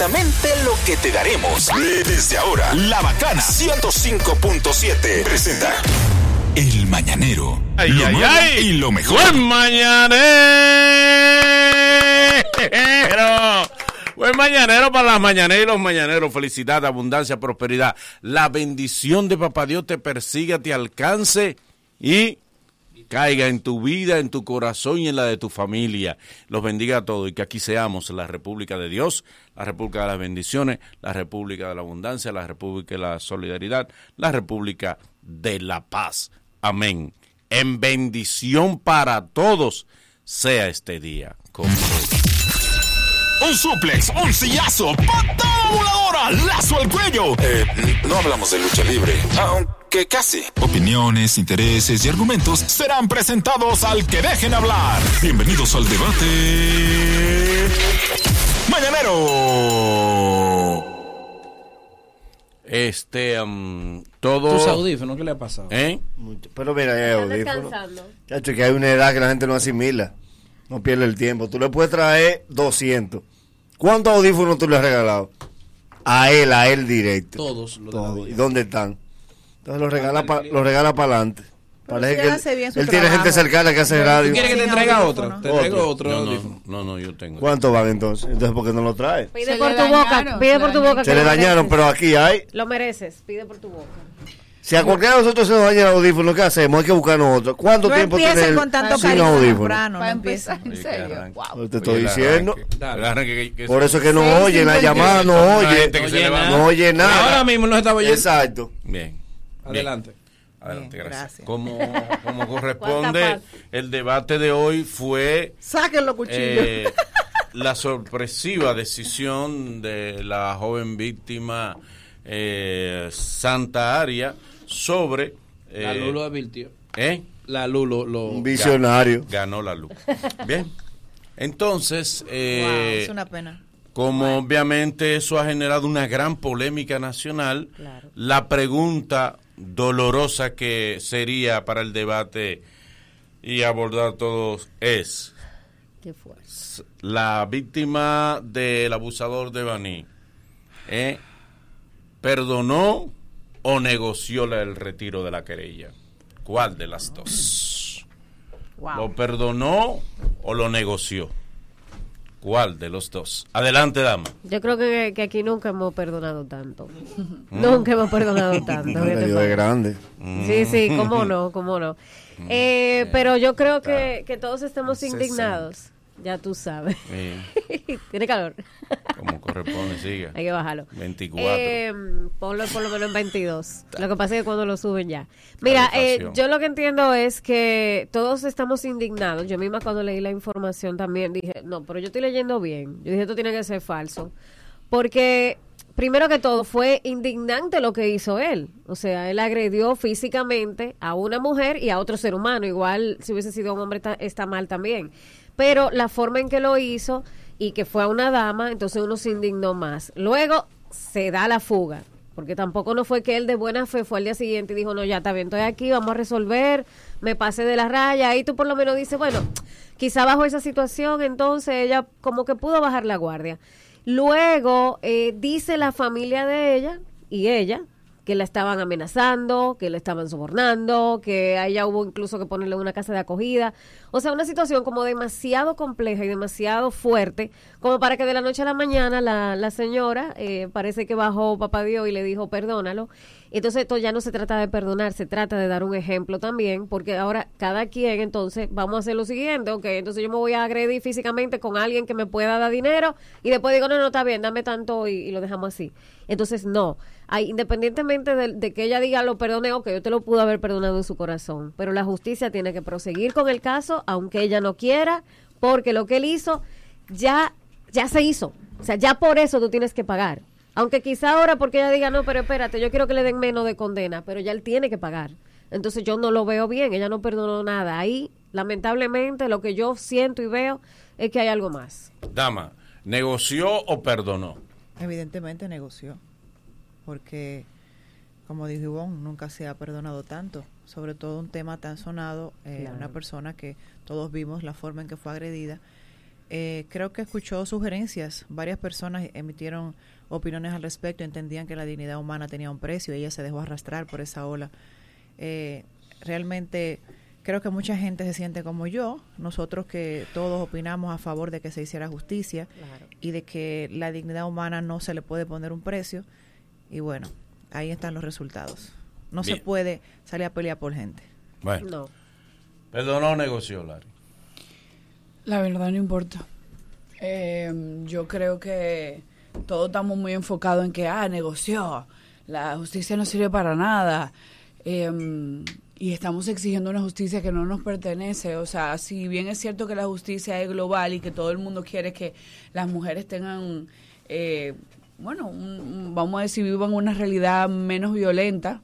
exactamente lo que te daremos. Desde ahora, La Bacana 105.7 presenta El Mañanero. Ay, lo ay, nuevo ay. y lo mejor. Buen mañanero. Buen mañanero para las mañaneras y los mañaneros. Felicidad, abundancia, prosperidad. La bendición de Papá Dios te persiga, te alcance y caiga en tu vida, en tu corazón y en la de tu familia. Los bendiga a todos y que aquí seamos la República de Dios, la República de las bendiciones, la República de la abundancia, la República de la solidaridad, la República de la paz. Amén. En bendición para todos sea este día. Un suplex, un sillazo, voladora, lazo al cuello. Eh, no hablamos de lucha libre, aunque casi. Opiniones, intereses y argumentos serán presentados al que dejen hablar. Bienvenidos al debate. Mañanero. Este, um, todo. ¿Tus audífonos qué le ha pasado? ¿Eh? Pero mira, hay audífonos. Chacho, que hay una edad que la gente no asimila. No pierde el tiempo. Tú le puedes traer 200. ¿Cuántos audífonos tú le has regalado? A él, a él directo. Todos la Todos. ¿Y dónde están? Entonces los regala para los regala para adelante. Parece que él tiene gente cercana que hace ¿Tú radio. ¿Tú quieres que te traiga otro? Te Otro. traigo otro No, no, no, no, yo tengo. ¿Cuántos van entonces? Entonces, ¿por qué no lo trae? Pide por tu boca, pide por tu boca. Se le lo dañaron, pero aquí hay. Lo mereces, pide por tu boca. Si a cualquiera de nosotros se nos daña el audífono, ¿qué hacemos? Hay que buscarnos otro. ¿Cuánto No tiempo empiecen tiene con tanto sin cariño audífono? temprano, no empezar, en serio. Wow. Te estoy Oye, diciendo. arranque. Dale. El arranque que- que- Por eso es que no Seis, oye, la llamada no oye. No oye nada. Ahora mismo no estaba oyendo. Exacto. Bien. Adelante. Adelante, Bien, gracias. gracias. Como, como ¿Cuánta corresponde, el debate de hoy fue Saquen los cuchillos. eh, la sorpresiva decisión de la joven víctima eh, Santa Aria sobre... eh, La Lulo advirtió. ¿eh? La Lulo lo... Un visionario. Ganó la luz. Bien. Entonces, eh, wow, es una pena. como obviamente eso ha generado una gran polémica nacional, Claro. la pregunta dolorosa que sería para el debate y abordar todos es, ¿Qué fue? la víctima del abusador de Baní, ¿eh? ¿Perdonó o negoció la- el retiro de la querella? ¿Cuál de las dos? ¿Lo perdonó o lo negoció? ¿Cuál de los dos? Adelante, dama. Yo creo que, que aquí nunca hemos perdonado tanto. nunca hemos perdonado tanto. ¿qué te Medio de grande. Sí, sí, cómo no, cómo no. Eh, pero yo creo que, que todos estamos indignados. Ya tú sabes. Tiene calor. como corresponde, siga. Hay que bajarlo. 24. Eh, ponlo por lo menos en 22. Lo que pasa es que cuando lo suben ya. Mira, eh, yo lo que entiendo es que todos estamos indignados. Yo misma cuando leí la información también dije, no, pero yo estoy leyendo bien. Yo dije, esto tiene que ser falso. Porque, primero que todo, fue indignante lo que hizo él. O sea, él agredió físicamente a una mujer y a otro ser humano. Igual, si hubiese sido un hombre, está, está mal también. Pero la forma en que lo hizo y que fue a una dama, entonces uno se indignó más. Luego se da la fuga. Porque tampoco no fue que él de buena fe fue al día siguiente y dijo, no, ya está bien, estoy aquí, vamos a resolver, me pasé de la raya. Ahí tú por lo menos dices, bueno, quizá bajo esa situación, entonces ella como que pudo bajar la guardia. Luego eh, dice la familia de ella y ella que la estaban amenazando, que la estaban sobornando, que a hubo incluso que ponerle una casa de acogida. O sea, una situación como demasiado compleja y demasiado fuerte, como para que de la noche a la mañana la, la señora eh, parece que bajó papá Dios y le dijo perdónalo. Entonces esto ya no se trata de perdonar, se trata de dar un ejemplo también, porque ahora cada quien entonces vamos a hacer lo siguiente, ok, entonces yo me voy a agredir físicamente con alguien que me pueda dar dinero y después digo, no, no, está bien, dame tanto y lo dejamos así. Entonces no, Hay, independientemente de, de que ella diga lo perdone, ok, yo te lo pudo haber perdonado en su corazón, pero la justicia tiene que proseguir con el caso, aunque ella no quiera, porque lo que él hizo ya, ya se hizo, o sea, ya por eso tú tienes que pagar. Aunque quizá ahora porque ella diga, no, pero espérate, yo quiero que le den menos de condena, pero ya él tiene que pagar. Entonces yo no lo veo bien, ella no perdonó nada. Ahí, lamentablemente, lo que yo siento y veo es que hay algo más. Dama, ¿negoció o perdonó? Evidentemente negoció, porque, como dijo Ivonne, nunca se ha perdonado tanto, sobre todo un tema tan sonado, eh, Claro. una persona que todos vimos la forma en que fue agredida. eh, creo que escuchó sugerencias. Varias personas emitieron opiniones al respecto, entendían que la dignidad humana tenía un precio y ella se dejó arrastrar por esa ola. Eh, realmente creo que mucha gente se siente como yo, nosotros que todos opinamos a favor de que se hiciera justicia Claro. y de que la dignidad humana no se le puede poner un precio. Y bueno, ahí están los resultados. No se puede salir a pelear por gente. Bueno, No. perdonó negoció, Larry. La verdad no importa. Eh, yo creo que todos estamos muy enfocados en que, ah, negoció, la justicia no sirve para nada. Eh, y estamos exigiendo una justicia que no nos pertenece. O sea, si bien es cierto que la justicia es global y que todo el mundo quiere que las mujeres tengan, eh, bueno, un- vamos a decir, vivan una realidad menos violenta,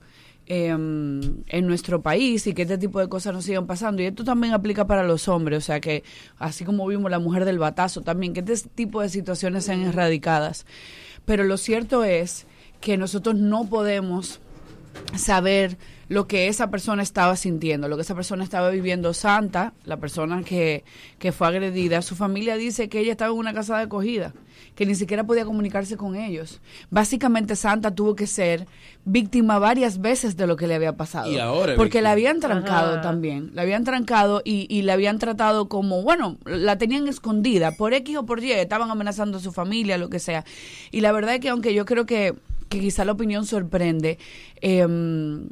eh, en nuestro país y que este tipo de cosas no sigan pasando. Y esto también aplica para los hombres, o sea que así como vimos la mujer del batazo también, que este tipo de situaciones sean erradicadas. Pero lo cierto es que nosotros no podemos saber lo que esa persona estaba sintiendo, lo que esa persona estaba viviendo. Santa, la persona que, que fue agredida, su familia dice que ella estaba en una casa de acogida, que ni siquiera podía comunicarse con ellos. Básicamente Santa tuvo que ser víctima varias veces de lo que le había pasado. Y ahora porque la habían trancado Ajá. también, la habían trancado y, y la habían tratado como, bueno, la tenían escondida por X o por Y, estaban amenazando a su familia, lo que sea. Y la verdad es que aunque yo creo que, que quizá la opinión sorprende, em,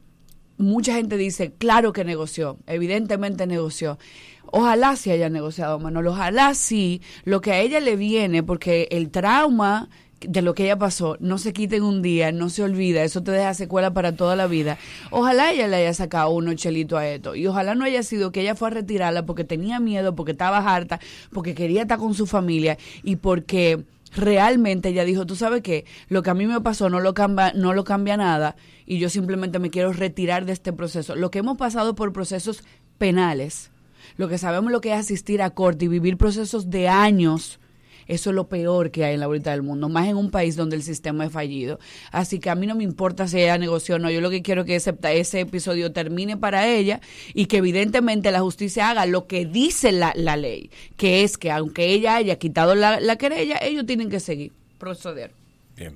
mucha gente dice, claro que negoció, evidentemente negoció. Ojalá sí haya negociado, Manolo, ojalá sí lo que a ella le viene, porque el trauma de lo que ella pasó no se quita en un día, no se olvida, eso te deja secuela para toda la vida. Ojalá ella le haya sacado unos chelitos a esto y ojalá no haya sido que ella fue a retirarla porque tenía miedo, porque estaba harta, porque quería estar con su familia y porque realmente ella dijo, tú sabes qué, lo que a mí me pasó no lo cambia, no lo cambia nada y yo simplemente me quiero retirar de este proceso. Lo que hemos pasado por procesos penales, lo que sabemos lo que es asistir a corte y vivir procesos de años, eso es lo peor que hay en la bolita del mundo, más en un país donde el sistema es fallido. Así que a mí no me importa si ella negoció o no, yo lo que quiero es que ese, ese episodio termine para ella y que evidentemente la justicia haga lo que dice la, la ley, que es que aunque ella haya quitado la, la querella, ellos tienen que seguir, proceder. Bien.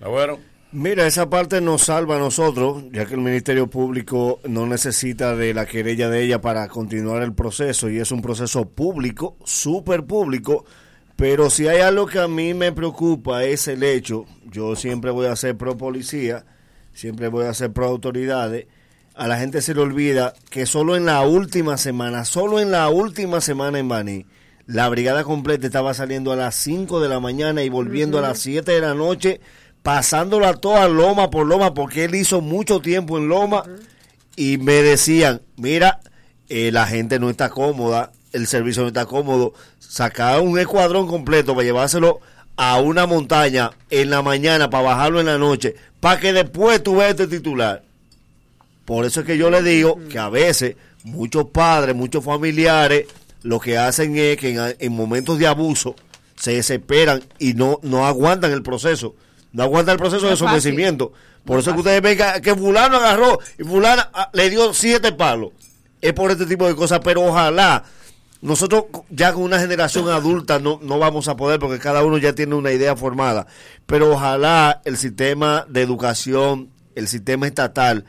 Abuelo. Mira, esa parte nos salva a nosotros, ya que el Ministerio Público no necesita de la querella de ella para continuar el proceso y es un proceso público, súper público, pero si hay algo que a mí me preocupa es el hecho, yo siempre voy a ser pro policía, siempre voy a ser pro autoridades, a la gente se le olvida que solo en la última semana, solo en la última semana en Baní, la brigada completa estaba saliendo a las 5 de la mañana y volviendo a las 7 de la noche, pasándola toda loma por loma, porque él hizo mucho tiempo en loma, y me decían, mira, eh, la gente no está cómoda, el servicio no está cómodo, sacar un escuadrón completo para llevárselo a una montaña en la mañana, para bajarlo en la noche, para que después tú veas este titular. Por eso es que yo le digo que a veces muchos padres, muchos familiares, lo que hacen es que en, en momentos de abuso se desesperan y no, no aguantan el proceso. No aguantan el proceso No de sometimiento. Por No eso es que ustedes ven que, que fulano agarró y fulana ah, le dio siete palos. Es por este tipo de cosas, pero ojalá nosotros ya con una generación adulta no, no vamos a poder porque cada uno ya tiene una idea formada, pero ojalá el sistema de educación, el sistema estatal,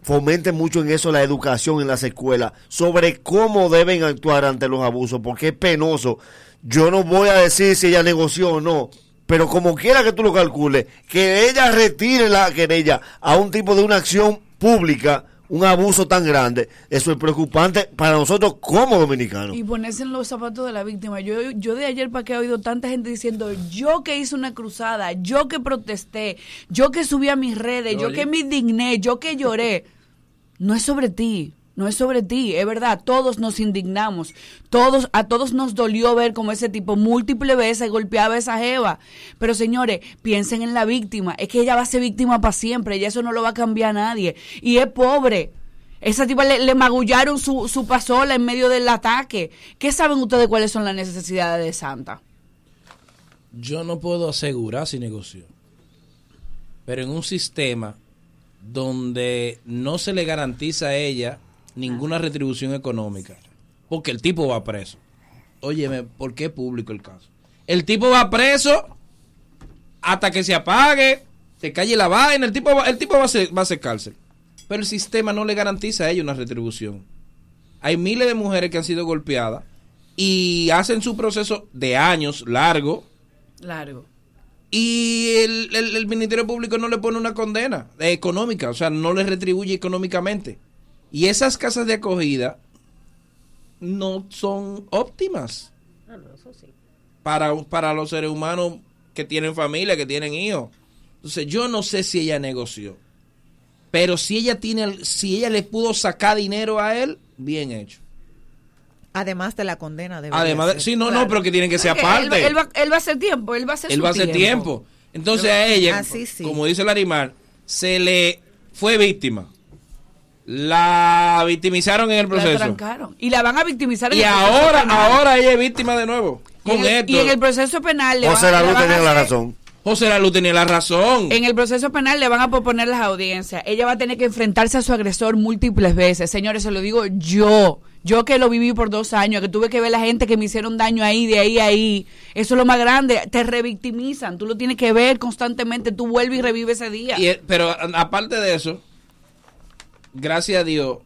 fomente mucho en eso la educación en las escuelas sobre cómo deben actuar ante los abusos, porque es penoso. Yo no voy a decir si ella negoció o no, pero como quiera que tú lo calcules, que ella retire la querella a un tipo de una acción pública, un abuso tan grande, eso es preocupante para nosotros como dominicanos. Y ponerse en los zapatos de la víctima. Yo, yo de ayer para que he oído tanta gente diciendo, yo que hice una cruzada, yo que protesté, yo que subí a mis redes, yo Oye. que me indigné, yo que lloré. No es sobre ti, no es sobre ti, es verdad, todos nos indignamos, todos, a todos nos dolió ver como ese tipo múltiples veces golpeaba a esa jeva. Pero señores, piensen en la víctima, es que ella va a ser víctima para siempre, y eso no lo va a cambiar nadie. Y es pobre. Esa tipa le, magullaron su, su pasola en medio del ataque. ¿Qué saben ustedes cuáles son las necesidades de Santa? Yo no puedo asegurar si negoció. Pero en un sistema donde no se le garantiza a ella ninguna retribución económica, porque el tipo va preso. óyeme, ¿por qué público el caso? El tipo va preso hasta que se apague, se calle la vaina, el tipo, va- el tipo va, a ser, va a ser cárcel. Pero el sistema no le garantiza a ella una retribución. Hay miles de mujeres que han sido golpeadas y hacen su proceso de años largo Largo. y el, el- el Ministerio Público no le pone una condena económica, o sea, no le retribuye económicamente. Y esas casas de acogida no son óptimas Ah, no, eso sí. para, para los seres humanos que tienen familia, que tienen hijos. Entonces, yo no sé si ella negoció. Pero si ella tiene, el- si ella le pudo sacar dinero a él, bien hecho. Además de la condena. debería Además, de- ser. sí, no, no, pero que tienen que ser él, aparte. él va, él va a hacer tiempo, él va a hacer él su va a hacer tiempo. Entonces a ella, Así sí. como dice Larimar, se le fue víctima. La victimizaron en el La proceso. trancaron. Y la van a victimizar en Y el proceso ahora, penal. ahora ella es víctima de nuevo. Y Con en, el, esto. y en el proceso penal le José Lalu a tenía la razón. José Lalu tenía la razón. En el proceso penal le van a proponer las audiencias. Ella va a tener que enfrentarse a su agresor múltiples veces. Señores, se lo digo yo. Yo que lo viví por dos años, que tuve que ver la gente que me hicieron daño ahí, de ahí, ahí. Eso es lo más grande. Te revictimizan. Tú lo tienes que ver constantemente. Tú vuelves y revives ese día. Y, eh, pero a- aparte de eso, gracias a Dios,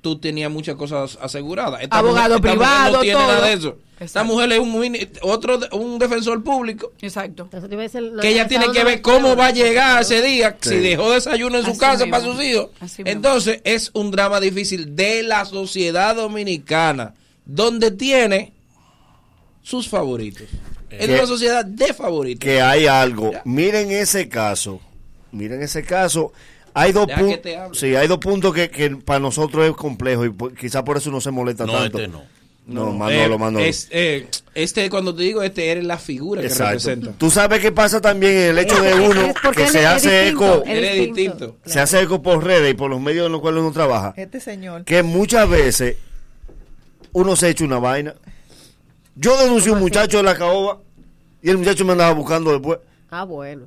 tú tenías muchas cosas aseguradas. Abogado esta privado, no tiene todo. nada de eso. Esta mujer es un, otro un defensor público Exacto. Que ella tiene que ver cómo va a llegar ese día, si dejó desayuno en su Así casa para sus hijos. Así. Entonces es un drama difícil de la sociedad dominicana, donde tiene sus favoritos. Es Que- una sociedad de favoritos. que hay algo. Miren ese caso. Miren ese caso. Hay dos que. Sí, hay dos puntos que, que para nosotros es complejo y por- quizá por eso no se molesta No, tanto. este no. No, Manolo, Eh, Manolo. es- eh, este, cuando te digo este, eres la figura que Exacto. representa. Tú sabes qué pasa también en el hecho de uno que se hace distinto, eco, Eres distinto. se hace eco por redes y por los medios en los cuales uno trabaja. Este señor. que muchas veces uno se echa una vaina. Yo denuncié a un muchacho de la caoba y el muchacho me andaba buscando después. Ah, bueno.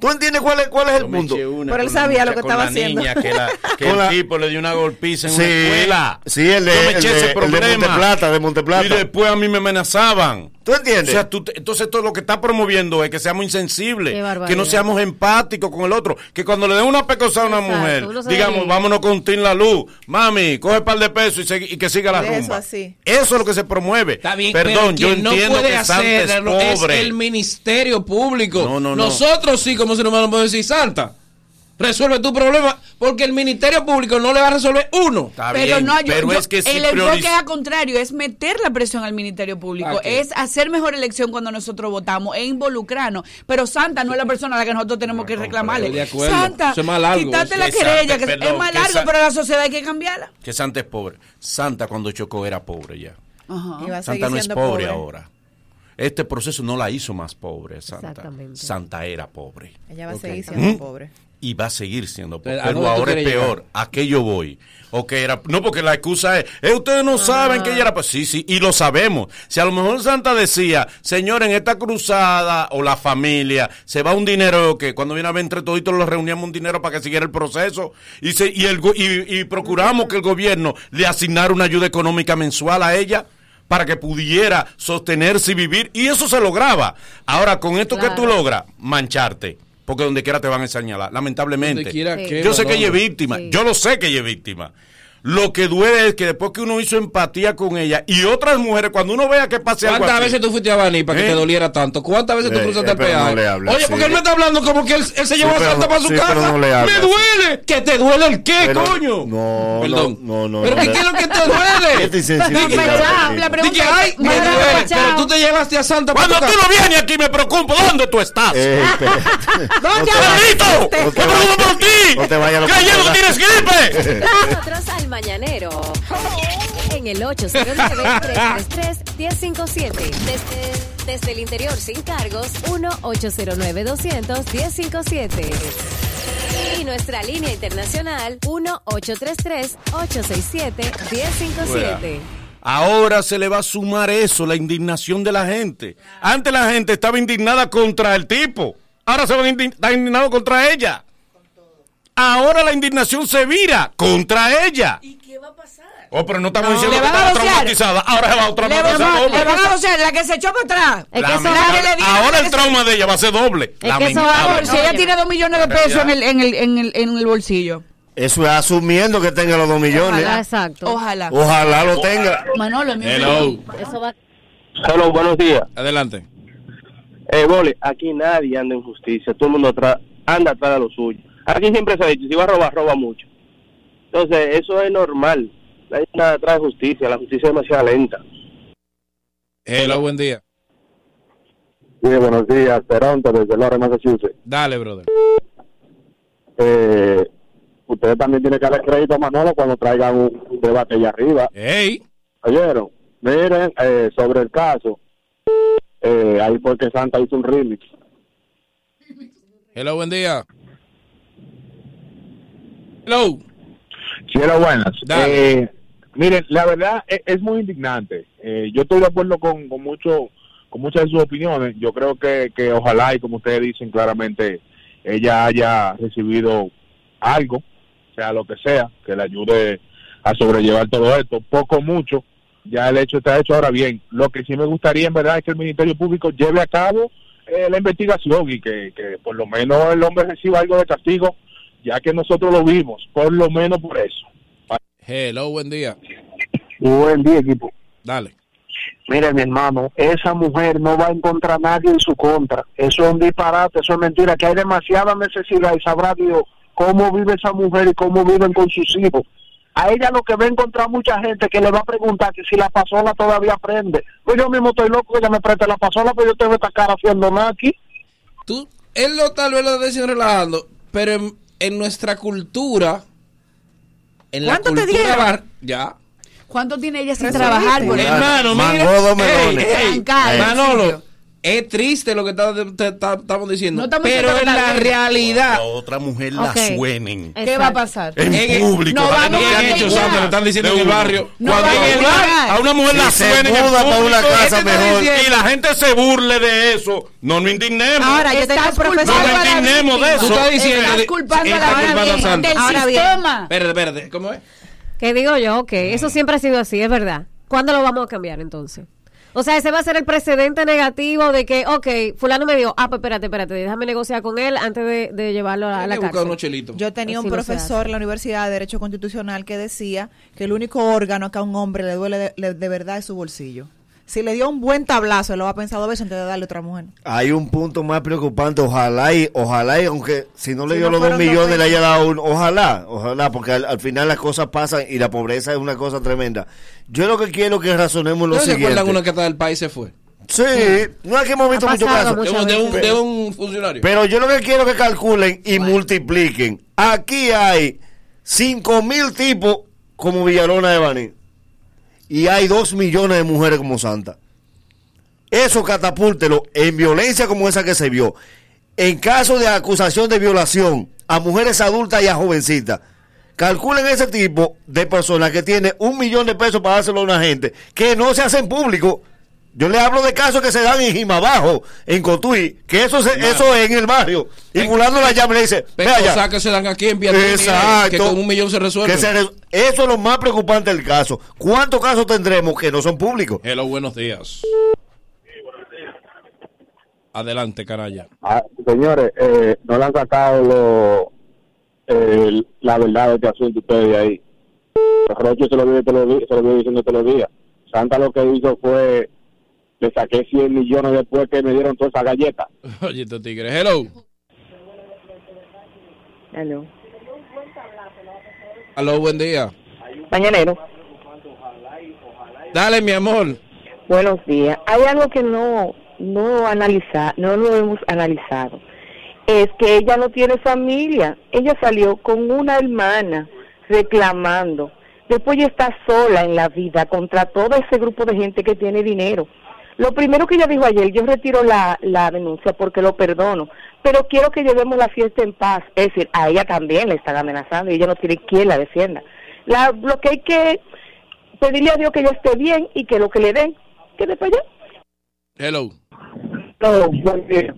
¿Tú entiendes cuál es, cuál es el punto? Pero él sabía lo que con estaba la haciendo. niña que, la- que Con el tipo le dio una golpiza en Sí, una escuela. sí, el de- Yo me el eché de- ese el de problema. Monteplata, de Monteplata. Y después a mí me amenazaban. ¿Tú O entiendes? sea, tú te- entonces todo lo que está promoviendo es que seamos insensibles, que no seamos empáticos con el otro, que cuando le den una pecosa a una Exacto, mujer, digamos, vámonos con Tin la luz, mami, coge un par de pesos y, que siga la eso rumba. así. Eso es lo que se promueve. Está bien, Perdón, pero yo quien no entiendo puede que Santa es hacerlo es pobre. el Ministerio Público. No, no, no. Nosotros sí, como seres humanos, podemos decir, Santa, resuelve tu problema, porque el Ministerio Público no le va a resolver uno. Está pero bien, no, yo- pero yo- es que si el enfoque es al contrario, es meter la presión al Ministerio Público, es hacer mejor elección cuando nosotros votamos, e involucrarnos. Pero Santa no es la persona a la que nosotros tenemos que reclamarle. estoy de acuerdo. Santa, es más largo, quítate la es querella, que perdón, es más largo, pero la sociedad hay que cambiarla. que Santa es pobre. Santa cuando chocó era pobre ya. Ajá. Santa no es pobre, ahora. Este proceso no la hizo más pobre, Santa. Exactamente. Santa era pobre. Ella va a seguir siendo ¿Mm? pobre. y va a seguir siendo pobre. Pero, ¿a Pero ahora es peor. llegar? ¿A qué yo voy? O que era, no, porque la excusa es, eh, ustedes no saben que ella era, pues sí, sí, y lo sabemos. Si a lo mejor Santa decía, señor, en esta cruzada o la familia, se va un dinero que cuando viene a ver entre toditos los reuníamos un dinero para que siguiera el proceso y, se, y, el, go- y, y procuramos que el gobierno le asignara una ayuda económica mensual a ella para que pudiera sostenerse y vivir, y eso se lograba. Ahora, con esto que tú logras, mancharte. Porque donde quiera te van a señalar, lamentablemente. Quiera Sí. Yo sé que ella es víctima, Sí. yo lo sé que ella es víctima. Lo que duele es que después que uno hizo empatía con ella y otras mujeres, cuando uno vea que pase algo ¿Cuántas veces tú fuiste a Bani para que ¿Eh? te doliera tanto? ¿Cuántas veces tú Eh, cruzaste eh, el no peaje? Oye, porque él me está hablando como que él, él se llevó a Santa no- para su sí, casa. pero no le hables ¡Me duele! ¿Que te duele el qué, Pero- coño? no, Perdón. no, no, ¿Pero no qué, es lo que te duele? Esta insensibilidad, Dije, ay, me duele. Pero tú te llevaste a Santa para Cuando tú no vienes aquí me preocupo, ¿dónde tú estás? Eh. ¿Dónde ¡Me preocupo por ti! no te vayas a lo ¡Que ya no tienes gripe! Mañanero. En el 809-333-1057. Desde, desde el interior sin cargos, 1-809-200-1057. Y nuestra línea internacional, 1-833-867-1057. Ahora se le va a sumar eso, la indignación de la gente. Antes la gente estaba indignada contra el tipo. Ahora se van a indign- estar indignados contra ella. Ahora la indignación se vira contra ella. ¿Y qué va a pasar? Oh, pero no estamos No. diciendo que estaba traumatizada. Ahora se va a Le traumatizar le van a docear, la que se echó para atrás. Es que eso que ahora que el trauma de ella va a ser doble. que eso va- Lamentable. Por si ella tiene dos millones de pesos en el, en el, en el, en el bolsillo. Eso es asumiendo que tenga los dos millones. Ah, Exacto. Ojalá. Ojalá lo tenga. Manolo, mi Hello. Eso va Hello, buenos días. Adelante. Eh, Bole, aquí nadie anda en justicia, todo el mundo anda atrás de lo suyo. Aquí siempre se ha dicho, si va a robar, roba mucho. Entonces, eso es normal. Nadie atrás de justicia, la justicia es demasiado lenta. Hello, buen día. Sí, buenos días, Toronto, desde Lawrence, Massachusetts. Dale, brother. Eh, ustedes también tienen que darle crédito a Manolo cuando traigan un, debate allá arriba. Hey. ¿Oyeron? Miren, eh, sobre el caso, eh, ahí fue que Santa hizo un remix. Hello, buen día. Hello. Buenas. Eh, miren, la verdad es, es muy indignante. Eh, yo estoy de acuerdo con, con mucho con muchas de sus opiniones. Yo creo que, que ojalá y como ustedes dicen claramente ella haya recibido algo, sea lo que sea, que le ayude a sobrellevar todo esto, poco mucho. Ya el hecho está hecho. Ahora bien, lo que sí me gustaría en verdad es que el Ministerio Público lleve a cabo eh, la investigación y que, que por lo menos el hombre reciba algo de castigo, ya que nosotros lo vimos, por lo menos por eso. Hello, buen día. Buen día, equipo. Dale. Mire, mi hermano, esa mujer no va a encontrar a nadie en su contra. Eso es un disparate, eso es mentira, que hay demasiada necesidad y sabrá Dios cómo vive esa mujer y cómo viven con sus hijos. A ella lo que va a encontrar mucha gente que le va a preguntar que si la pasola todavía prende. Pues yo mismo estoy loco que ella me preste la pasola, pero yo tengo esta cara haciendo nada aquí. Tú, él lo tal vez lo está relajando, pero en, en nuestra cultura, en la ¿Cuánto te cultura dieron? bar- ya. ¿Cuánto tiene ella sin Resolviste. trabajar? Por. Hermano, ey, ey, Manolo, sitio. Es triste lo que está- te- ta- estamos diciendo, No estamos pero en la está realidad, La otra mujer Ok. la suenen. ¿Qué va a pasar? En En- público. no, vamos ¿qué a han hecho. Sandra? Le están diciendo en el barrio. No Cuando en el a bar- a una mujer la Si se en público, una casa este está mejor. Y la gente se burle de eso. No nos indignemos. Ahora, yo tengo profesor. No nos a indignemos de eso. Tú estás diciendo Estás culpando a está la a Sandra. del Ahora bien. sistema. Espérate, espérate, ¿cómo es? Que digo yo, ok, eso siempre ha sido así, es verdad. ¿Cuándo lo vamos a cambiar entonces? O sea, ese va a ser el precedente negativo de que, ok, fulano me dio, ah, pues espérate, espérate, déjame negociar con él antes de, de llevarlo a, a la cárcel. unos chelitos. Yo tenía un Así profesor en la Universidad de Derecho Constitucional que decía que el único órgano que a un hombre le duele de, le- de verdad es su bolsillo. Si le dio un buen tablazo, él lo va a pensar dos veces antes de darle a otra mujer. Hay un punto más preocupante, ojalá y, ojalá y, aunque si no le Si dio no los dos millones, le haya dado un, ojalá, ojalá, porque al, al final las cosas pasan y la pobreza es una cosa tremenda. Yo lo que quiero que razonemos lo ¿No se siguiente. acuerdan una que está del país se fue? Sí, no es que hemos visto Ha muchos pasado casos. De un, de un- funcionario. Pero yo lo que quiero es que calculen y multipliquen. Aquí hay 5 mil tipos como Villalona de Baní. Y hay 2 millones de mujeres como Santa. Eso catapúltelo en violencia como esa que se vio. En caso de acusación de violación a mujeres adultas y a jovencitas. Calculen ese tipo de personas que tiene un millón de pesos para dárselo a una gente que no se hacen público. Yo le hablo de casos que se dan en Jimabajo, en Cotuí, que eso, se, eso es en el barrio. Y En- fulano la llama y le dice, Pero que se dan aquí en Exacto. que con un millón se resuelve. Que se re- eso es lo más preocupante del caso. ¿Cuántos casos tendremos que no son públicos? Hello, buenos días. Adelante, canalla. Ah, señores, eh, no le han sacado lo, el- la verdad de este asunto ustedes de ahí. Rocho se lo, vive se lo vive diciendo todos los días. Santa lo que hizo fue, le saqué 100 millones después que me dieron toda esa galleta. Oye, estos tigres. Hello. Aló. Aló, buen día. Mañanero, Dale, mi amor. buenos días. Hay algo que no no analiza, no lo hemos analizado. Es que ella no tiene familia. Ella salió con una hermana reclamando. Después ella está sola en la vida contra todo ese grupo de gente que tiene dinero. Lo primero que ella dijo ayer, yo retiro la, la denuncia porque lo perdono, pero quiero que llevemos la fiesta en paz. Es decir, a ella también le están amenazando y ella no tiene quien la defienda. La, lo que hay que pedirle a Dios que ella esté bien y que lo que le den, que después ya. Hello. No, buen día.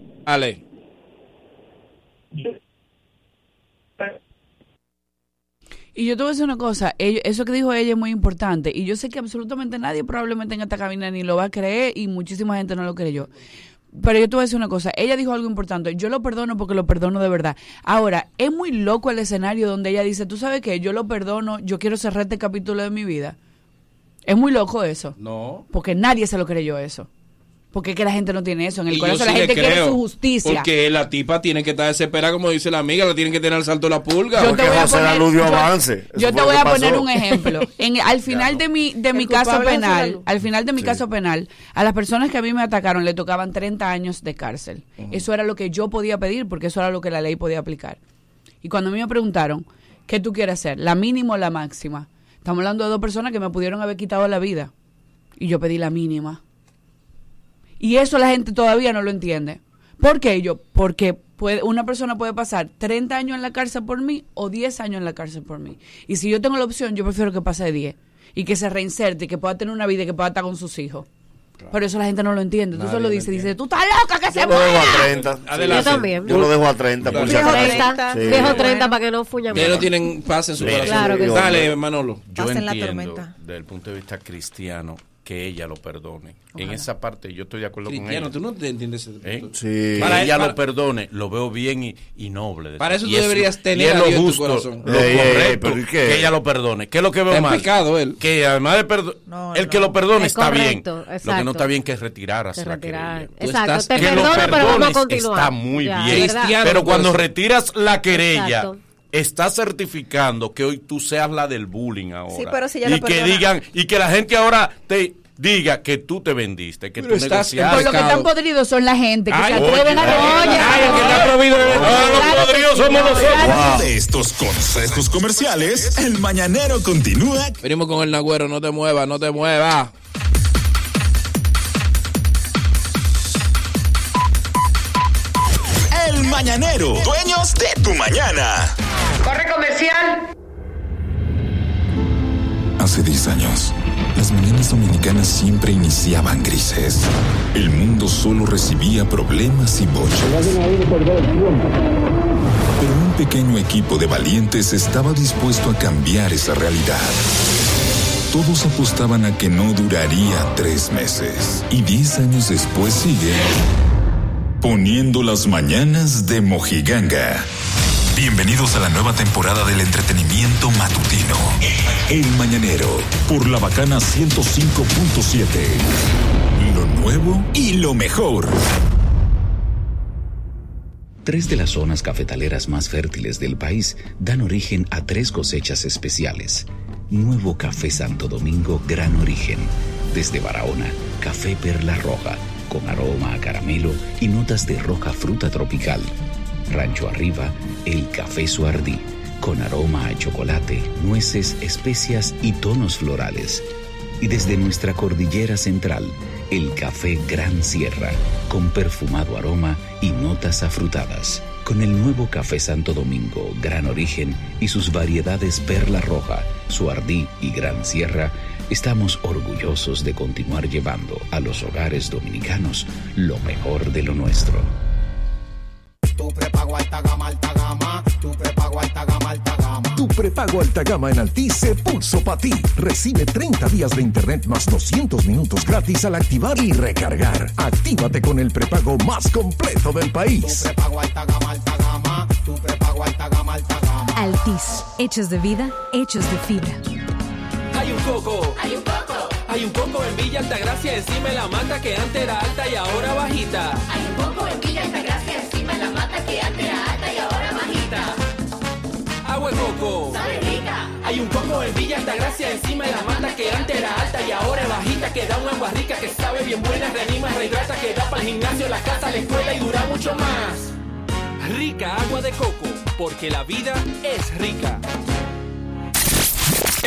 Y yo te voy a decir una cosa, eso que dijo ella es muy importante. Y yo sé que absolutamente nadie probablemente en esta cabina ni lo va a creer y muchísima gente no lo creyó. Pero yo te voy a decir una cosa, ella dijo algo importante, yo lo perdono porque lo perdono de verdad. Ahora, es muy loco el escenario donde ella dice, tú sabes qué, yo lo perdono, yo quiero cerrar este capítulo de mi vida. Es muy loco eso. No. Porque nadie se lo creyó eso. Porque es que la gente no tiene eso. En el Y yo corazón sí la gente quiere su justicia. Porque la tipa tiene que estar desesperada, como dice la amiga, la tienen que tener al salto de la pulga. Yo te voy a José poner, yo- avance. Yo te voy a poner un ejemplo. En, al final de mi, de El mi caso penal, al final de mi caso penal, a las personas que a mí me atacaron le tocaban 30 años de cárcel. Eso era lo que yo podía pedir porque eso era lo que la ley podía aplicar. Y cuando a mí me preguntaron, ¿qué tú quieres hacer? ¿La mínima o la máxima? Estamos hablando de dos personas que me pudieron haber quitado la vida. Y yo pedí la mínima. Y eso la gente todavía no lo entiende. ¿Por qué yo? Porque puede, una persona puede pasar 30 años en la cárcel por mí o 10 años en la cárcel por mí. Y si yo tengo la opción, yo prefiero que pase 10 y que se reinserte y que pueda tener una vida y que pueda estar con sus hijos. Pero eso la gente no lo entiende. Tú Nadie solo lo dices, dice, tú estás loca que se Yo lo dejo muera. a 30. Adelante. Yo también. Yo lo dejo a 30. por si Viejo acaso. 30, Sí. viejo 30 para que no fuña Que no tienen paz en su Sí, corazón. Claro que sí. Dale, Manolo. Yo Pasen la entiendo, tormenta. desde el punto de vista cristiano, que ella lo perdone. En esa parte yo estoy de acuerdo con Cristiano, ella. tú no te entiendes ese ¿Eh? punto. Sí. Para- que ella para- lo perdone, lo veo bien y, y noble. Para eso Y tú es- deberías tener y es lo en tu corazón. lo Ey, ey, ey, correcto, que ella lo perdone. ¿Qué es lo que veo Está mal? pecado él. Que además de perdonar, No, el no. que lo perdone Es está correcto, bien. Lo que no está bien que es retirarse Te la retirar. querella. Exacto, estás- te que lo perdono, pero vamos a perdones continuar. está muy Ya, bien. Pero cuando retiras la querella, Exacto. Está certificando que hoy tú seas la del bullying ahora. Sí, pero si ella y lo que digan y que la gente ahora te diga que tú te vendiste, que Pero tú estás en Por negociaste. lo que están podridos son la gente que Ay, se atreven oye, a ay, Oye, ay, el que está prohibido de- Ah, los podridos sí, somos no, nosotros. claro. De estos consejos comerciales, el mañanero continúa Venimos con el Nagüero, no te muevas, no te muevas. El Mañanero, dueños de tu mañana. Corre comercial. Hace 10 años, las mañanas dominicanas siempre iniciaban grises. El mundo solo recibía problemas y bochas. Pero un pequeño equipo de valientes estaba dispuesto a cambiar esa realidad. Todos apostaban a que no duraría tres meses. Y 10 años después sigue poniendo las mañanas de Mojiganga. Bienvenidos a la nueva temporada del entretenimiento matutino. El Mañanero, por la bacana 105.7. Lo nuevo y lo mejor. Tres de las zonas cafetaleras más fértiles del país dan origen a tres cosechas especiales. Nuevo Café Santo Domingo Gran Origen. Desde Barahona, Café Perla Roja, con aroma a caramelo y notas de roja fruta tropical. Rancho Arriba, el Café Suardí, con aroma a chocolate, nueces, especias y tonos florales. Y desde nuestra cordillera central, el café Gran Sierra, con perfumado aroma y notas afrutadas. Con el nuevo café Santo Domingo, Gran Origen y sus variedades Perla Roja, Suardí y Gran Sierra, estamos orgullosos de continuar llevando a los hogares dominicanos lo mejor de lo nuestro. Tu prepago alta gama, alta gama. Tu prepago alta gama, alta gama. Tu prepago alta gama en Altis se pulso para ti. Recibe 30 días de internet más 200 minutos gratis al activar y recargar. Actívate con el prepago más completo del Tu país. prepago alta gama, alta gama. Tu prepago alta gama, alta gama. Altis, hechos de vida, hechos de fibra. Hay un coco. Hay un coco. Hay un coco en Villa Altagracia encima de la mata que antes era alta y ahora bajita. Hay un coco en Villa Altagracia que antes era alta y ahora bajita. Agua de coco. Sabe rica. Hay un coco en Villa Altagracia encima de la mata que antes era alta y ahora es bajita. Que da un agua rica que sabe bien buena, reanima, rehidrata, que da para el gimnasio, la casa, la escuela y dura mucho más. Rica agua de coco, porque la vida es rica.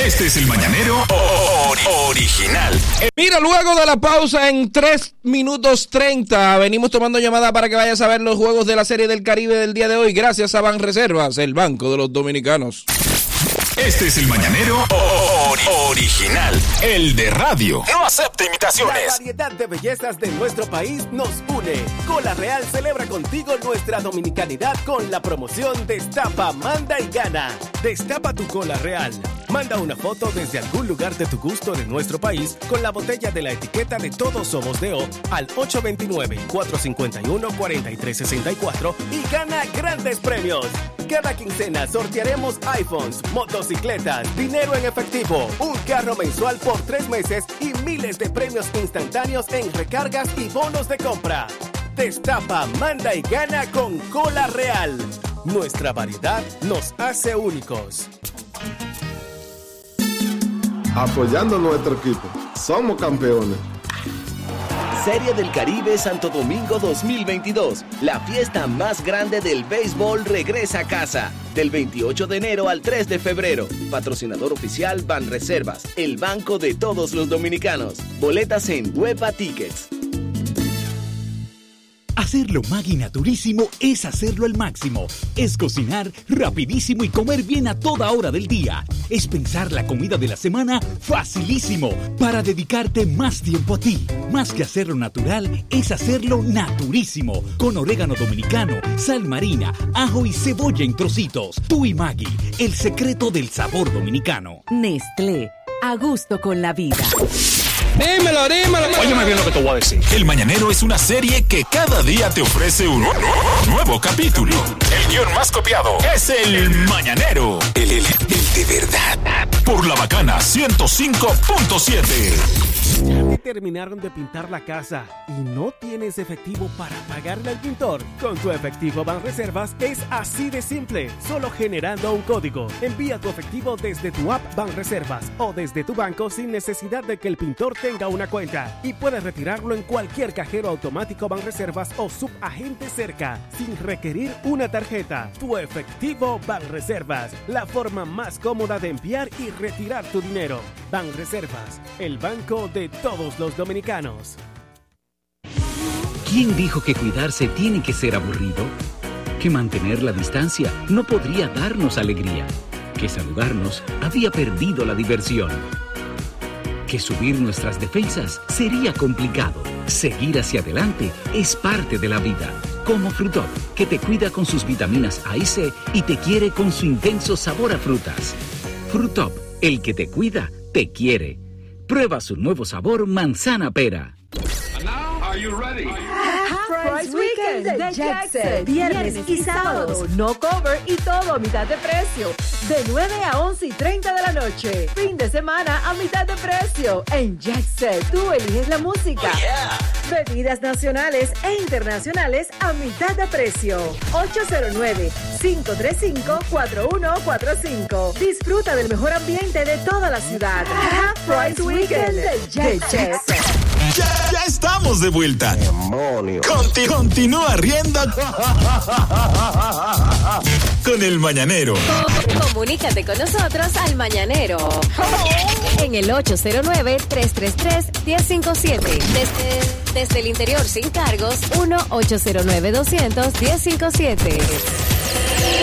Este es el Mañanero ori- original. Mira, luego de la pausa en 3 minutos 30, venimos tomando llamada para que vayas a ver los juegos de la Serie del Caribe del día de hoy, gracias a Ban Reservas, el Banco de los Dominicanos. Este es el mañanero original, el de radio. No acepta La imitaciones. variedad de bellezas de nuestro país nos une. Cola Real celebra contigo nuestra dominicanidad con la promoción Destapa, Manda y Gana. Destapa tu cola real. Manda una foto desde algún lugar de tu gusto de nuestro país con la botella de la etiqueta de Todos Somos de O al 829-451-4364 y gana grandes premios. Cada quincena sortearemos iPhones, motocicletas, dinero en efectivo, un carro mensual por tres meses y miles de premios instantáneos en recargas y bonos de compra. Destapa, manda y gana con Cola Real. Nuestra variedad nos hace únicos. Apoyando nuestro equipo. Somos campeones. Serie del Caribe Santo Domingo 2022. La fiesta más grande del béisbol regresa a casa. Del 28 de enero al 3 de febrero. Patrocinador oficial Ban Reservas, el banco de todos los dominicanos. Boletas en Huepa Tickets. Hacerlo Maggi Naturísimo es hacerlo al máximo. Es cocinar rapidísimo y comer bien a toda hora del día. Es pensar la comida de la semana facilísimo para dedicarte más tiempo a ti. Más que hacerlo natural, es hacerlo naturísimo. Con orégano dominicano, sal marina, ajo y cebolla en trocitos. Tú y Maggi, el secreto del sabor dominicano. Nestlé, a gusto con la vida. Dímelo, dímelo. Óyeme bien lo que te voy a decir. El Mañanero es una serie que cada día te ofrece un nuevo capítulo. El guion más copiado es El Mañanero. El, el- el de verdad. Por la bacana 105.7. Ya que terminaron de pintar la casa y no tienes efectivo para pagarle al pintor. Con tu efectivo Banreservas es así de simple, solo generando un código. Envía tu efectivo desde tu app Banreservas o desde tu banco sin necesidad de que el pintor tenga una cuenta y puedes retirarlo en cualquier cajero automático Banreservas o subagente cerca sin requerir una tarjeta. Tu efectivo Banreservas, la forma más cómoda de enviar y retirar tu dinero. Banreservas, el banco de todos los dominicanos. ¿Quién dijo que cuidarse tiene que ser aburrido? Que mantener la distancia no podría darnos alegría. Que saludarnos había perdido la diversión. Que subir nuestras defensas sería complicado. Seguir hacia adelante es parte de la vida. Como Frutop, que te cuida con sus vitaminas A y C y te quiere con su intenso sabor a frutas. Frutop, el que te cuida, te quiere. Prueba su nuevo sabor manzana pera. Price Weekend de Jackson. Viernes y sábados. No cover y todo a mitad de precio. De 9 a 11 y 30 de la noche. Fin de semana a mitad de precio. En Jackson, tú eliges la música. Bebidas nacionales e internacionales a mitad de precio. 809-535-4145. Disfruta del mejor ambiente de toda la ciudad. Half Price Weekend de Jackson. Ya, ya estamos de vuelta. Conti- continúa riendo con el Mañanero. Comunícate con nosotros al Mañanero. En el 809-333-1057. Desde, desde el interior sin cargos, 1-809-200-1057.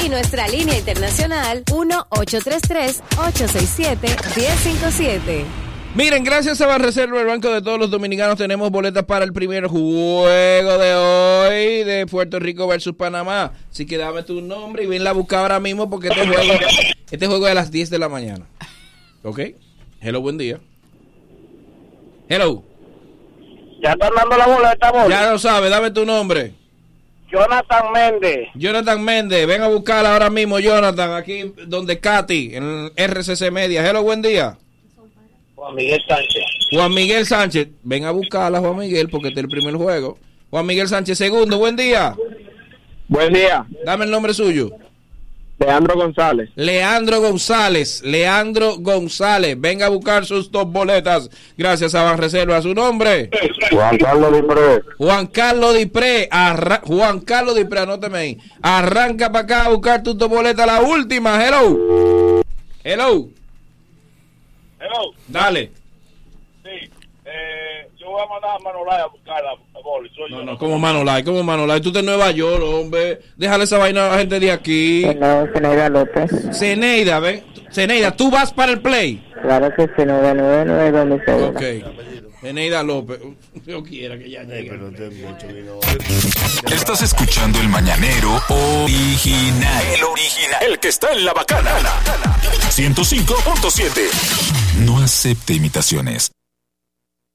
Y nuestra línea internacional, 1-833-867-1057. Miren, gracias a Banreserva, el Banco de todos los dominicanos, tenemos boletas para el primer juego de hoy de Puerto Rico versus Panamá. Así que dame tu nombre y venla a buscar ahora mismo porque este juego, este juego es a las 10 de la mañana. ¿Ok? Hello, buen día. Hello. Ya están dando la boleta, amor. Ya lo sabes, dame tu nombre. Jonathan Méndez. Jonathan Méndez, ven a buscarla ahora mismo, Jonathan, aquí donde Katy, en RCC Media. Hello, buen día. Juan Miguel Sánchez. Juan Miguel Sánchez, ven a buscarla, Juan Miguel, porque este es el primer juego. Juan Miguel Sánchez, segundo, buen día. Buen día. Dame el nombre suyo. Leandro González. Leandro González, Leandro González, venga a buscar sus dos boletas. Gracias a Banreserva. ¿Su nombre? Juan Carlos Dipré. Juan Carlos Dipré. Arra- Juan Carlos Dipré, anóteme ahí. Arranca para acá a buscar tus dos boletas. La última, hello. Hello. Hello. Dale. Sí. Eh, yo voy a mandar a Manolay a buscarla. Manolay. Soy No, yo. no, como Manolay, como Manolay. Tú estás en Nueva York, hombre. Déjale esa vaina a la gente de aquí. No, Zeneida López. Zeneida, ¿ven? Zeneida, ¿tú vas para el play? Claro que sí, 999 donde se Ok. Zeneida López. Yo quiera que ya llegue. Estás escuchando el mañanero original. El original. El que está en la bacana. 105.7. No acepte imitaciones.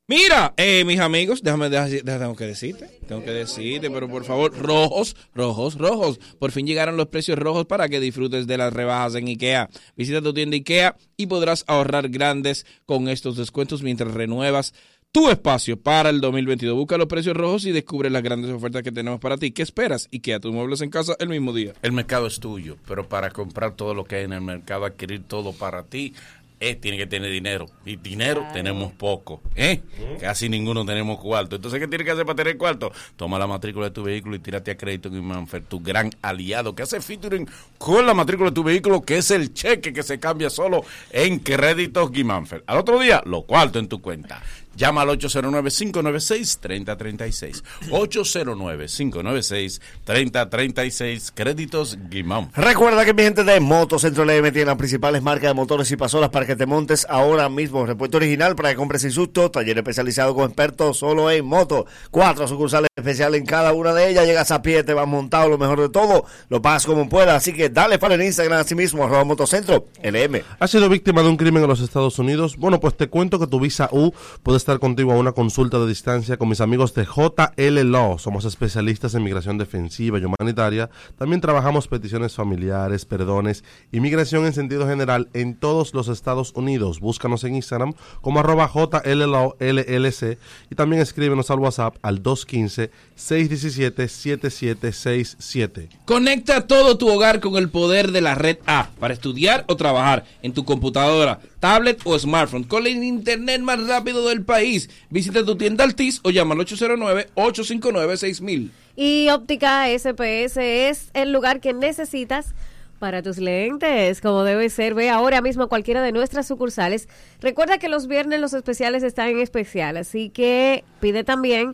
Mira, eh, mis amigos, déjame, déjame, déjame- tengo que decirte, tengo que decirte, pero por favor, rojos, rojos, rojos. Por fin llegaron los precios rojos para que disfrutes de las rebajas en IKEA. Visita tu tienda IKEA y podrás ahorrar grandes con estos descuentos mientras renuevas tu espacio para el 2022. Busca los precios rojos y descubre las grandes ofertas que tenemos para ti. ¿Qué esperas? IKEA, tus muebles en casa el mismo día. El mercado es tuyo, pero para comprar todo lo que hay en el mercado, adquirir todo para ti, eh, tiene que tener dinero. Y dinero tenemos poco. ¿eh? Casi ninguno tenemos cuarto. Entonces, ¿qué tienes que hacer para tener cuarto? Toma la matrícula de tu vehículo y tírate a crédito en Manfer, tu gran aliado, que hace featuring con la matrícula de tu vehículo, que es el cheque que se cambia solo en créditos Guimánfer. Al otro día, lo cuarto en tu cuenta. Llama al 809-596-3036. 809-596-3036. Créditos Guimán. Recuerda que mi gente de Motocentro LM tiene las principales marcas de motores y pasolas para que te montes ahora mismo. Repuesto original para que compres sin susto. Taller especializado con expertos solo en moto. Cuatro sucursales especiales en cada una de ellas. Llegas a pie, te vas montado, lo mejor de todo. Lo pagas como puedas. Así que dale para en Instagram así mismo, arroba Motocentro LM. ¿Has sido víctima de un crimen en los Estados Unidos? Bueno, pues te cuento que tu visa U puede estar contigo a una consulta de distancia con mis amigos de JL Law. Somos especialistas en migración defensiva y humanitaria. También trabajamos peticiones familiares, perdones, inmigración en sentido general en todos los Estados Unidos. Búscanos en Instagram como arroba JL Law LLC y también escríbenos al WhatsApp al 215-617-7767. Conecta todo tu hogar con el poder de la red A para estudiar o trabajar en tu computadora, tablet o smartphone con el internet más rápido del país. Visita tu tienda Altis o llama al 809-859-6000. Y óptica SPS es el lugar que necesitas para tus lentes, como debe ser. Ve ahora mismo a cualquiera de nuestras sucursales. Recuerda que los viernes los especiales están en especial, así que pide también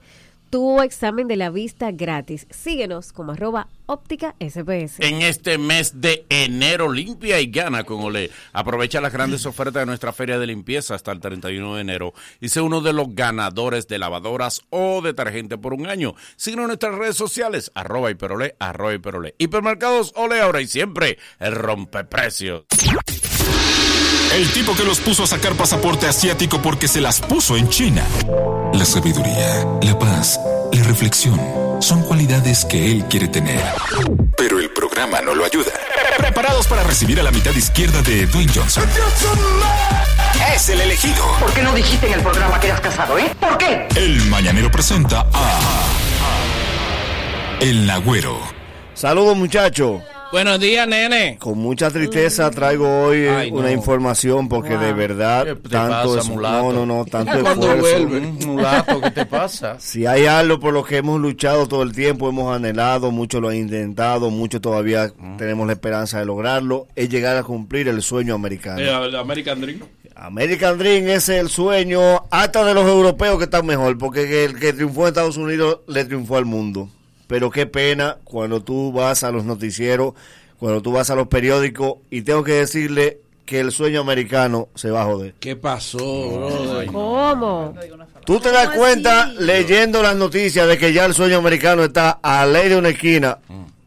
tu examen de la vista gratis. Síguenos como arroba óptica SPS. En este mes de enero, limpia y gana con Olé. Aprovecha las grandes ofertas de nuestra feria de limpieza hasta el 31 de enero y sé uno de los ganadores de lavadoras o detergente por un año. Síguenos en nuestras redes sociales, arroba hiperolé, arroba hiperolé. Hipermercados Ole ahora y siempre, el rompeprecios. El tipo que los puso a sacar pasaporte asiático porque se las puso en China. La sabiduría, la paz, la reflexión son cualidades que él quiere tener. Pero el programa no lo ayuda. Preparados para recibir a la mitad izquierda de Dwayne Johnson. Es el elegido. ¿Por qué no dijiste en el programa que eras casado, eh? ¿Por qué? El mañanero presenta a. El Nagüero. Saludos muchachos. Buenos días, nene. Con mucha tristeza traigo hoy eh, Ay, no. una información porque de verdad ¿Qué te tanto pasa, es- mulato? no no no tanto ¿Cuándo esfuerzo. vuelve? Mulato, ¿qué te pasa? Si hay algo por lo que hemos luchado todo el tiempo, hemos anhelado, muchos lo han intentado, muchos todavía tenemos la esperanza de lograrlo, es llegar a cumplir el sueño americano. Eh, el American Dream. American Dream es el sueño hasta de los europeos que están mejor, porque el que triunfó en Estados Unidos le triunfó al mundo. Pero qué pena cuando tú vas a los noticieros, cuando tú vas a los periódicos y tengo que decirle que el sueño americano se va a joder. ¿Qué pasó, brother? ¿Cómo? Tú te das cuenta leyendo las noticias de que ya el sueño americano está a ley de una esquina,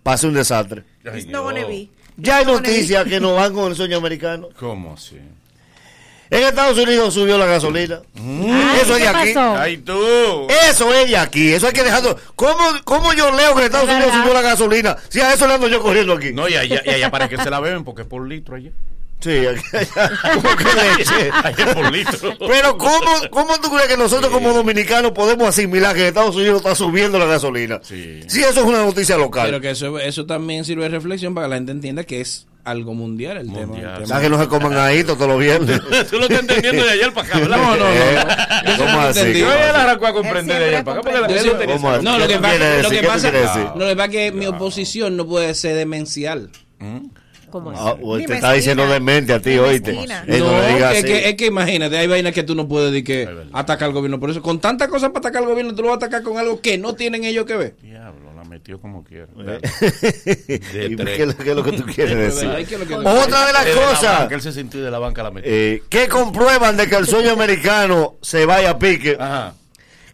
pasa un desastre. Ay, not gonna be. Ya hay noticias que no van con el sueño americano. ¿Cómo así? En Estados Unidos subió la gasolina. Eso es de aquí. Ay, tú. Eso es de aquí. Eso hay que dejarlo. ¿Cómo, cómo yo leo que en Estados Unidos subió la gasolina? Si a eso le ando yo corriendo aquí. No, y allá, y allá parece que se la beben porque es por litro allá. Sí, ¿cómo que leche? Allá es por litro. Pero ¿cómo, ¿cómo tú crees que nosotros como dominicanos podemos asimilar que en Estados Unidos está subiendo la gasolina? Sí. Si eso es una noticia local. Pero que eso, eso también sirve de reflexión para que la gente entienda que es algo mundial el tema. el tema. ¿Sabes que no se coman ahí todos los viernes? Tú lo estás entendiendo de ayer para acá, ¿verdad? No, no, no. Eh, ¿Cómo así? Yo ya la arrancó a comprender de ayer para acá. porque la-. No, lo ¿Qué que pasa, no, lo que pasa es que mi oposición no puede ser demencial. ¿Cómo Ah, así? o Ni te está diciendo demente a ti, oíste. no No, digas que, es que imagínate, hay vainas que tú no puedes decir que atacar al gobierno. Por eso, con tantas cosas para atacar al gobierno, tú lo vas a atacar con algo que no tienen ellos que ver. Metió como quiera. ¿Y qué, es lo- qué que tú quieres decir? ¿qué que- Otra de las cosas banca, él se sintió de la banca la metió. eh, que comprueban de que el sueño americano se vaya a pique.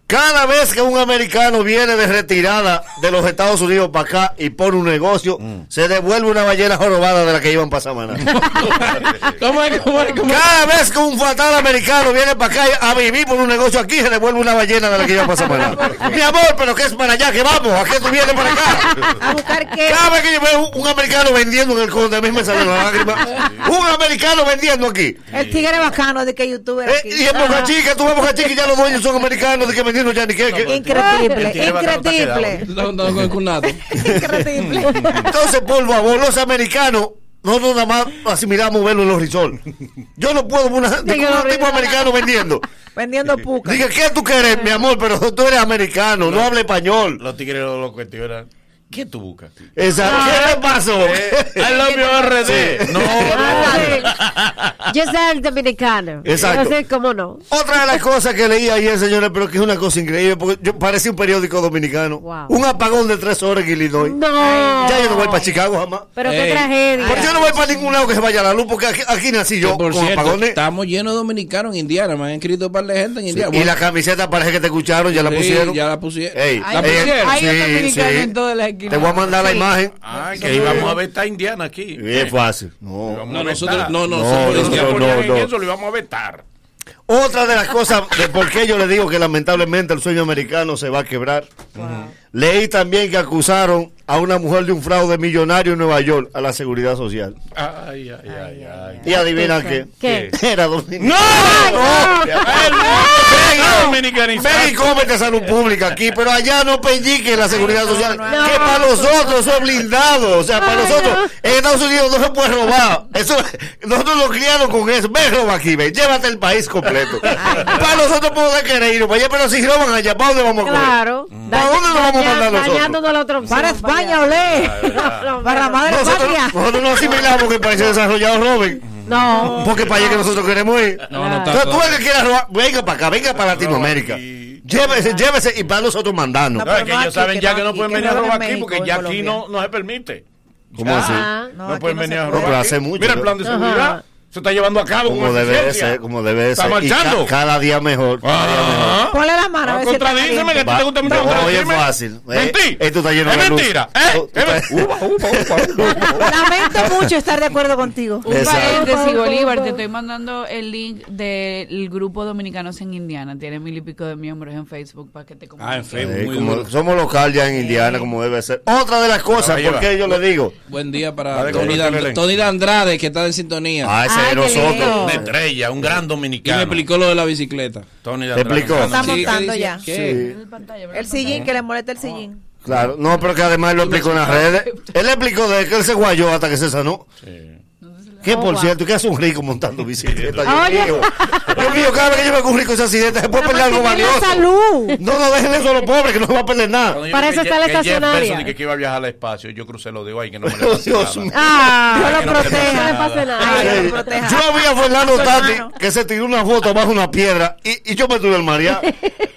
Cada vez que un americano viene de retirada de los Estados Unidos para acá y pone un negocio, se devuelve una ballena jorobada de la que iban para Samaná. ¿Cómo es? ¿Cómo es? ¿Cómo es? Cada vez que un fatal americano viene para acá a vivir por un negocio aquí, se devuelve una ballena de la que iba para Samaná. Mi amor, pero que es para allá, que vamos, ¿a qué tú vienes para acá? A buscar qué. Cada vez que yo veo un, un americano vendiendo en el conde, a mí me salen las lágrimas. Un americano vendiendo aquí. El tigre bacano de que youtuber aquí. Y en Boca Chica, tú ves Boca Chica y ya los dueños son americanos de que vendiendo ya ni qué. qué. Increíble, increíble. No, no, con. Increíble. Entonces, por favor, los americanos, nosotros nada más asimilamos verlo en los resorts. Yo no puedo ver una, de Digo, un tipo no, americano vendiendo. Vendiendo puca. Dije, ¿qué tú quieres, mi amor? Pero tú eres americano, no, habla español. Los tigres lo, lo cuestionan. ¿Qué tú buscas? Exacto. ¿Qué le pasó? I love you RD. No, Yo soy el dominicano. Exacto. No sé cómo no. Otra de las cosas que leí ayer, señores, pero que es una cosa increíble, porque yo parecía un periódico dominicano. Un apagón de tres horas en Illinois. No. Ya yo no voy para Chicago jamás. Pero qué Ey. tragedia. Porque yo no voy para ningún lado que se vaya la luz, porque aquí, aquí nací yo Por con cierto, apagones. estamos llenos de dominicanos en Indiana. Me han escrito un par de gente en Indiana. Y la camiseta parece que te escucharon, ya la pusieron. ya la pusieron. Ey, ¿La ey, pusieron? Hay un sí, dominicano sí. en todas las esquinas. Te voy a mandar la imagen. Ah, que íbamos a ver esta indiana aquí. Es fácil. No, Íbamos No, a nosotros, vetar. no, no, No, no, cristianos. no, Ponían en no. Lo. Otra de las cosas de por qué yo le digo que lamentablemente el sueño americano se va a quebrar. Leí también que acusaron a una mujer de un fraude millonario en Nueva York a la seguridad social. Ay, ay, ay, ay. Y adivina qué. ¿Qué? Era dominicano. ¡No! ¡No! Ven y- Ven y cómete salud pública aquí, pero allá no peñique la seguridad social. Que para nosotros es blindado. O sea, para nosotros, en Estados Unidos no se puede robar. Eso, nosotros nos criamos con eso. Ven, roba aquí, ven, llévate el país completo. Para nosotros podemos querer irnos para allá, pero si roban allá, ¿para dónde vamos a coger? Claro. ¿Para dónde nos vamos a mandar nosotros? Para España, olé. Para la madre Nosotros, patria. nosotros no asimilamos que países desarrollados roben. No. Porque para allá que nosotros queremos ir. No, no Entonces, tú el que quieras robar, venga para acá, venga para Latinoamérica. Llévese, llévese y para nosotros mandando. No, que ellos saben ya que no pueden venir a robar aquí porque ya aquí no, no se permite. ¿Cómo así? No, pueden venir a robar. No, pero aquí. hace mucho, Mira el plan de seguridad. Se está llevando a cabo Como debe eficiencia. ser, como debe Está ser. Ca- marchando. cada día mejor. Ah. Ponle la mano a Ah, Contradíceme que a ti caliente. te gusta mucho fácil. Eh, Mentí. Esto está lleno Es de mentira. Tú- ¿Eh? tú Es estás- men- Uva, uva, uva, uva. Lamento mucho estar de acuerdo contigo. Un paréntesis, Bolívar, te estoy mandando el link del grupo Dominicanos en Indiana. Tiene mil y pico de miembros en Facebook para que te Ah, en comuniques. Facebook. Eh, como somos local ya en Indiana, como debe ser. Otra de las cosas, porque yo le digo. Buen día para Tony, Andrade, que está en sintonía. Ah, ese Lindo. Una estrella, un gran y me dominicano. explicó lo de la bicicleta. Tony ¿Te explicó? Está Sí, ¿qué montando ya. ¿Qué? El sillín, que le molesta el sillín. Claro, no, pero que además él lo explicó en las redes. Él le explicó de que él se guayó hasta que se sanó. Que Oh, por wow. cierto, que hace un rico montando bicicleta. Oye. Dios mío. Dios mío, cada vez que yo que un rico se accidente, se puede perder algo valioso. salud. No, no dejen eso a los pobres, que no se va a perder nada. Cuando yo Para eso que está la que estacionaria. Dije que iba a viajar al espacio. Yo crucé lo digo ahí que no me le Oh, pase Dios nada. mío. Ah, no que lo proteja. No pase le pase nada. Yo vi a Fernando Tati que se tiró una foto bajo una piedra y, y yo me tuve el mareado.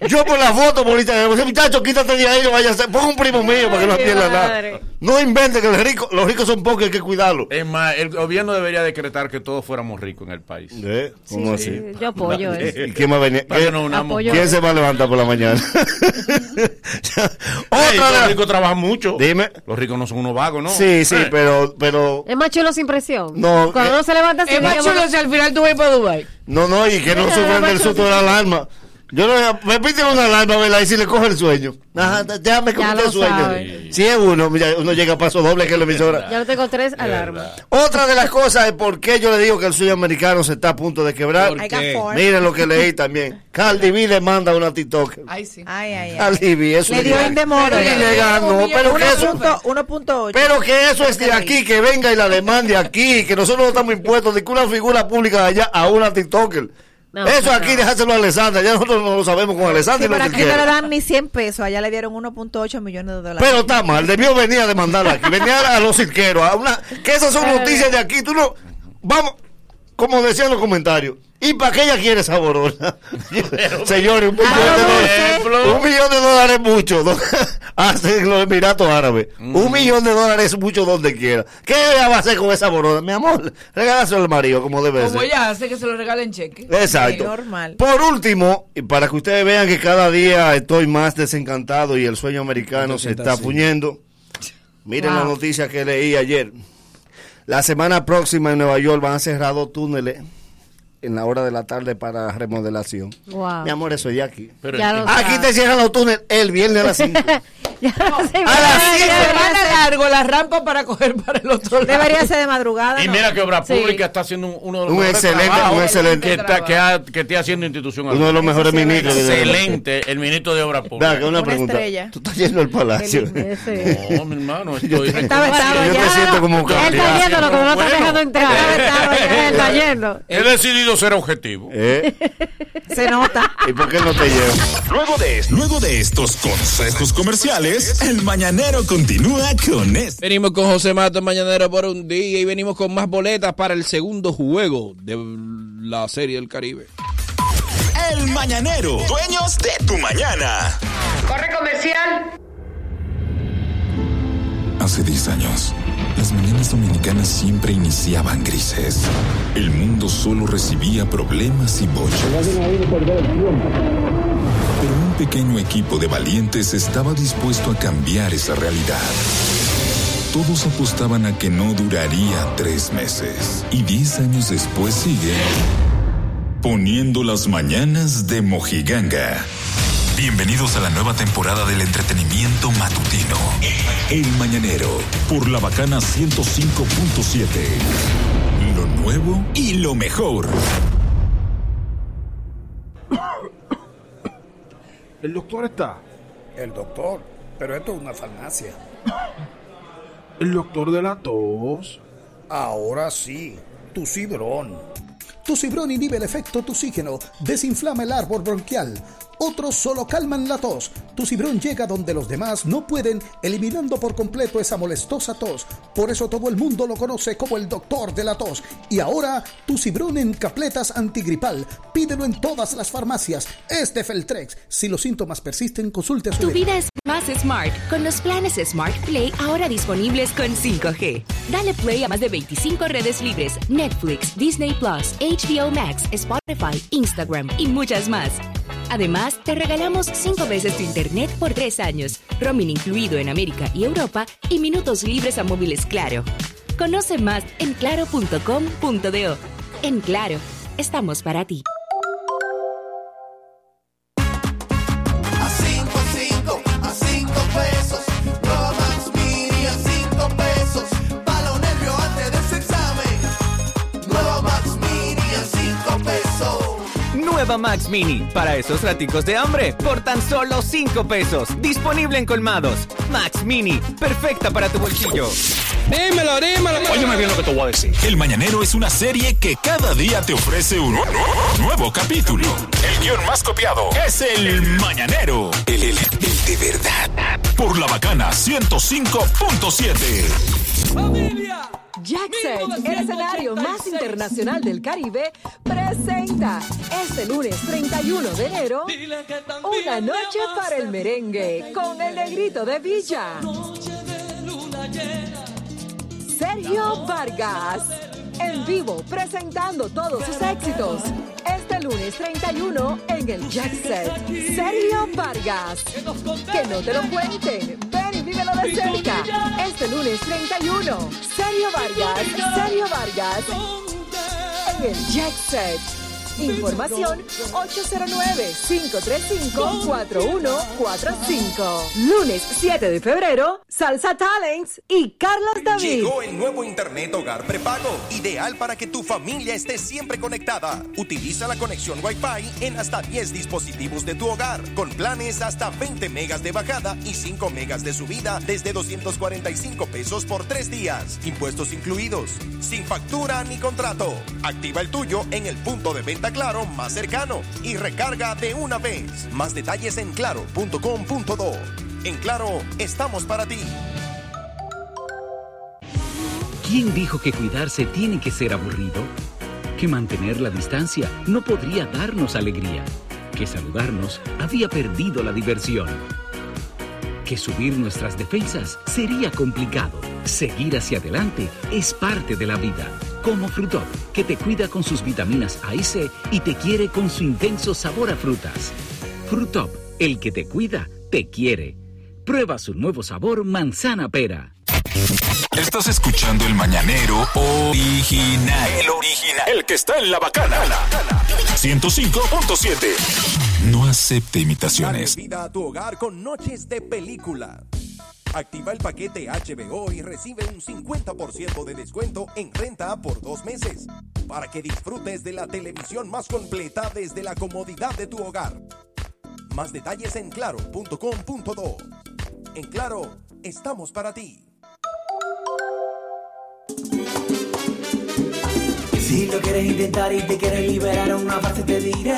Yo por la foto, por Instagram, ese muchacho, quítate de ahí, no vayas a hacer. Pon un primo mío para que no pierda nada. No invente que los ricos, los ricos son pocos, hay que cuidarlos. Es más, el gobierno debería decretar que todos fuéramos ricos en el país. ¿Eh? ¿Cómo así? Sí, Yo apoyo eso. ¿Y quién va a venir? Para que ¿Quién- nos unamos. Apoyo. ¿Quién se va a levantar por la mañana? Otra de los ricos trabajan mucho. Dime. Los ricos no son unos vagos, ¿no? Sí, sí, Eh, pero, pero, Es más chulo sin presión. No, Cuando eh, uno se levanta Es más chulo si al final tú vas para Dubai. no, no, y que no sufran del susto de la alarma. Yo no, me piden una alarma, ¿verdad? Y si le coge el sueño. Ajá, ya me Ya coge lo el sueño. Si es uno, ya uno llega a paso doble que la emisora. Ya no tengo tres alarmas. Otra de las cosas es por qué yo le digo que el sueño americano se está a punto de quebrar. ¿Por qué? Miren lo que leí también. Cardi B le manda una TikTok. Ay, sí. Ay, ay, ay. Cardi B, eso Le es dio. Ilegal, no, pero que eso... 1.8. Pero que eso es de aquí, que venga y la demande aquí, que nosotros no estamos impuestos de que una figura pública de allá a una TikToker. No, Eso aquí déjaselo a Alessandra, ya nosotros no lo sabemos con Alessandra. Sí, pero aquí no le dan ni 100 pesos. Allá le dieron 1.8 millones de dólares. Pero está mal, debió venir a demandarlo aquí, venía a los cirqueros, a una, que esas son noticias de aquí, tú no, vamos, como decían los comentarios, ¿y para qué ella quiere saborosa? Señores, un millón de dólares, un millón de dólares es mucho, do- hacen los Emiratos Árabes, un millón de dólares es mucho donde quiera. ¿Qué ella va a hacer con esa saborosa? Mi amor, regálaselo al marido como debe Como ser. ella hace que se lo regalen cheque. Exacto. normal. Por último, y para que ustedes vean que cada día estoy más desencantado y el sueño americano se está así. puñendo, miren la noticia que leí ayer. La semana próxima en Nueva York van a cerrar dos túneles en la hora de la tarde para remodelación. Wow. Mi amor, eso es de aquí. Ya lo aquí sabes. te cierran los túneles el viernes a las 5. Ya no sé, A las debería semana ser- largo la rampa para coger para el otro lado. Debería ser de madrugada. Y ¿no? mira que Obra Sí. Pública está haciendo un- uno de los Un mejores excelente- trabajos un excelente que está, que, ha- que esté haciendo institución. Uno de los mejores ministros Excelente, el ministro de Obra Pública. Venga, una pregunta. ¿Tú estás yendo al palacio? No, mi hermano, estoy Yo te- reconociendo. yo te siento como un Él está yendo, lo que no lo está dejando entrar. Él está yendo. He decidido ser objetivo. ¿Eh? Se nota. ¿Y por qué no te llevo? Luego de, luego de estos consejos comerciales, el mañanero continúa con esto. Venimos con José Mato Mañanero por un día y venimos con más boletas para el segundo juego de la Serie del Caribe. El mañanero, dueños de tu mañana. Corre comercial. Hace 10 años, las mañanas dominicanas siempre iniciaban grises. El mundo solo recibía problemas y bochas. Pequeño equipo de valientes estaba dispuesto a cambiar esa realidad. Todos apostaban a que no duraría tres meses. Y diez años después sigue poniendo las mañanas de Mojiganga. Bienvenidos a la nueva temporada del entretenimiento matutino. El Mañanero, por la bacana 105.7. Lo nuevo y lo mejor. ¿El doctor está? El doctor, pero esto es una farmacia. ¿El doctor de la tos? Ahora sí, tu cibrón. Tu cibrón inhibe el efecto toxígeno, desinflama el árbol bronquial. Otros solo calman la tos. Tu cibrón llega donde los demás no pueden, eliminando por completo esa molestosa tos. Por eso todo el mundo lo conoce como el doctor de la tos. Y ahora, tu cibrón en capletas antigripal. Pídelo en todas las farmacias. Este Feltrex. Si los síntomas persisten, consulte a su Tu vida es más smart con los planes Smart Play ahora disponibles con 5G. Dale play a más de 25 redes libres, Netflix, Disney Plus, HBO Max, Spotify, Instagram y muchas más. Además, te regalamos 5 veces tu internet por 3 años, roaming incluido en América y Europa y minutos libres a móviles Claro. Conoce más en claro.com.do. En Claro, estamos para ti. Nueva Max Mini, para esos raticos de hambre, por tan solo 5 pesos. Disponible en colmados. Max Mini, perfecta para tu bolsillo. Dímelo, dímelo. Óyeme bien lo que te voy a decir. El Mañanero es una serie que cada día te ofrece un nu- nuevo capítulo. El guion más copiado es El Mañanero. El, el- el de verdad. Por la bacana 105.7. Jackson, el escenario más internacional del Caribe, presenta este lunes 31 de enero una noche para el merengue con el negrito de Villa. Sergio Vargas, en vivo presentando todos sus éxitos. Este lunes 31 en el Jackset. Sergio Vargas. Que no te lo cuenten. Vívelo de cerca. Este lunes 31. Sergio Vargas. Sergio Vargas. En el Jackset. Información 809-535-4145. Lunes 7 de febrero, Salsa Talents y Carlos David. Llegó el nuevo Internet Hogar Prepago, ideal para que tu familia esté siempre conectada. Utiliza la conexión Wi-Fi en hasta 10 dispositivos de tu hogar, con planes hasta 20 megas de bajada y 5 megas de subida desde 245 pesos por 3 días. Impuestos incluidos, sin factura ni contrato. Activa el tuyo en el punto de venta Claro más cercano y recarga de una vez. Más detalles en claro.com.do. En Claro, estamos para ti. ¿Quién dijo que cuidarse tiene que ser aburrido? Que mantener la distancia no podría darnos alegría. Que saludarnos había perdido la diversión. Que subir nuestras defensas sería complicado. Seguir hacia adelante es parte de la vida. Como Frutop, que te cuida con sus vitaminas A y C y te quiere con su intenso sabor a frutas. Frutop, el que te cuida, te quiere. Prueba su nuevo sabor manzana pera. Estás escuchando el mañanero original. El original. El que está en la bacana. 105.7. No acepte imitaciones. Dale vida a tu hogar con noches de película. Activa el paquete HBO y recibe un 50% de descuento en renta por dos meses. Para que disfrutes de la televisión más completa desde la comodidad de tu hogar. Más detalles en claro.com.do. En Claro, estamos para ti. Si lo quieres intentar y te quieres liberar una parte te diré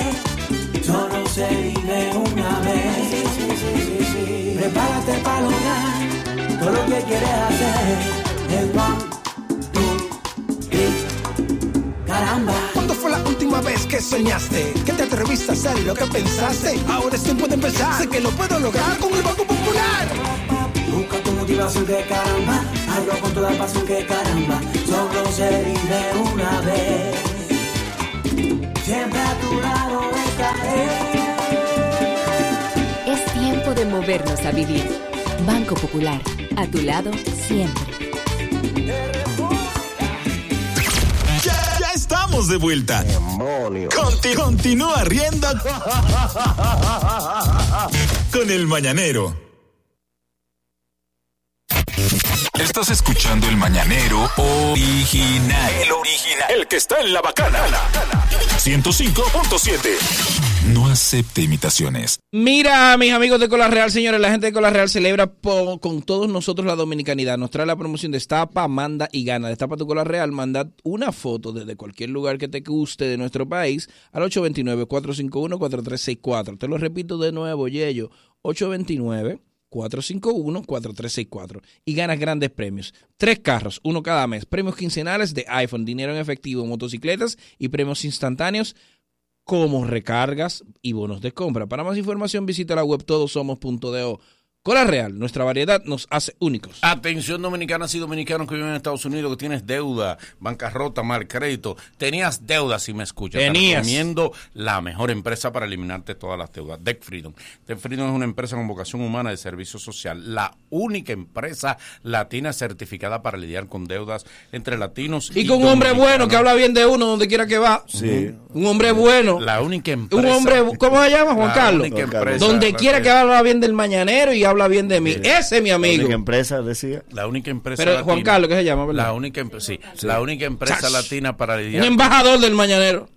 Solo se vive una vez Prepárate para lograr todo lo que quieres hacer El one, two, three, caramba ¿Cuándo fue la última vez que soñaste? Que te atreviste a hacer lo que pensaste. Ahora es tiempo de empezar. Sé que lo puedo lograr con el Banco Popular. Busca tu motivación que caramba Hazlo con toda pasión que caramba Solo se vive una vez Siempre a tu lado movernos a vivir. Banco Popular, a tu lado siempre. Ya, ya estamos de vuelta. Conti- continúa riendo con el mañanero. Estás escuchando el mañanero original. El original. El que está en la bacana. 105.7. No acepte imitaciones. Mira, mis amigos de Cola Real, señores, la gente de Cola Real celebra con todos nosotros la dominicanidad. Nos trae la promoción Destapa, manda y gana. Destapa tu Cola Real, manda una foto desde cualquier lugar que te guste de nuestro país al 829-451-4364. Te lo repito de nuevo, Yello, 829-451-4364. Y ganas grandes premios. Tres carros, uno cada mes. Premios quincenales de iPhone, dinero en efectivo, motocicletas y premios instantáneos como recargas y bonos de compra. Para más información visita la web todosomos.do. Cola Real, nuestra variedad nos hace únicos. Atención dominicanas y dominicanos que viven en Estados Unidos, que tienes deuda, bancarrota, mal crédito. Tenías deudas, si me escuchas. Tenías. Te recomiendo la mejor empresa para eliminarte todas las deudas, Deck Freedom. Deck Freedom es una empresa con vocación humana de servicio social. La única empresa latina certificada para lidiar con deudas entre latinos y, Y con un hombre bueno que habla bien de uno donde quiera que va. Sí. Un hombre bueno. La única empresa. Un hombre, ¿cómo se llama? Juan La Carlos. única empresa, Donde quiera que- que habla bien del mañanero y habla bien de mí. Ese es mi amigo. única empresa, decía. La única empresa Pero Juan Carlos, ¿qué se llama? verdad? La única, sí, la única empresa latina para lidiar Un embajador del mañanero.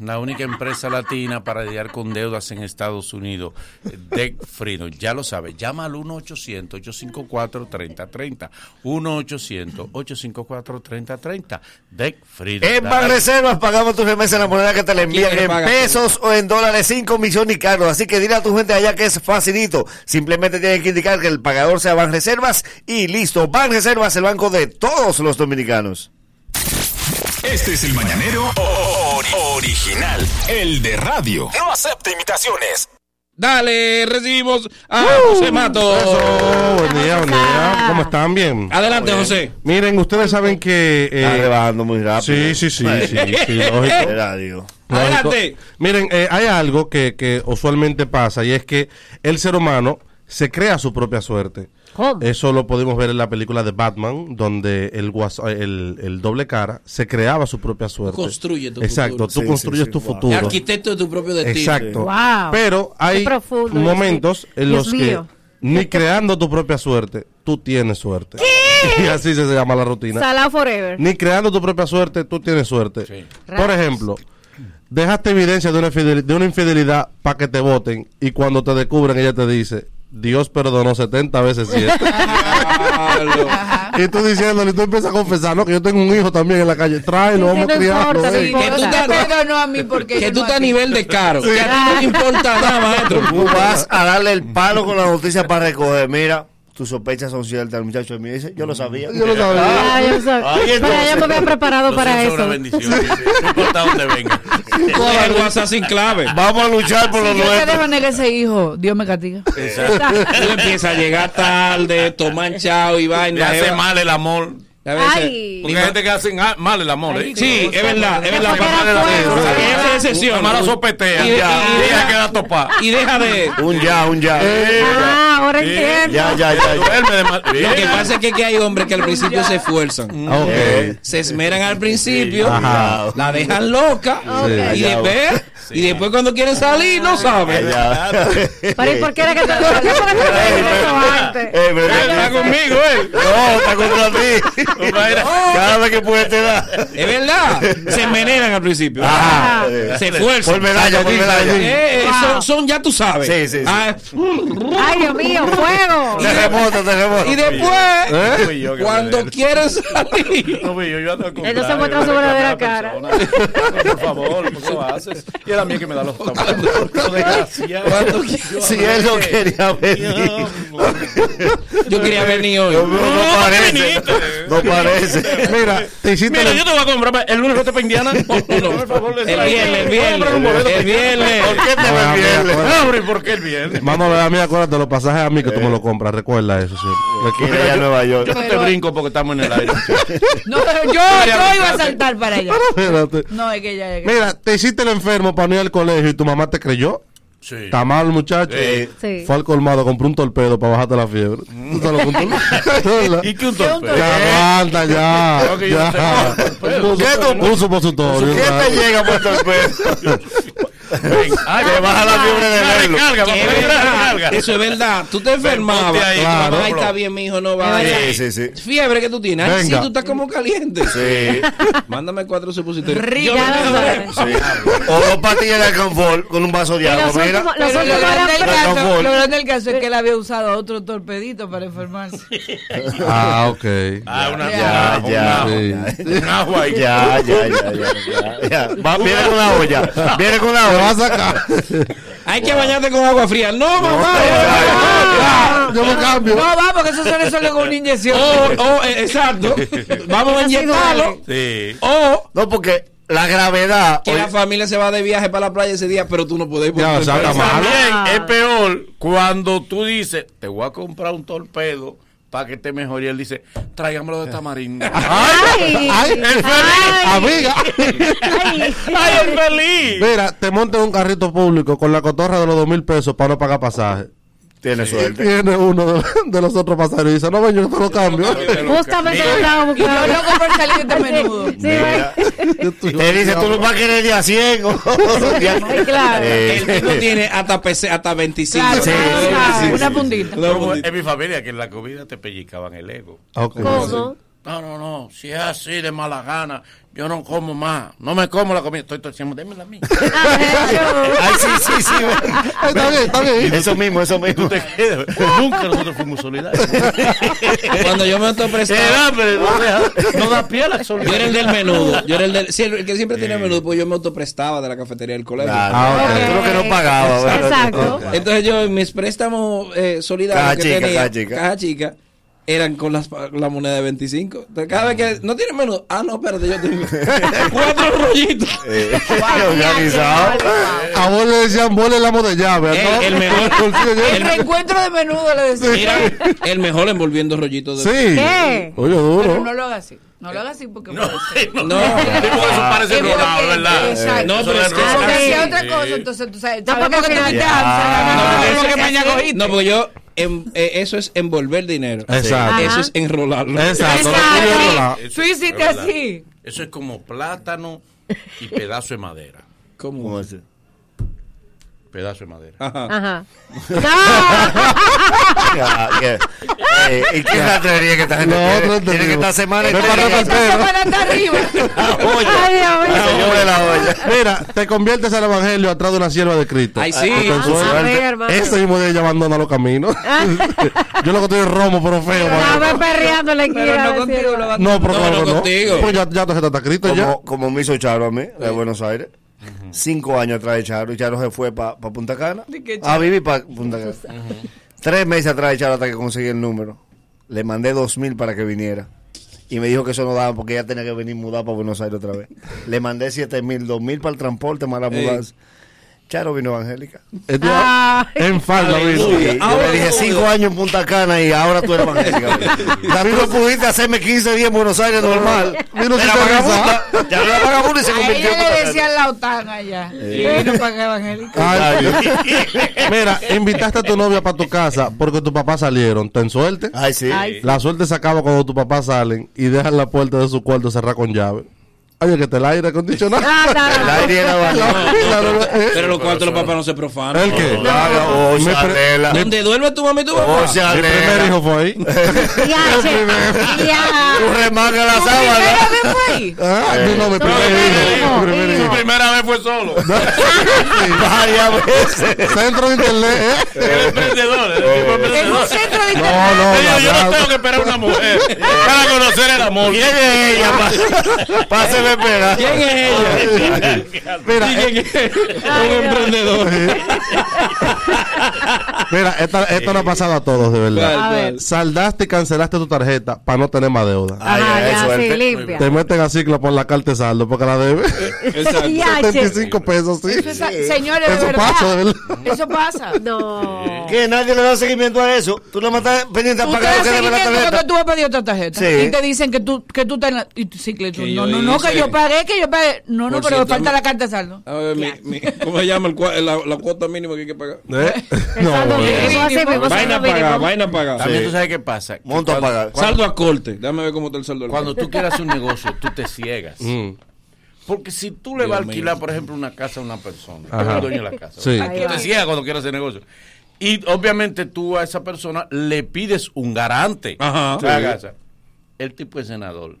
La única empresa latina para lidiar con deudas en Estados Unidos, eh, Deck Freedom. Ya lo sabe, llama al 1-800-854-3030. 1-800-854-3030. Deck Freedom. En. Banreservas pagamos tus remesas en la moneda que te la envían ¿Quién en pesos o en dólares sin comisión ni cargo. Así que dile a tu gente allá que es facilito. Simplemente tienen que indicar que el pagador sea Banreservas y listo. Banreservas, el banco de todos los dominicanos. Este es el mañanero ori- original. El de radio. No acepte imitaciones. Dale, recibimos a José Mato. Eso, buen día, buen día. ¿Cómo están? Bien. Adelante, José. Miren, ustedes saben que. eh, Está rebajando muy rápido. Sí, sí, sí, sí, sí, lógico. Digo. Lógico. Adelante. Miren, eh, hay algo que, que usualmente pasa y es que el ser humano se crea su propia suerte. Eso lo podemos ver en la película de Batman, donde el, el, el doble cara se creaba su propia suerte. Construye tu Exacto, futuro. tú Sí, construyes sí, tu wow. futuro. Arquitecto de tu propio destino. Exacto. Wow. Pero hay Qué profundo momentos en los que ni creando tu propia suerte, tú tienes suerte. Y así se llama la rutina. Salao Forever. Ni creando tu propia suerte, tú tienes suerte. Por ejemplo, dejaste evidencia de una, infidel- de una infidelidad para que te voten y cuando te descubren ella te dice, Dios perdonó 70 veces 7. y tú diciéndole, tú empiezas a confesar, no, que yo tengo un hijo también en la calle. Tráelo, vamos a criarlo. Que tú no a mí porque que tú estás a nivel de caro. Que a ti no te importa nada, maestro. Tú vas a darle el palo con la noticia para recoger. Mira, tus sospechas son ciertas. El muchacho de mí dice, yo lo sabía. Yo lo sabía. Ah, yo sabía. Ay, Pero entonces- ya me había preparado para Eso es una eso. bendición. No importa dónde venga. El WhatsApp sin clave. Vamos a luchar por lo Si yo te dejo negar ese hijo, Dios me castiga. Tú empiezas a llegar tarde, tomar chao y Le vaina. hace Eva. mal el amor. A veces- Ay. Porque hay gente que hace mal el amor. ¿eh? Sí, es verdad, es verdad. Es excepción. Lo sopetea. Y de- ya. y Y deja- queda topada. Y deja de. Un ya, un ya. Ah, ahora Sí. entiendo. Ya, ya, ya. ya. Duerme de mal. Lo que pasa es que, que hay hombres que al principio se esfuerzan. Ok. Se esmeran al principio, la dejan loca y Ya, después, y después cuando quieren salir no saben. Ya. Pero ¿y por qué era que te ¿por qué fue que te Ey, dije eso pero- antes? Está conmigo, él. No, está contra ti. Cada vez que puede te da. Es verdad, se envenenan al principio. Ajá. Se esfuerzan. Por medalla, por medalla. Eh, eh, Wow. son, son, ya tú sabes. Sí, sí, sí. Ah, Ay, Dios mío, fuego. Terremoto, terremoto. y después, yo que cuando quieren salir, No yo, yo ando a comprar. Entonces muestra su verdadera cara. Por favor, ¿por qué lo haces? Y era a mí que me da los cuando Si él no quería venir. yo quería venir hoy. No, no parece. viniste. No parece. Mira, te hiciste Mira, el- yo te voy a comprar el lunes vete para Indiana. Por favor, le El viernes, el viernes, el viernes. ¿Por qué te ves mira, bien? pues. Abre, ¿por qué el viernes? Vamos a mí acuérdate los pasajes a mí que tú me lo compras. Recuerda eso siempre. Ir a Nueva York. Yo no te brinco porque estamos en el aire. No, pero yo, yo iba a saltar para allá. No, es que ya. Mira, te hiciste el enfermo para no ir al colegio y tu mamá te creyó. Sí. Está mal, muchacho. Sí. Fue al colmado, compró un torpedo para bajarte la fiebre. Tú sabes lo que un torpedo. ¿Y qué un torpedo? Ya aguanta, ya. No, que yo ya. no sé torpedo. Puso- ¿Qué tú- Puso supositorio. ¿Qué ¿sabes? te llega por torpedo? Ay, Te baja la fiebre de verlo. carga. Eso es verdad. Tú te enfermabas. ahí, Claro. Ay, está bien, mi hijo, no vaya. Sí, sí, sí. Fiebre que tú tienes. Ay, sí, tú estás como caliente. Sí. Mándame cuatro supositorios. Rica. O dos pastillas de alcanfor con un vaso de agua. Mira. lo grande, del caso, es que él había usado otro torpedito para enfermarse. Ah, ok. Ah, una Ya, un ya. ajo, Sí. Un agua ahí. Ya, ya, ya. Va, viene con una olla. Viene con una Te vas a sacar. Hay que bañarte con agua fría. No, mamá. Yo me cambio. No, va, porque eso se resuelve con una inyección. Oh, oh, eh, exacto. Vamos a inyectarlo. Sí. O No, porque la gravedad. que la familia se va de viaje para la playa ese día, pero tú no puedes ir Ya, o sea. También es peor cuando tú dices, te voy a comprar un torpedo para que te mejore. Y él dice, tráigamelo de tamarindo. Ay, Ay, el feliz. ay. Amiga. Ay. ¡Ay, el feliz! Mira, te montas en un carrito público con la cotorra de los dos mil pesos para no pagar pasaje. Tiene Y suerte. viene uno de, de los otros pasajeros y dice, no, ven, yo te lo cambio. Justamente lo estaba Y yo buscando. loco por salir de menudo. Sí. Te dice, tú no vas a querer de a 100. o- Ay, claro. El tipo tiene hasta, PC, hasta 25. Claro, Sí, claro, sí, sí, una puntita. En mi familia, que en la comida te pellizcaban el ego. ¿Cómo? No, no, no. Si es así de mala gana, yo no como más. No me como la comida. Estoy torciendo. Démela a mí. Ay, sí, sí, sí. Está bien, está bien. Eso mismo, eso mismo. Te. Nunca nosotros fuimos solidarios. Cuando yo me autoprestaba. El hambre no, deja- no da pie a la Yo era el solidaridad. del menudo. Yo era el, del, sí, el que siempre tenía menudo, pues yo me autoprestaba de la cafetería del colegio. Claro, Ah, ok. tú lo que no pagaba. ¿verdad? Exacto. Entonces yo en mis préstamos eh, solidarios Caja que chica, tenía, caja chica. caja chica, eran con las, la moneda de 25. Entonces cada vez que no tiene menudo, ah no, espérate, yo tengo cuatro rollitos. Eh, organizado. A vos le decían, vos le damos de llave. El- ¿no? el mejor. El reencuentro de menudo le decía. Mira, el mejor envolviendo rollitos de Sí. ¿Qué? Oye, Pero duro. no lo haga así. No lo haga así porque No, no, eso parece porque- ¿verdad? Exacto. No, pero es que- hacía sí. otra cosa, entonces tú sabes. No, porque que no- te Ya. No, porque eso- mañana cogiste. No, porque yo, em- eh, eso es envolver dinero. Exacto. Eso es enrolarlo. Exacto. Eso Tú hiciste así. Eso es como plátano y pedazo de madera. ¿Cómo? ¿Cómo? Pedazo de madera. Ajá. Que- eh, ¿Y qué rastrería que esta gente Lo tiene? otro Tiene que estar semana está arriba. La de la. Mira, te conviertes al evangelio atrás de una sierva de Cristo. Ay, sí. Ah. Ese mismo día ella abandona los caminos. Yo lo que estoy es romo, pero feo. A man. ver, perreando la esquina. no de contigo, No, pero No, no que no. Pues ya, ya está ya. Como, como me hizo Charo a mí, de Buenos Aires. Cinco años atrás de Charo. Y Charo se fue para Punta Cana. A vivir para Punta Cana. Tres meses atrás de Charo hasta que conseguí el número. Le mandé dos mil para que viniera. Y me dijo que eso no daba porque ella tenía que venir mudar para Buenos Aires otra vez. Le mandé siete mil, dos mil para el transporte, más la mudanza. Charo vino evangélica. Ay. En falda, Sí, ¿viste? yo le dije cinco años en Punta Cana y ahora tú eres evangélica. David no pudiste hacerme 15 días en Buenos Aires normal. Vino sin vagabunda. Ya era vagabunda y se convirtió en ella Punta le Cana. decían la OTAN allá. Y vino para acá evangélica. Ay, Mira, invitaste a tu novia para tu casa porque tus papás salieron. Ten suerte. Ay, sí. Ay, La suerte se acaba cuando tus papás salen y dejan la puerta de su cuarto cerrada con llave. Oye, que te el aire acondicionado. Ah, no, El no. aire era. Claro, eh. Pero los cuartos de los papás no se profanan. ¿El qué? Claro, oh, Mi pre- Chanela. ¿Dónde duerme tu mamá y tu Oh, papá? Mi Chanela. primer hijo fue ahí. Tú Ya. remangas la ¿Primera sábana. vez fue ahí? Ah, no, mi primer hijo. Mi primera vez fue solo. Varias veces. Centro de internet, ¿eh? El emprendedor, En un emprendedor. centro de No, internet. no, Oye, yo no tengo que esperar a una mujer para conocer el amor. ¿Quién es ella? Pa- Páseme a esperar. ¿Quién es ella? Mira, ¿Quién es? Un emprendedor. Mira, esta- esto no ha pasado a todos, de verdad. Saldaste y cancelaste tu tarjeta para no tener más deuda. Ay, Ajá, ay, ya, sí, limpia. Te meten a ciclo por la carta de saldo porque la debe. Exacto. Ya, che. 75 pesos, sí. Eso es- Señores, de Eso verdad. pasa, de verdad. Eso pasa. No. Que nadie le da seguimiento a eso. Tú no estás pendiente a te pagar lo que debe la tarjeta. tú vas a pedir otra tarjeta. Sí. Y te dicen que tú, que tú estás en la. Y tú, sí, que tú, Que no, yo no, no, hice. Que yo pagué, que yo pagué. No, no, Por pero cierto, falta la carta de saldo. A ver, mi, mi- ¿cómo se llama el la, la cuota mínima que hay que pagar? ¿Eh? El saldo No, mínimo, Vaina pagada, mínimo. vaina pagada. También tú sabes qué pasa. Monto a pagar. Saldo a corte. Déjame ver cómo está el saldo al Cuando tú quieras un negocio, tú te ciegas. Mm. Porque si tú le Dios vas a alquilar, mío. por ejemplo, una casa a una persona, Ajá. eres el dueño de la casa, tú te ciegas cuando quieras hacer negocio. Y obviamente tú a esa persona le pides un garante Ajá. de la Sí. casa. El tipo es senador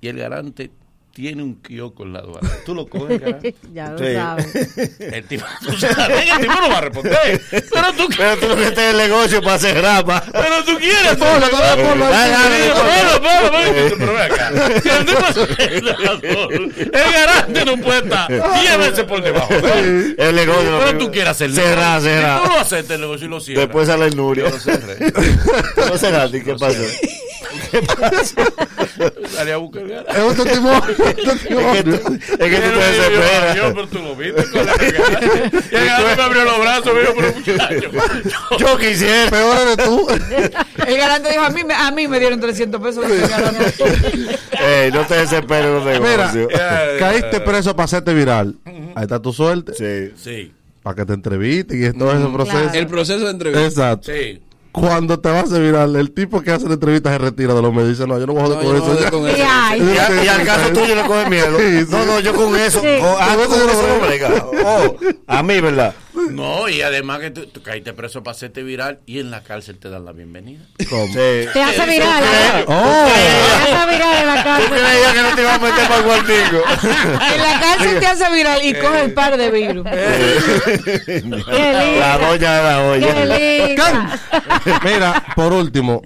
y el garante tiene un kiosco en la aduana. Tú lo coges, garante. Ya lo Sí. sabes. El tipo, tú sabes, el tipo no va a responder. Pero tú, Pero tú lo que el negocio para cerrar, pa. pero tú quieres. Ponlo, ponlo, ponlo. Pero ve acá. Si el tipo garante no puede estar 10 veces por debajo. El negocio. Pero tú quieres hacer Cerrar, cerrar. Tú lo el negocio y lo cierras. Después sale el Nurio. Yo lo cerré. ¿Tú lo cerraste? ¿Y qué pasó? ¿Qué? Salí a buscar. Es un testimonio. un Es que tú, es que tú te Yo, desesperas. pero tú lo viste con la garante. Y el me abrió los brazos, me dijo, pero muchacho. Yo quisiera. Peor eres tú. El garante dijo: a mí, me- a mí me dieron 300 pesos. Ey, no te desesperes en los Mira, negocios. caíste preso para hacerte viral. Ahí está tu suerte. Sí. Sí, Para que te entrevisten y todo ese proceso. El proceso de entrevista. Exacto. sí. Cuando te vas a viral, el tipo que hace la entrevista se retira de los medios dice, no, yo no voy a joder No, con yo no eso. ya". con Y eso. ay. Y, a- y al caso tuyo le coge miedo. Sí, sí. No, no, yo con eso. Sí. oh, ah, Con eso eso no no brega. Oh, a mí, ¿verdad? No, y además que tú, tú caíste preso para hacerte viral y en la cárcel te dan la bienvenida. ¿Cómo? Sí. Te hace viral. ¿eh? Oh, Te hace viral en la Tú cárcel. creías que no te iba a meter para el cuartico. En la cárcel te hace viral y coge el par de virus. La doña de la olla. Mira, por último,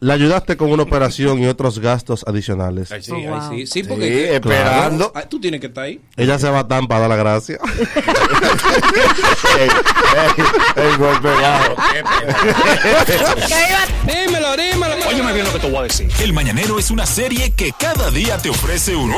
le ayudaste con una operación y otros gastos adicionales. Ay, sí, Sí, ay, wow. sí, sí, Sí, porque esperando. Ay, tú tienes que estar ahí. Ella se va tan para dar la gracia. El golpe. Dímelo, dímelo. Óyeme bien lo que te voy a decir. El Mañanero es una serie que cada día te ofrece un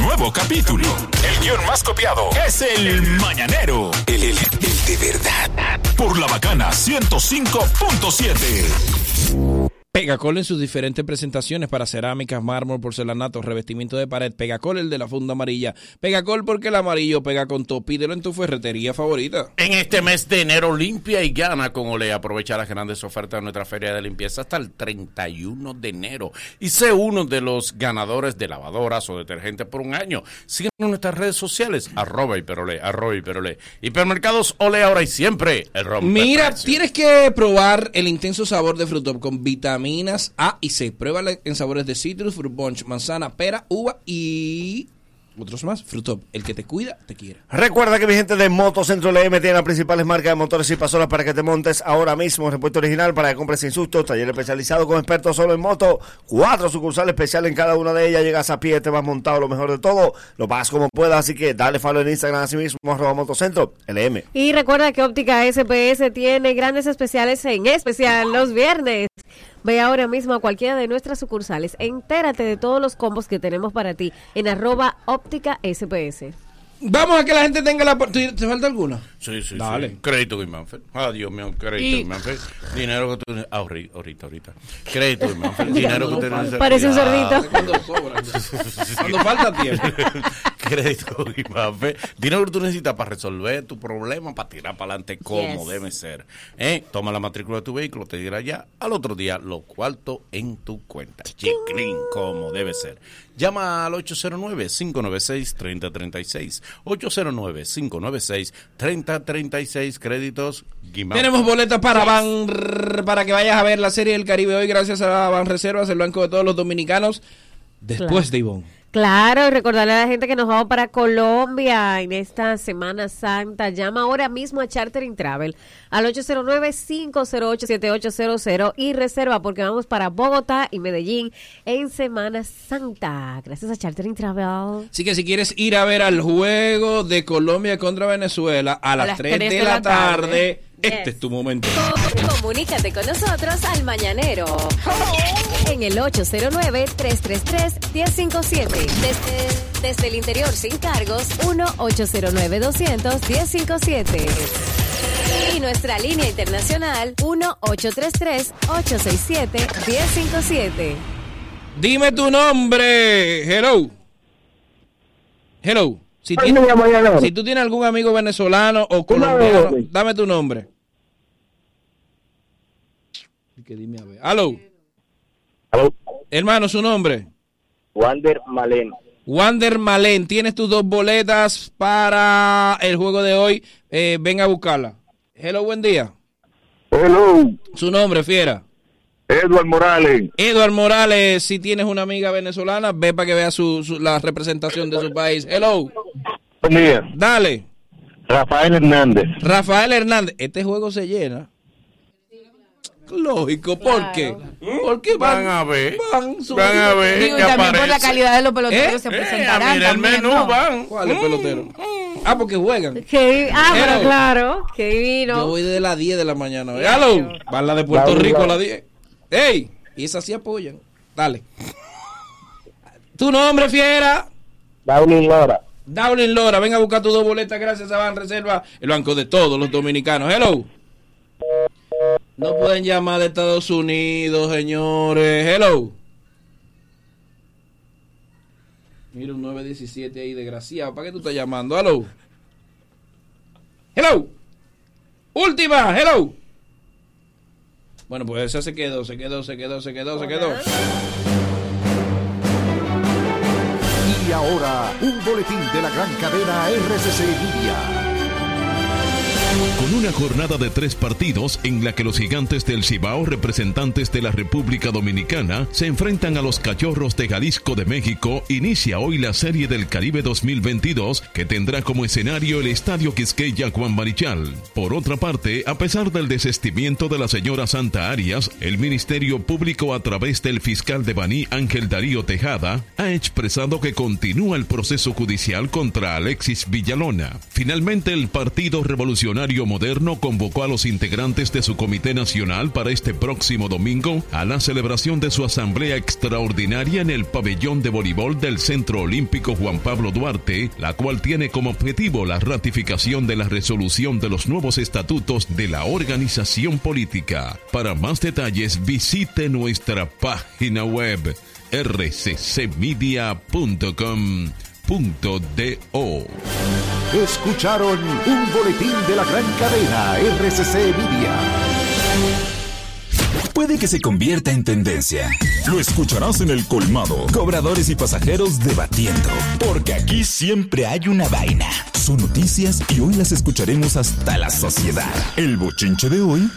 nuevo capítulo. El guion más copiado es El Mañanero. El, el- el de verdad. Por La Bacana 105.7. Pegacol en sus diferentes presentaciones para cerámicas, mármol, porcelanato, revestimiento de pared. Pegacol, el de la funda amarilla. Pegacol porque el amarillo pega con todo. Pídelo en tu ferretería favorita. En este mes de enero, limpia y gana con Olea. Aprovecha las grandes ofertas de nuestra feria de limpieza hasta el 31 de enero. Y sé uno de los ganadores de lavadoras o detergentes por un año. Síguenos en nuestras redes sociales. Arroba hiperole, arroba hiperole. Hipermercados Olea ahora y siempre. El Mira, tienes que probar el intenso sabor de Fruit Top con vitaminas A y C. Pruébala en sabores de citrus, fruit punch, manzana, pera, uva y otros más. Fruit Top, el que te cuida, te quiere. Recuerda que mi gente de Motocentro LM tiene las principales marcas de motores y pasolas para que te montes ahora mismo. Repuesto original para que compres sin susto. Taller especializado con expertos solo en moto. Cuatro sucursales especiales en cada una de ellas. Llegas a pie, te vas montado lo mejor de todo. Lo pagas como puedas. Así que dale follow en Instagram así mismo. Arroba Motocentro LM. Y recuerda que Óptica SPS tiene grandes especiales en especial los viernes. Ve ahora mismo a cualquiera de nuestras sucursales. Entérate de todos los combos que tenemos para ti en arroba óptica SPS. Vamos a que la gente tenga la oportunidad. ¿Te falta alguna? Sí, sí, Dale. sí. Crédito Guimánfer. Ah, Dios mío, crédito Y- Guimánfer. Dinero que tú... Ah, ahorita, ahorita. Crédito Guimánfer. Dinero que tú necesitas. Parece un cerdito. Cuando sobra. Cuando falta tiempo. Crédito Guimánfer. Dinero que tú necesitas para resolver tu problema, para tirar para adelante como Yes. debe ser. ¿Eh? Toma la matrícula de tu vehículo, te dirá ya. Al otro día, lo cuarto en tu cuenta. Chiclin, como debe ser. Llama al 809-596-3036. 809-596-3036. Créditos Guimánfer. Tenemos boletas para Van para que vayas a ver la serie del Caribe hoy gracias a Van Reservas, el banco de todos los dominicanos. Después Claro. de Ivonne. Claro, y recordarle a la gente que nos vamos para Colombia en esta Semana Santa. Llama ahora mismo a Chartering Travel al 809-508-7800 y reserva porque vamos para Bogotá y Medellín en Semana Santa. Gracias a Chartering Travel. Así que si quieres ir a ver al juego de Colombia contra Venezuela a las, 3, de, la tarde, este es tu momento. Comunícate con nosotros al Mañanero en el 809-333-1057. Desde, desde el interior sin cargos, 1-809-200-1057. Y nuestra línea internacional, 1-833-867-1057. Dime tu nombre. Hello. Hello. Si, Ay, tienes- si tú tienes algún amigo venezolano o colombiano, dame tu nombre. Que dime a ver. Aló. Hermano, su nombre. Wander Malen. Wander Malen, tienes tus dos boletas para el juego de hoy. Eh, ven a buscarla. Hello, buen día. Hello, Su nombre, fiera. Edward Morales. Eduard Morales, si tienes una amiga venezolana, ve para que vea su, su- la representación de su país. Hello. Buen día. Dale. Rafael Hernández. Rafael Hernández, este juego se llena. Lógico, ¿por qué? Porque van, Van a ver. Van, Van a ver. Digo, y también por la calidad de los peloteros ¿Eh? se Eh, presentarán a mirar el menú, ¿no? van. ¿Cuál es pelotero? Ah, porque juegan. Qué- ah, pero claro, qué divino. Yo voy desde las 10 de la mañana. Hello. Van la de Puerto Rico a las 10. ¡Ey! Y esas sí apoyan. Dale. Tu nombre, fiera. Dowling Lora. Dowling Lora, ven a buscar tus dos boletas gracias a Ban Reserva, el banco de todos los dominicanos. Hello. No pueden llamar de Estados Unidos, señores. Hello. Mira un 917 ahí, desgraciado. ¿Para qué tú estás llamando? Hello. Hello. Última. Hello. Bueno, pues esa se quedó, se quedó, se quedó, se quedó, se quedó. Y ahora, un boletín de la gran cadena RCC Media. Con una jornada de tres partidos en la que los gigantes del Cibao, representantes de la República Dominicana, se enfrentan a los cachorros de Jalisco de México, inicia hoy la Serie del Caribe 2022 que tendrá como escenario el Estadio Quisqueya Juan Marichal. Por otra parte, a pesar del desestimiento de la señora Santa Arias, el Ministerio Público a través del fiscal de Baní Ángel Darío Tejada ha expresado que continúa el proceso judicial contra Alexis Villalona. Finalmente, el Partido Revolucionario Revolucionario Moderno convocó a los integrantes de su Comité Nacional para este próximo domingo a la celebración de su asamblea extraordinaria en el pabellón de voleibol del Centro Olímpico Juan Pablo Duarte, la cual tiene como objetivo la ratificación de la resolución de los nuevos estatutos de la organización política. Para más detalles visite nuestra página web rccmedia.com.do. Escucharon un boletín de la gran cadena RCC Media. Puede que se convierta en tendencia. Lo escucharás en el colmado. Cobradores y pasajeros debatiendo. Porque aquí siempre hay una vaina. Son noticias y hoy las escucharemos hasta la sociedad. El bochinche de hoy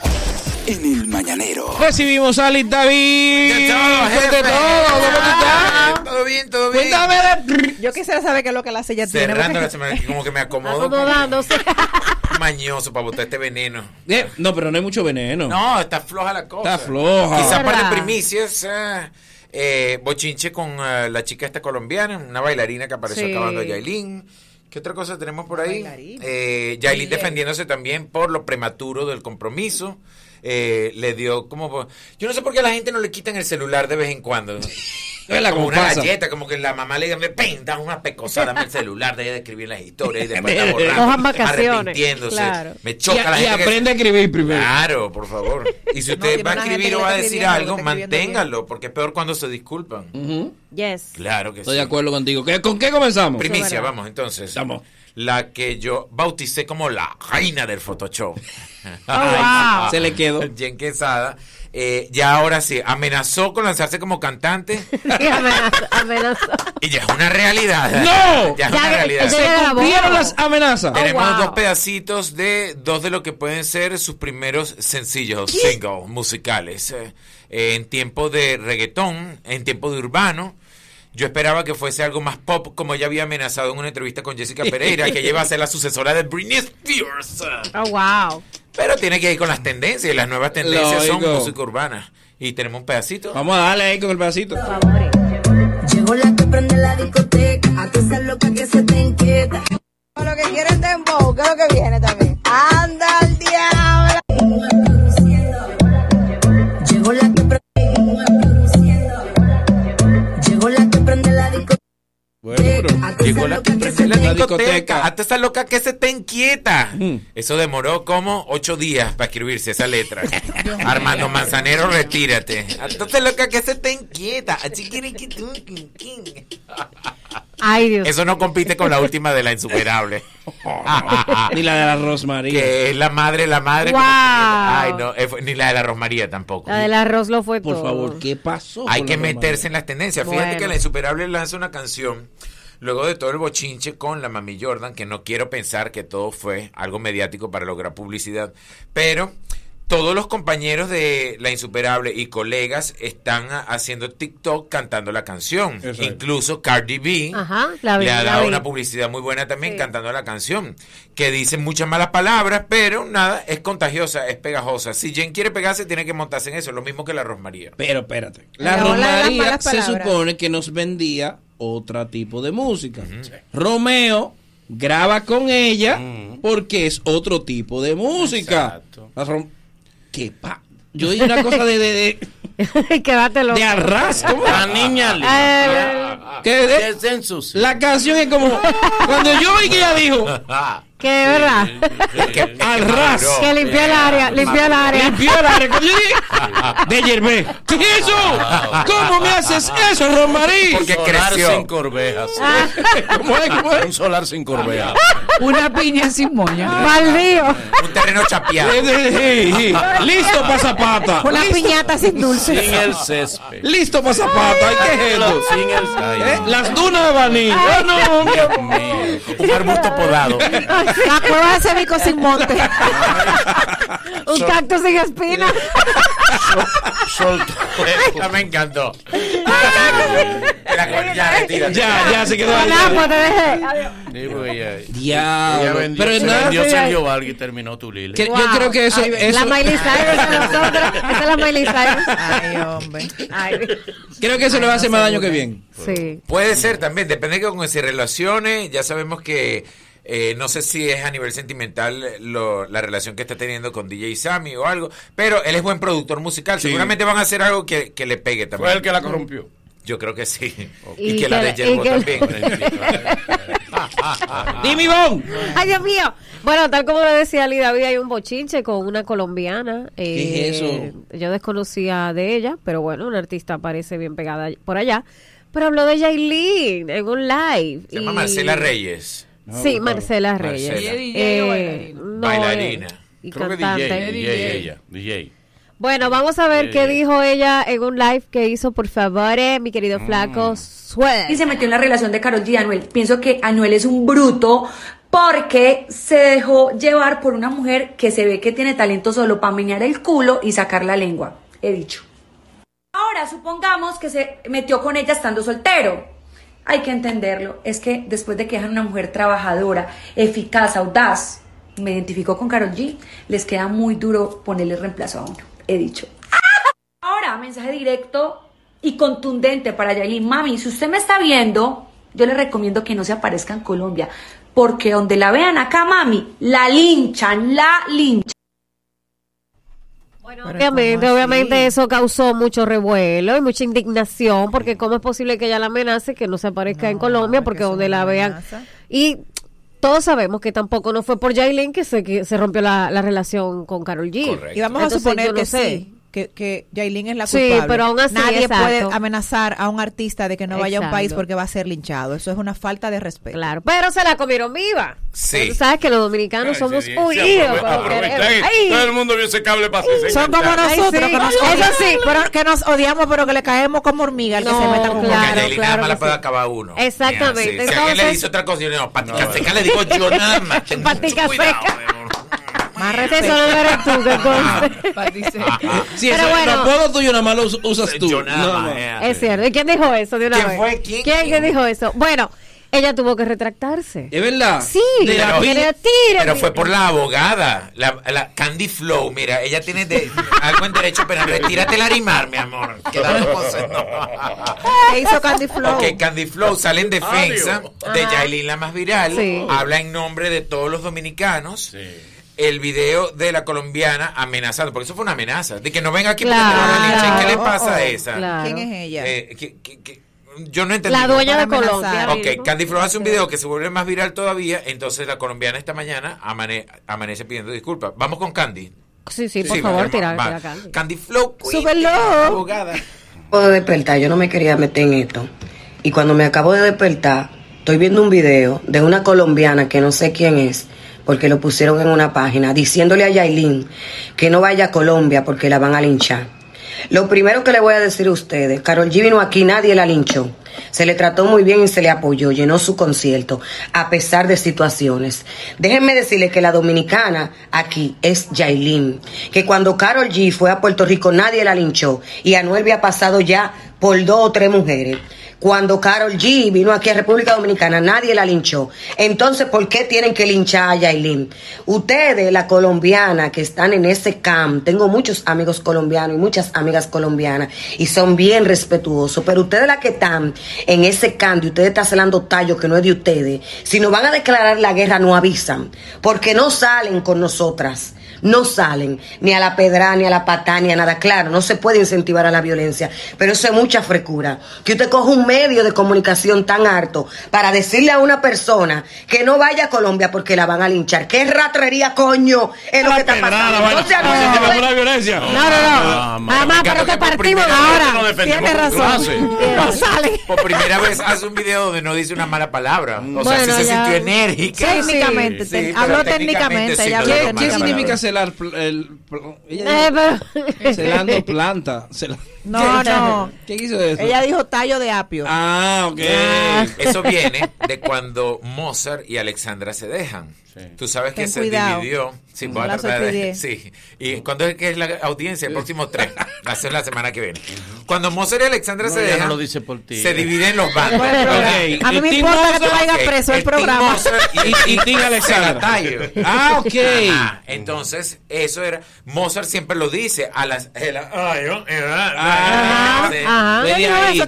en el mañanero. Recibimos a Liz David. De todo, Pues de jefe. todo, ¿cómo tú estás? Todo bien, todo bien. Cuéntame Yo quisiera saber qué es lo que la silla tiene. Cerrando la semana, como que me acomodo. Acomodándose. Mañoso para botar este veneno. Eh, no, pero no hay mucho veneno. No, está floja la cosa. Está floja. Quizás para primicias. ah, eh, bochinche con la chica esta colombiana, una bailarina que apareció Sí. acabando Yailin. ¿Qué otra cosa tenemos por ahí? Eh, Yailin defendiéndose también por lo prematuro del compromiso. Eh, le dio como... Yo no sé por qué a la gente no le quitan el celular de vez en cuando. la como una galleta, como que la mamá le dice, ¡pim! Da una pecosada, dame el celular, de, de escribir las historias y después está borrando, arrepintiéndose. claro. Me choca Y- la y gente. que- aprende a escribir primero. Claro, por favor. Y si usted va a escribir o va a decir algo, manténgalo, porque es peor cuando se disculpan. Yes. Claro que Estoy sí. de acuerdo contigo. ¿Qué- ¿Con qué comenzamos? Primicia, vamos entonces. Vamos. La que yo bauticé como la reina del Photoshop. wow. Se le quedó. Jen Quesada. Eh, ya ahora sí, amenazó con lanzarse como cantante Y amenazó, amenazó. y ya es una realidad. ¡No! Ya es Ya, una realidad. Se cumplieron las amenazas. Tenemos wow. dos pedacitos de dos de lo que pueden ser sus primeros sencillos, singles musicales. eh, en tiempo de reggaetón, en tiempo de urbano. Yo esperaba que fuese algo más pop, como ella había amenazado en una entrevista con Jessica Pereira, que ella iba a ser la sucesora de Britney Spears. Oh, wow. Pero tiene que ir con las tendencias, y las nuevas tendencias son música urbana. Y tenemos un pedacito. Vamos a darle ahí con el pedacito. Llegó la que prende la discoteca, a que loca que se te inquieta. Lo que quiere es dembow, ¿qué es lo que viene también? Llegó la que prende la discoteca. Hasta esa loca que se te inquieta. Eso demoró como ocho días para escribirse esa letra. Armando Manzanero, retírate. Hasta esa loca que se te inquieta. Ay, Dios. Eso no compite con la última de la insuperable. Ni la de la Rosmaría. que es la madre, la madre. Wow. como que- Ay, no, eh, ni la de la Rosmaría tampoco. La del arroz lo fue Por todo. favor, ¿qué pasó? Hay que la Rosmaría? meterse en las tendencias. Fíjate Bueno. que la insuperable lanza una canción luego de todo el bochinche con la Mami Jordan, que no quiero pensar que todo fue algo mediático para lograr publicidad, pero todos los compañeros de La Insuperable y colegas están haciendo TikTok cantando la canción. Exacto. Incluso Cardi B Ajá, la vi, le ha la dado vi. una publicidad muy buena también Sí. cantando la canción, que dice muchas malas palabras, pero nada, es contagiosa, es pegajosa. Si Jen quiere pegarse, tiene que montarse en eso, lo mismo que la Rosmaría. Pero espérate. La Rosmaría se supone que nos vendía otro tipo de música. Romeo graba con ella porque es otro tipo de música. Exacto. La ¿Qué pa? Yo oí una cosa de, de, de, Quédate loco. de arras. ¿cómo? La niña limpia. ¿Qué de- Que se ensucia. la canción es como cuando yo oí que ella dijo Que es verdad. Que- Al ras. Que limpió el área, limpió el área. limpió el área. Cuando yo dije, de Yerbé, ¿qué es eso? ¿Cómo me haces eso, Rosmarí? Porque solar creció. sin corvejas. ¿Cómo es? ¿Cómo es? Un solar sin corvejas. Una piña sin moño. Maldío. Un terreno chapeado. Listo para zapata. Una Listo- piñata sin dulce. Sin el césped. Listo para zapata. ¿Y ¿Qué es esto? Sin el. ¿Eh? Las dunas de Baní. Ah, no, Dios mío. Un arbusto podado. La cueva de Cebico sin monte. Un cactus sin espina. Soltó. Ya me encantó. La- ya, retírate. Ya, ya se quedó ahí. Ah, pues te dejé. Adiós. Sí, Diablo. vendió, Pero se nada. vendió Sergio Valga y terminó tu Lili. que- Yo Wow. creo que eso. Ay, eso La Miley Cyrus de nosotros. Esa es la Miley Cyrus. Ay, hombre. Ay, creo que eso le va a hacer más daño que bien. sí. Puede ser también, depende de cómo se relacione. Ya sabemos que Eh, no sé si es a nivel sentimental eh, lo- la relación que está teniendo con DJ Sammy o algo, pero él es buen productor musical. Sí. Seguramente van a hacer algo que, que le pegue también. Fue el que la corrompió. Yo creo que sí. Y Y, que, que la de Yerbo también. Dime, Ivonne. Ay, Dios mío. Bueno, tal como le decía Ali David, hay un bochinche con una colombiana. ¿Qué es Eh, Yo desconocía de ella, pero bueno, una artista parece bien pegada por allá. Pero habló de Yailin en un live. Se llama y- Marcela Reyes. Sí, Marcela Reyes. Marcela. ¿Ella DJ o Eh, bailarina? no, Bailarina. eh, y Creo que cantante. DJ, DJ, ella, DJ. Bueno, vamos a ver qué dijo ella en un live que hizo, por favor, eh, mi querido flaco. Suel. y se metió en la relación de Karol G y Anuel. Pienso que Anuel es un bruto porque se dejó llevar por una mujer que se ve que tiene talento solo para menear el culo y sacar la lengua. He dicho. Ahora supongamos que se metió con ella estando soltero. Hay que entenderlo. Es que después de que dejan una mujer trabajadora, eficaz, audaz, me identificó con Karol G, les queda muy duro ponerle reemplazo a uno. He dicho. Ahora, mensaje directo y contundente para Yailin. Mami, si usted me está viendo, yo le recomiendo que no se aparezca en Colombia. Porque donde la vean acá, mami, la linchan, la linchan. Obviamente, obviamente eso causó mucho revuelo y mucha indignación porque cómo es posible que ella la amenace que no se aparezca en Colombia porque donde la vean. y todos sabemos que tampoco no fue por Jailin que se, que se rompió la, la relación con Carol G. Y vamos a suponer no que sé. sí, que, que Yailin es la Sí, culpable. pero aún así, Nadie exacto. puede amenazar a un artista de que no vaya a un país Exacto. porque va a ser linchado. Eso es una falta de respeto. Claro, pero se la comieron viva. Sí. Tú sabes que los dominicanos Ay, somos sí, sí, unidos. Ay. Todo el mundo vio ese cable para Son como Ay, nosotros, sí. que, nos Eso odiamos, sí. pero que nos odiamos, pero que le caemos como hormiga al que No, se meta con claro, Yailin claro nada más que la puede sí. acabar uno. Exactamente. Ya, sí. Si alguien Entonces- le dice otra cosa, yo le digo, patica seca, le digo yo nada más. Patica seca. Más Eso no eres tú, que conste. Sí, Pero bueno. los podos tuyos nada más los usas tú. Yo nada No, más, no. eh. Es cierto. ¿Y quién dijo eso de una ¿Quién vez? fue? ¿Quién? ¿Quién, ¿Quién? dijo eso? Bueno, ella tuvo que retractarse. ¿Es verdad? Sí, De la Pero- tire, Pero fue por la abogada, la, la Candy Flow. Mira, ella tiene de, algo en derecho penal. Retírate el arimar, mi amor. Quedamos ¿Qué hizo Candy Flow? Ok, Candy Flow sale en defensa de Ajá. Yailin, la más viral. Sí. Habla en nombre de todos los dominicanos. El video de la colombiana amenazando, porque eso fue una amenaza, de que no venga aquí porque te van a linchar. ¿Qué le Claro, pasa a oh, esa? claro. ¿Quién es ella? Eh, yo no entendí. La dueña de Colombia. Ok. Candy Flow hace un video que se vuelve más viral todavía, entonces la colombiana esta mañana amane- amanece pidiendo disculpas. Vamos con Candy. Sí, sí, por Sí, favor, tira, tira Candy. Candy Flow, Súbelo. abogada. Acabo de despertar, yo no me quería meter en esto. Y cuando me acabo de despertar, estoy viendo un video de una colombiana que no sé quién es, porque lo pusieron en una página, diciéndole a Yailin que no vaya a Colombia porque la van a linchar. Lo primero que le voy a decir a ustedes, Carol G vino aquí, nadie la linchó. Se le trató muy bien y se le apoyó, llenó su concierto, a pesar de situaciones. Déjenme decirles que la dominicana aquí es Yailin, que cuando Carol G fue a Puerto Rico nadie la linchó y Anuel había pasado ya por dos o tres mujeres. Cuando Carol G vino aquí a República Dominicana, nadie la linchó. Entonces, ¿por qué tienen que linchar a Yailin? Ustedes, la colombiana, que están en ese camp, tengo muchos amigos colombianos y muchas amigas colombianas, y son bien respetuosos, pero ustedes las que están en ese camp, y ustedes están celando tallo que no es de ustedes, si nos van a declarar la guerra, no avisan, porque no salen con nosotras no salen ni a la pedra, ni a la patá, ni a nada. Claro, no se puede incentivar a la violencia, pero eso es mucha frecura. Que usted coja un medio de comunicación tan harto para decirle a una persona que no vaya a Colombia porque la van a linchar. ¿Qué ratrería, coño? Es lo que está pasando. Entonces, No, no, no, la violencia. No, no, no. Mamá, pero que partimos ahora. Tiene razón. No sale. Por primera vez hace un video donde no dice una mala palabra. O sea, sí se ya. sintió enérgica. Técnicamente, habló técnicamente, no ¿Qué, significa celar? el, ella Eh, celando planta. No, ¿Qué- no. ¿Qué quiso eso? Ella dijo tallo de apio. Ah, ok. Eso viene de cuando Mozart y Alexandra se dejan. Tú sabes que Ten se cuidado. dividió. Sí, No voy a la tratar de- sí. ¿Y cuándo es que es la audiencia? El próximo tres. Va a ser la semana que viene. Cuando Mozart y Alexandra No, se dejan, no lo dice por ti. se dividen los bandos. Por el programa. Ok, A mí me importa que tú vayas preso el programa. Y- y se Alexandra. la tallo. Ah, ok. Ajá, Entonces, eso era. Mozart siempre lo dice a las. ay, oh, eh, Ah, sí. Ajá. Ve de ¿Quién dijo ahí. eso?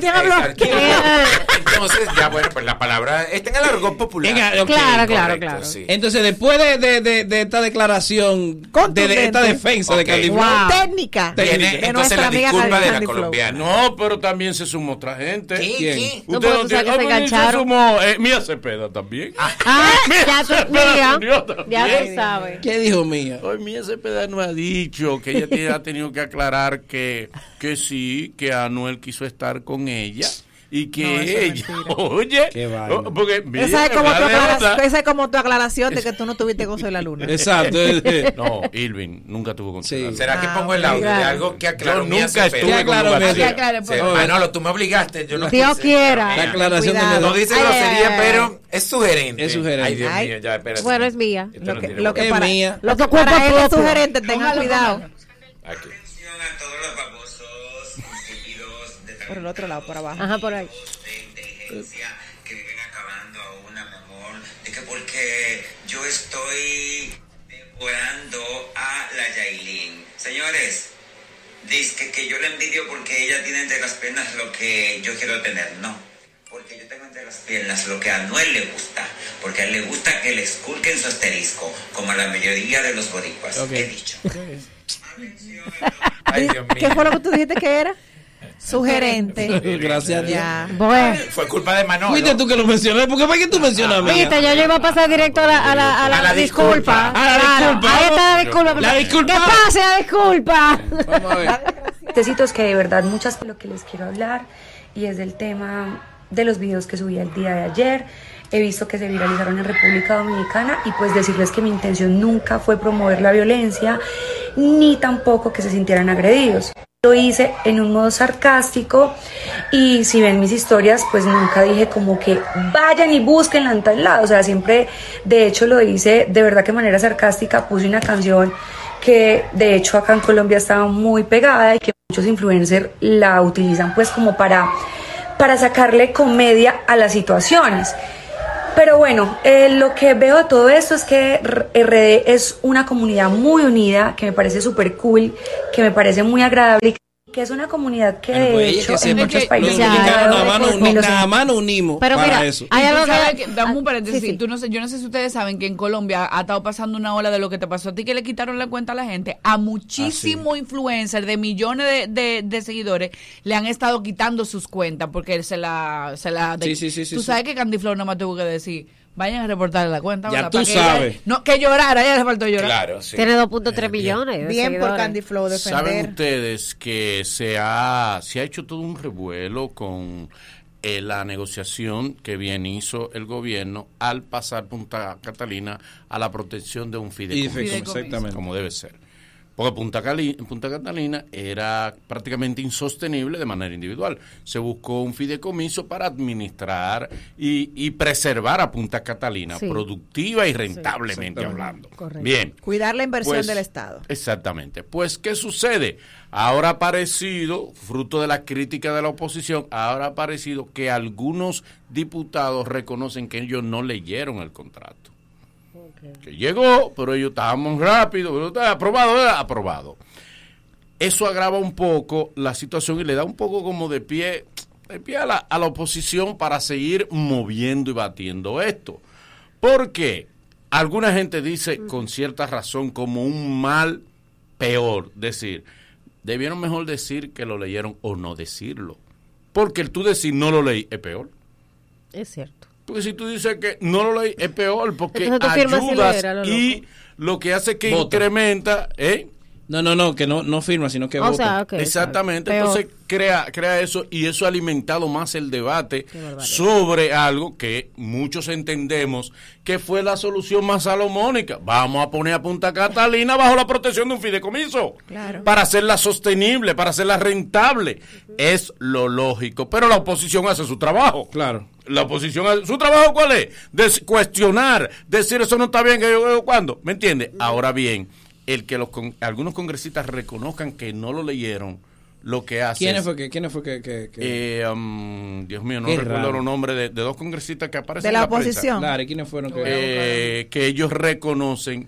Entonces, ya bueno, pues la palabra está en el argot popular. Venga, Claro, claro, correcto, claro. sí. Entonces, después de, de- de- de esta declaración, de, de esta defensa de Flow, Wow. Técnica. Viene de entonces la disculpa de la colombiana. No, pero también se sumó otra gente. ¿Quién? ¿Quién? No, Usted no tiene- sabes que se Ah, pues, engancharon. sumó eh, Mía Cepeda también. Ah, ya tú, Cepeda mía, se ya tú sabes. ¿qué dijo mía? Hoy Mía Cepeda no ha dicho que ella tiene- ha tenido que aclarar que, que sí, que Anuel quiso estar con ella y que No, ella, oye, porque mira, Esa es, como tu la aclara- alerta- esa es como tu aclaración de que tú no tuviste con Soy la Luna. Exacto. No, Irving nunca tuvo con Sí. ¿Será que Ah, pongo el audio de algo que aclaró Yo nunca estuve ¿Qué aclaró con Mía? García. Sí, aclare, por Sí, favor. Ah, no, lo, tú me obligaste. Yo no Dios quiera. La aclaración de. No dice grosería, pero es sugerente. Es sugerente. Ay, Dios Ay. mío, ya, espérate. Bueno, es mía. Lo no que, lo que Es para, mía. lo que para él es sugerente, tengan cuidado. Aquí. Por el otro lado, por abajo. Ajá, por ahí. de inteligencia que viven acabando a una, mi amor, de que porque yo estoy devorando a la Yailin. Señores, dice que yo le envidio porque ella tiene entre las piernas lo que yo quiero tener. No, porque yo tengo entre las piernas lo que a Noel le gusta. Porque a él le gusta que le esculquen su asterisco, como a la mayoría de los boricuas. Ok. He dicho. Ay, Dios ¿Qué mío. fue lo que tú dijiste que era? Sugerente. Gracias a Dios. Ya. Bueno. Fue culpa de Manolo. Fuiste tú que lo mencioné. ¿Por qué fue que tú mencionas a mí? Viste, yo iba a pasar directo a la, a la, a la, A la disculpa. disculpa. A la Claro, disculpa. Ahí está la disculpa. La disculpa. ¿Qué pase la disculpa? Vamos a ver. Tecitos que de verdad muchas de lo que les quiero hablar y es del tema de los videos que subí el día de ayer. He visto que se viralizaron en República Dominicana y pues decirles que mi intención nunca fue promover la violencia ni tampoco que se sintieran agredidos. Lo hice en un modo sarcástico y si ven mis historias pues nunca dije como que vayan y busquen en tal lado. O sea, siempre de hecho lo hice de verdad que manera sarcástica. Puse una canción que de hecho acá en Colombia estaba muy pegada y que muchos influencers la utilizan pues como para, para sacarle comedia a las situaciones. Pero bueno, eh, lo que veo de todo esto es que RD es una comunidad muy unida, que me parece súper cool, que me parece muy agradable, que es una comunidad que Bueno, de pues hecho que en muchos que países Ya, me nada más nos- me lo- nada más nos unimos Pero para mira, eso. hay algo que- que- dame un ah, paréntesis. sí, sí. Tú no sé, yo no sé si ustedes saben que en Colombia ha estado pasando una ola de lo que te pasó a ti, que le quitaron la cuenta a la gente. A muchísimos influencers de millones de, de- de seguidores le han estado quitando sus cuentas porque se la... Se la Sí, sí, sí, sí, Tú sí. sabes que Candy Flow nada más tuvo que decir, vayan a reportarle la cuenta. Ya tú Para que ella- sabes. no, que llorara, a ella le faltó llorar. Claro, sí. Tiene 2.3 millones. de Bien por. Candy Flow ¿Saben defender. ustedes que se ha, se ha hecho todo un revuelo con eh, la negociación que bien hizo el gobierno al pasar Punta Catalina a la protección de un fideicomiso? Fideicomiso, exactamente. Como debe ser. Porque Punta, Cali- Punta Catalina era prácticamente insostenible de manera individual. Se buscó un fideicomiso para administrar y, y preservar a Punta Catalina, Sí. productiva y rentablemente hablando. Correcto. Bien. Cuidar la inversión Pues, del Estado. Exactamente. Pues, ¿qué sucede? Ahora ha aparecido, fruto de la crítica de la oposición, ahora ha aparecido que algunos diputados reconocen que ellos no leyeron el contrato. Que llegó, pero ellos estábamos rápido, pero está aprobado, ¿verdad? aprobado. Eso agrava un poco la situación y le da un poco como de pie, de pie a la, a la oposición para seguir moviendo y batiendo esto. Porque alguna gente dice con cierta razón como un mal peor, decir, debieron mejor decir que lo leyeron o no decirlo. Porque el tú decir no lo leí es peor. Es cierto. Porque si tú dices que no lo leí es peor porque ayudas leer, a lo y lo que hace que Vota. incrementa, ¿eh? No, no, no, que no, no firma, sino que O vota. sea, Exactamente, entonces crea, crea eso y eso ha alimentado más el debate sobre algo que muchos entendemos que fue la solución más salomónica. Vamos a poner a Punta Catalina bajo la protección de un fideicomiso Claro. para hacerla sostenible, para hacerla rentable. Es lo lógico, pero la oposición hace su trabajo. Claro. La oposición, hace- ¿su trabajo cuál es? Des- cuestionar, decir eso no está bien, que yo, ¿cuándo? ¿Me entiende? Ahora bien, el que los con- algunos congresistas reconozcan que no lo leyeron, lo que hace ¿Quiénes es- fue que, quiénes fue que, que- que- eh, um, Dios mío, no Qué recuerdo raro. los nombres de, de dos congresistas que aparecen De en la la prensa. oposición. Claro, ¿y quiénes fueron que Eh, que ellos reconocen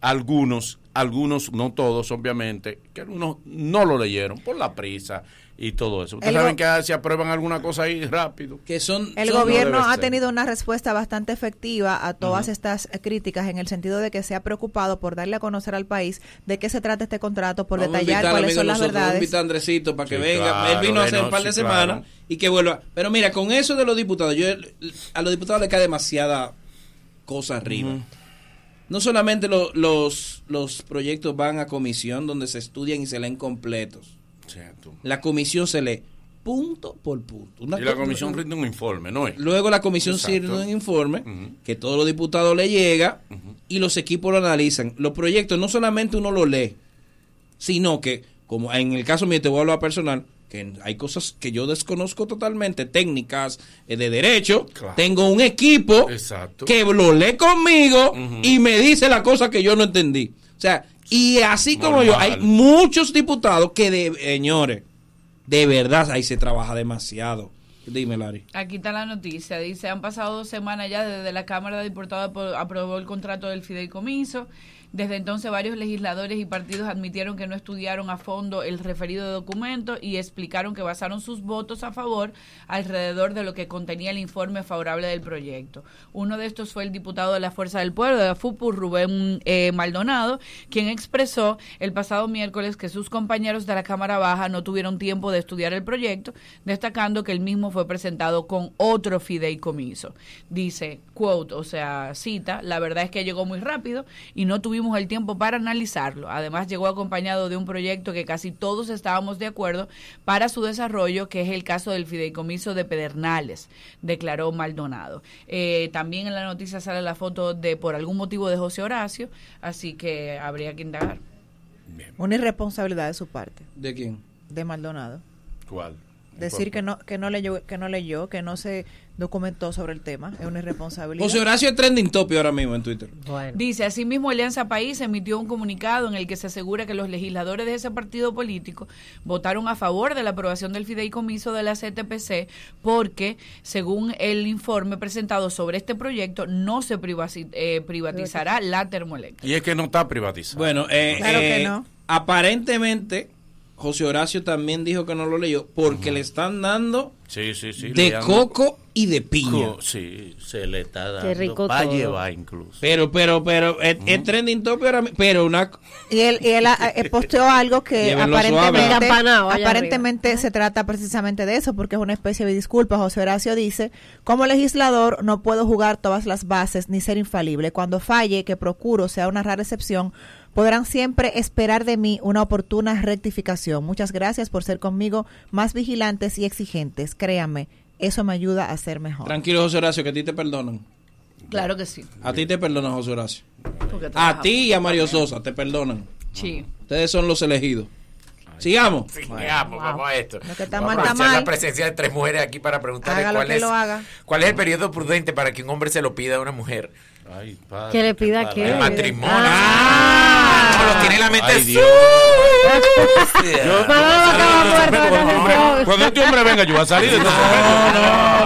algunos, algunos, no todos obviamente, que algunos no lo leyeron por la prisa y todo eso. Ustedes El saben que se aprueban alguna cosa ahí rápido. Que son El no gobierno ha tenido una respuesta bastante efectiva a todas estas críticas en el sentido de que se ha preocupado por darle a conocer al país de qué se trata este contrato, por Vamos detallar cuáles amigo son las nosotros, vamos verdades. invitar a Andresito para que Sí, venga. claro, Él vino hace bueno, un par de sí, semanas claro. y que vuelva. Pero mira, con eso de los diputados, yo a los diputados le cae demasiada cosa arriba. No solamente lo- los, los proyectos van a comisión donde se estudian y se leen completos. La comisión se lee punto por punto. Una y la co- comisión rinde un informe, ¿no es? Luego la comisión sirve un informe que todos los diputados le llega y los equipos lo analizan. Los proyectos no solamente uno lo lee, sino que, como en el caso mío te voy a hablar personal, que hay cosas que yo desconozco totalmente, técnicas eh, de derecho. Tengo un equipo Exacto. que lo lee conmigo y me dice la cosa que yo no entendí. O sea, y así como yo, hay muchos diputados que, de, señores, de verdad ahí se trabaja demasiado. Dime, Lari. Aquí está la noticia. Dice, han pasado dos semanas ya desde la Cámara de Diputados apro- aprobó el contrato del fideicomiso. Desde entonces varios legisladores y partidos admitieron que no estudiaron a fondo el referido documento y explicaron que basaron sus votos a favor alrededor de lo que contenía el informe favorable del proyecto. Uno de estos fue el diputado de la Fuerza del Pueblo, de la FUPU, Rubén eh, Maldonado, quien expresó el pasado miércoles que sus compañeros de la Cámara Baja no tuvieron tiempo de estudiar el proyecto, destacando que el mismo fue presentado con otro fideicomiso. Dice, quote, o sea, cita, la verdad es que llegó muy rápido y no tuvimos el tiempo para analizarlo. Además, llegó acompañado de un proyecto que casi todos estábamos de acuerdo para su desarrollo, que es el caso del fideicomiso de Pedernales, declaró Maldonado. Eh, también en la noticia sale la foto de, por algún motivo, de José Horacio, así que habría que indagar. Una irresponsabilidad de su parte, ¿De quién? de Maldonado. ¿Cuál? Decir que no que no leyó que no leyó, que no se documentó sobre el tema, es una irresponsabilidad. José Horacio es trending topic ahora mismo en Twitter. Dice, asimismo, Alianza País emitió un comunicado en el que se asegura que los legisladores de ese partido político votaron a favor de la aprobación del fideicomiso de la CTPC porque, según el informe presentado sobre este proyecto, no se privaci- eh, privatizará la termoeléctrica. Y es que no está privatizado. Bueno, eh, Claro que eh, no. aparentemente José Horacio también dijo que no lo leyó porque le están dando Sí, sí, sí. de coco y de piña. Co- Sí, se le está dando. Qué rico Va a todo. llevar incluso. Pero, pero, pero, es, es trending topic ahora. Pero una... Y él, y él eh, posteó algo que aparentemente, aparentemente se trata precisamente de eso, porque es una especie de disculpa. José Horacio dice, como legislador no puedo jugar todas las bases ni ser infalible. Cuando falle, que procuro sea una rara excepción, podrán siempre esperar de mí una oportuna rectificación. Muchas gracias por ser conmigo más vigilantes y exigentes. Créanme, eso me ayuda a ser mejor. Tranquilo, José Horacio, que a ti te perdonan. Claro que sí. A ti te perdonan, José Horacio. A ti y a Mario Sosa te perdonan. Sí. Ustedes son los elegidos. Sigamos. Sigamos, vamos a esto. Lo que está Vamos mal, a aprovechar la presencia de tres mujeres aquí para preguntarle cuál es, lo haga. cuál es el periodo prudente para que un hombre se lo pida a una mujer. Ay, padre, Que le pida qué. El matrimonio. Ah. No, lo tiene en la mente. Ay, Dios. Cuando este hombre venga, yo voy a salir de este momento.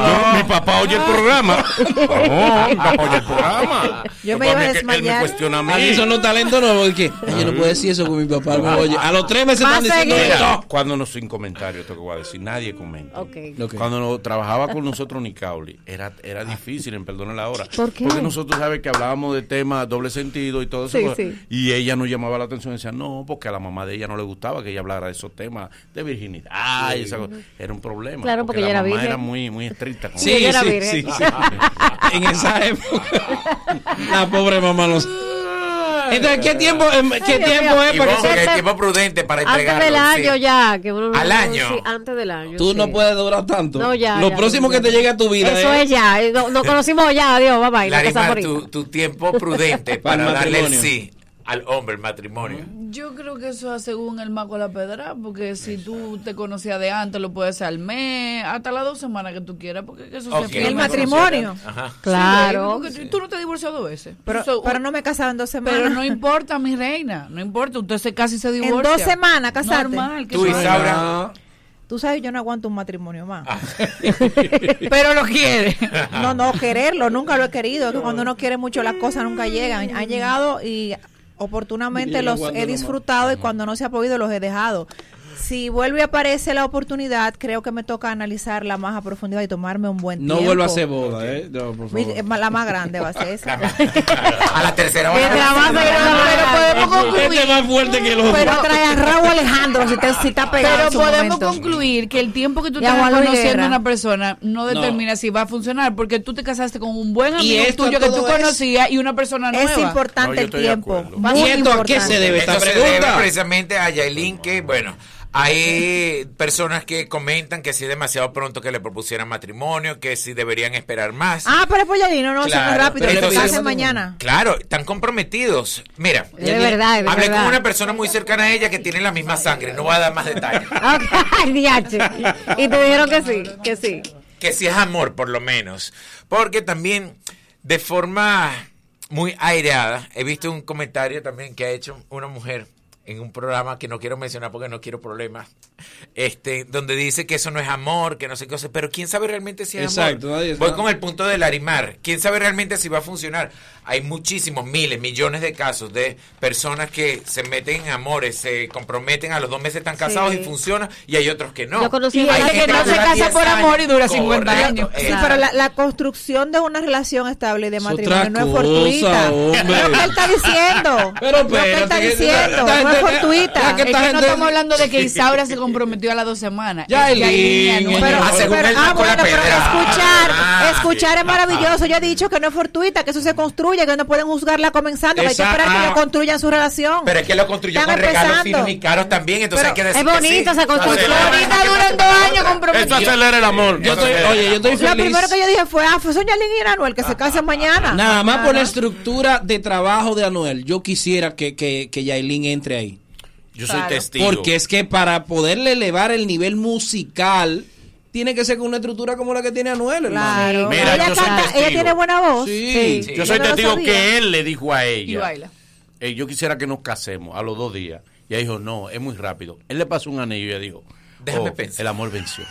Yo- Mi papá oye el programa. No, mi papá oye el programa. Yo me iba a desmayar. me cuestiona a mí. Aquí son los talentos nuevos. Porque yo no puedo decir eso con mi papá. oye. A los tres meses están diciendo esto. cuando no sin comentarios, esto que voy a decir, nadie comenta. Cuando no- trabajaba con nosotros Nicauli, era, era difícil en Perdona la hora. ¿Por qué? Porque nosotros sabes que hablábamos de temas doble sentido y todo eso. Sí, pues, sí. Y ella nos llamaba la atención y decía, no, porque a la mamá de ella no le gustaba que ella hablara de esos temas de virginidad. y esa cosa. Era un problema. Claro, porque ella la era mamá virgen. era muy, muy estricta. con Sí, ella. era sí, virgen. sí, sí. En esa época. La pobre mamá no Entonces, ¿qué tiempo, em, qué Ay, tiempo es Y para vamos, que que se- hay tiempo prudente para Antes entregarlo. del año sí. ya. Que uno, Al año. Sí, antes del año. Tú no puedes durar tanto. No, ya, Lo ya, próximo ya. que te llegue a tu vida Eso es, es ya. eh, no- Nos conocimos ya. Adiós. Bye Larimar, tu, tu tiempo prudente Para para darle el sí al hombre, el matrimonio. Yo creo que eso es según el mago de la pedra, porque si tú te conocías de antes, lo puedes hacer al mes, hasta las dos semanas que tú quieras, porque eso Ok. se ¿El matrimonio? Ajá. Claro. Sí, porque tú no te has divorciado dos veces. Pero, So, pero no me casaron en dos semanas. pero no importa, mi reina, no importa, usted se casi se En divorcia. dos semanas casarte. Normal, que Tú, Isaura. Tú sabes, yo no aguanto un matrimonio más. Ah. Pero lo quiere. No, no, quererlo, nunca lo he querido. Es que cuando uno quiere mucho las cosas nunca llegan. Han llegado y oportunamente los he disfrutado y cuando no se ha podido los he dejado. Si vuelve y aparece la oportunidad, creo que me toca analizarla más a profundidad y tomarme un buen No tiempo. vuelva a hacer boda, ¿eh? No, por favor. La más grande va a ser esa. A la tercera Mientras más Pero podemos concluir. Este es más fuerte que los Pero trae a Raúl Alejandro si, te, si está pegado. Pero en su podemos momento. concluir que el tiempo que tú a estás conociendo a una persona no determina si va a funcionar, porque tú te casaste con un buen amigo tuyo que tú conocías y una persona nueva. Es importante No, el tiempo. ¿Y esto a qué se debe esta pregunta? precisamente a Yailin que, bueno, hay personas que comentan que si es demasiado pronto que le propusieran matrimonio, que si deberían esperar más. Ah, pero pues ya no, no, es Claro, rápido. pero entonces- mañana. Claro, están comprometidos. Mira, Es de verdad, es de hablé verdad. con una persona muy cercana a ella que tiene la misma sangre, no voy a dar más detalles. Y te dijeron que sí, que sí. que si es amor, por lo menos. Porque también, de forma muy aireada, he visto un comentario también que ha hecho una mujer en un programa que no quiero mencionar porque no quiero problemas, este, donde dice que eso no es amor, que no sé qué cosa, pero quién sabe realmente si es Exacto, amor. Voy con el punto del Arimar, quién sabe realmente si va a funcionar. Hay muchísimos, miles, millones de casos de personas que se meten en amores, se comprometen, a los dos meses están casados Sí. y funciona, y hay otros que no. Yo conocí Y hay gente que no se casa 10 por amor y dura 50 Correcto, años. Sí, pero la, la construcción de una relación estable y de matrimonio no es fortuita. hombre. Es lo que él está diciendo. Pero lo que él está diciendo. esta No es fortuita. que Es esta que no estamos hablando de que Isaura se comprometió a las dos semanas. Ya, Es. Pero, Ah, pero- ah, bueno, pero escuchar, Ah, escuchar sí. es maravilloso. Yo he dicho que no es fortuita, que eso se construye, que no pueden juzgarla comenzando, que hay que esperar que ah. ellos construyan su relación. Pero es que lo construyó Están con regalos finos y caros también, entonces Pero hay que decir es bonito sí. esa construcción. Ahorita duran dos años Eso comprometidos. acelera el amor. Yo estoy, oye, yo estoy Lo feliz. primero que yo dije fue, ah, fue Sonia Lin y Anuel, que se casen mañana. Nada más por la estructura de trabajo de Anuel, yo quisiera que, que, que Yailin entre ahí. Yo soy Claro. testigo. Porque es que para poderle elevar el nivel musical, tiene que ser con una estructura como la que tiene Anuel, hermano. Claro. Mira, ella yo soy canta, testigo. ella tiene buena voz. Sí. Yo soy testigo que él le dijo a Y ella. baila. eh, yo quisiera que nos casemos a los dos días. Y ella dijo, no, es muy rápido. Él le pasó un anillo y ella dijo, Déjame oh, pensar. el amor venció.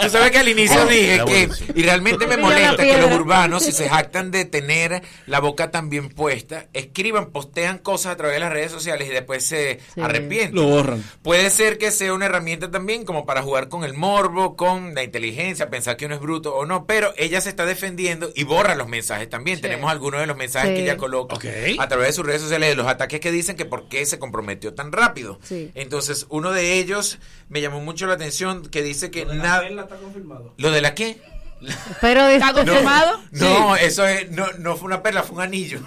Tú sabes que al inicio dije que, y realmente me molesta que los urbanos, si se jactan de tener la boca tan bien puesta, escriban, postean cosas a través de las redes sociales y después se Sí. arrepienten. Lo borran. Puede ser que sea una herramienta también como para jugar con el morbo, con la inteligencia, pensar que uno es bruto o no, pero ella se está defendiendo y borra los mensajes también. Tenemos algunos de los mensajes Sí. que ella coloca a través de sus redes sociales, de los ataques que dicen que por qué se comprometió tan rápido. Sí. Entonces, uno de ellos me llamó mucho la atención que dice que nada... está confirmado. ¿Lo de la qué? Pero ¿Está confirmado? No, eso es, no, no fue una perla, fue un anillo.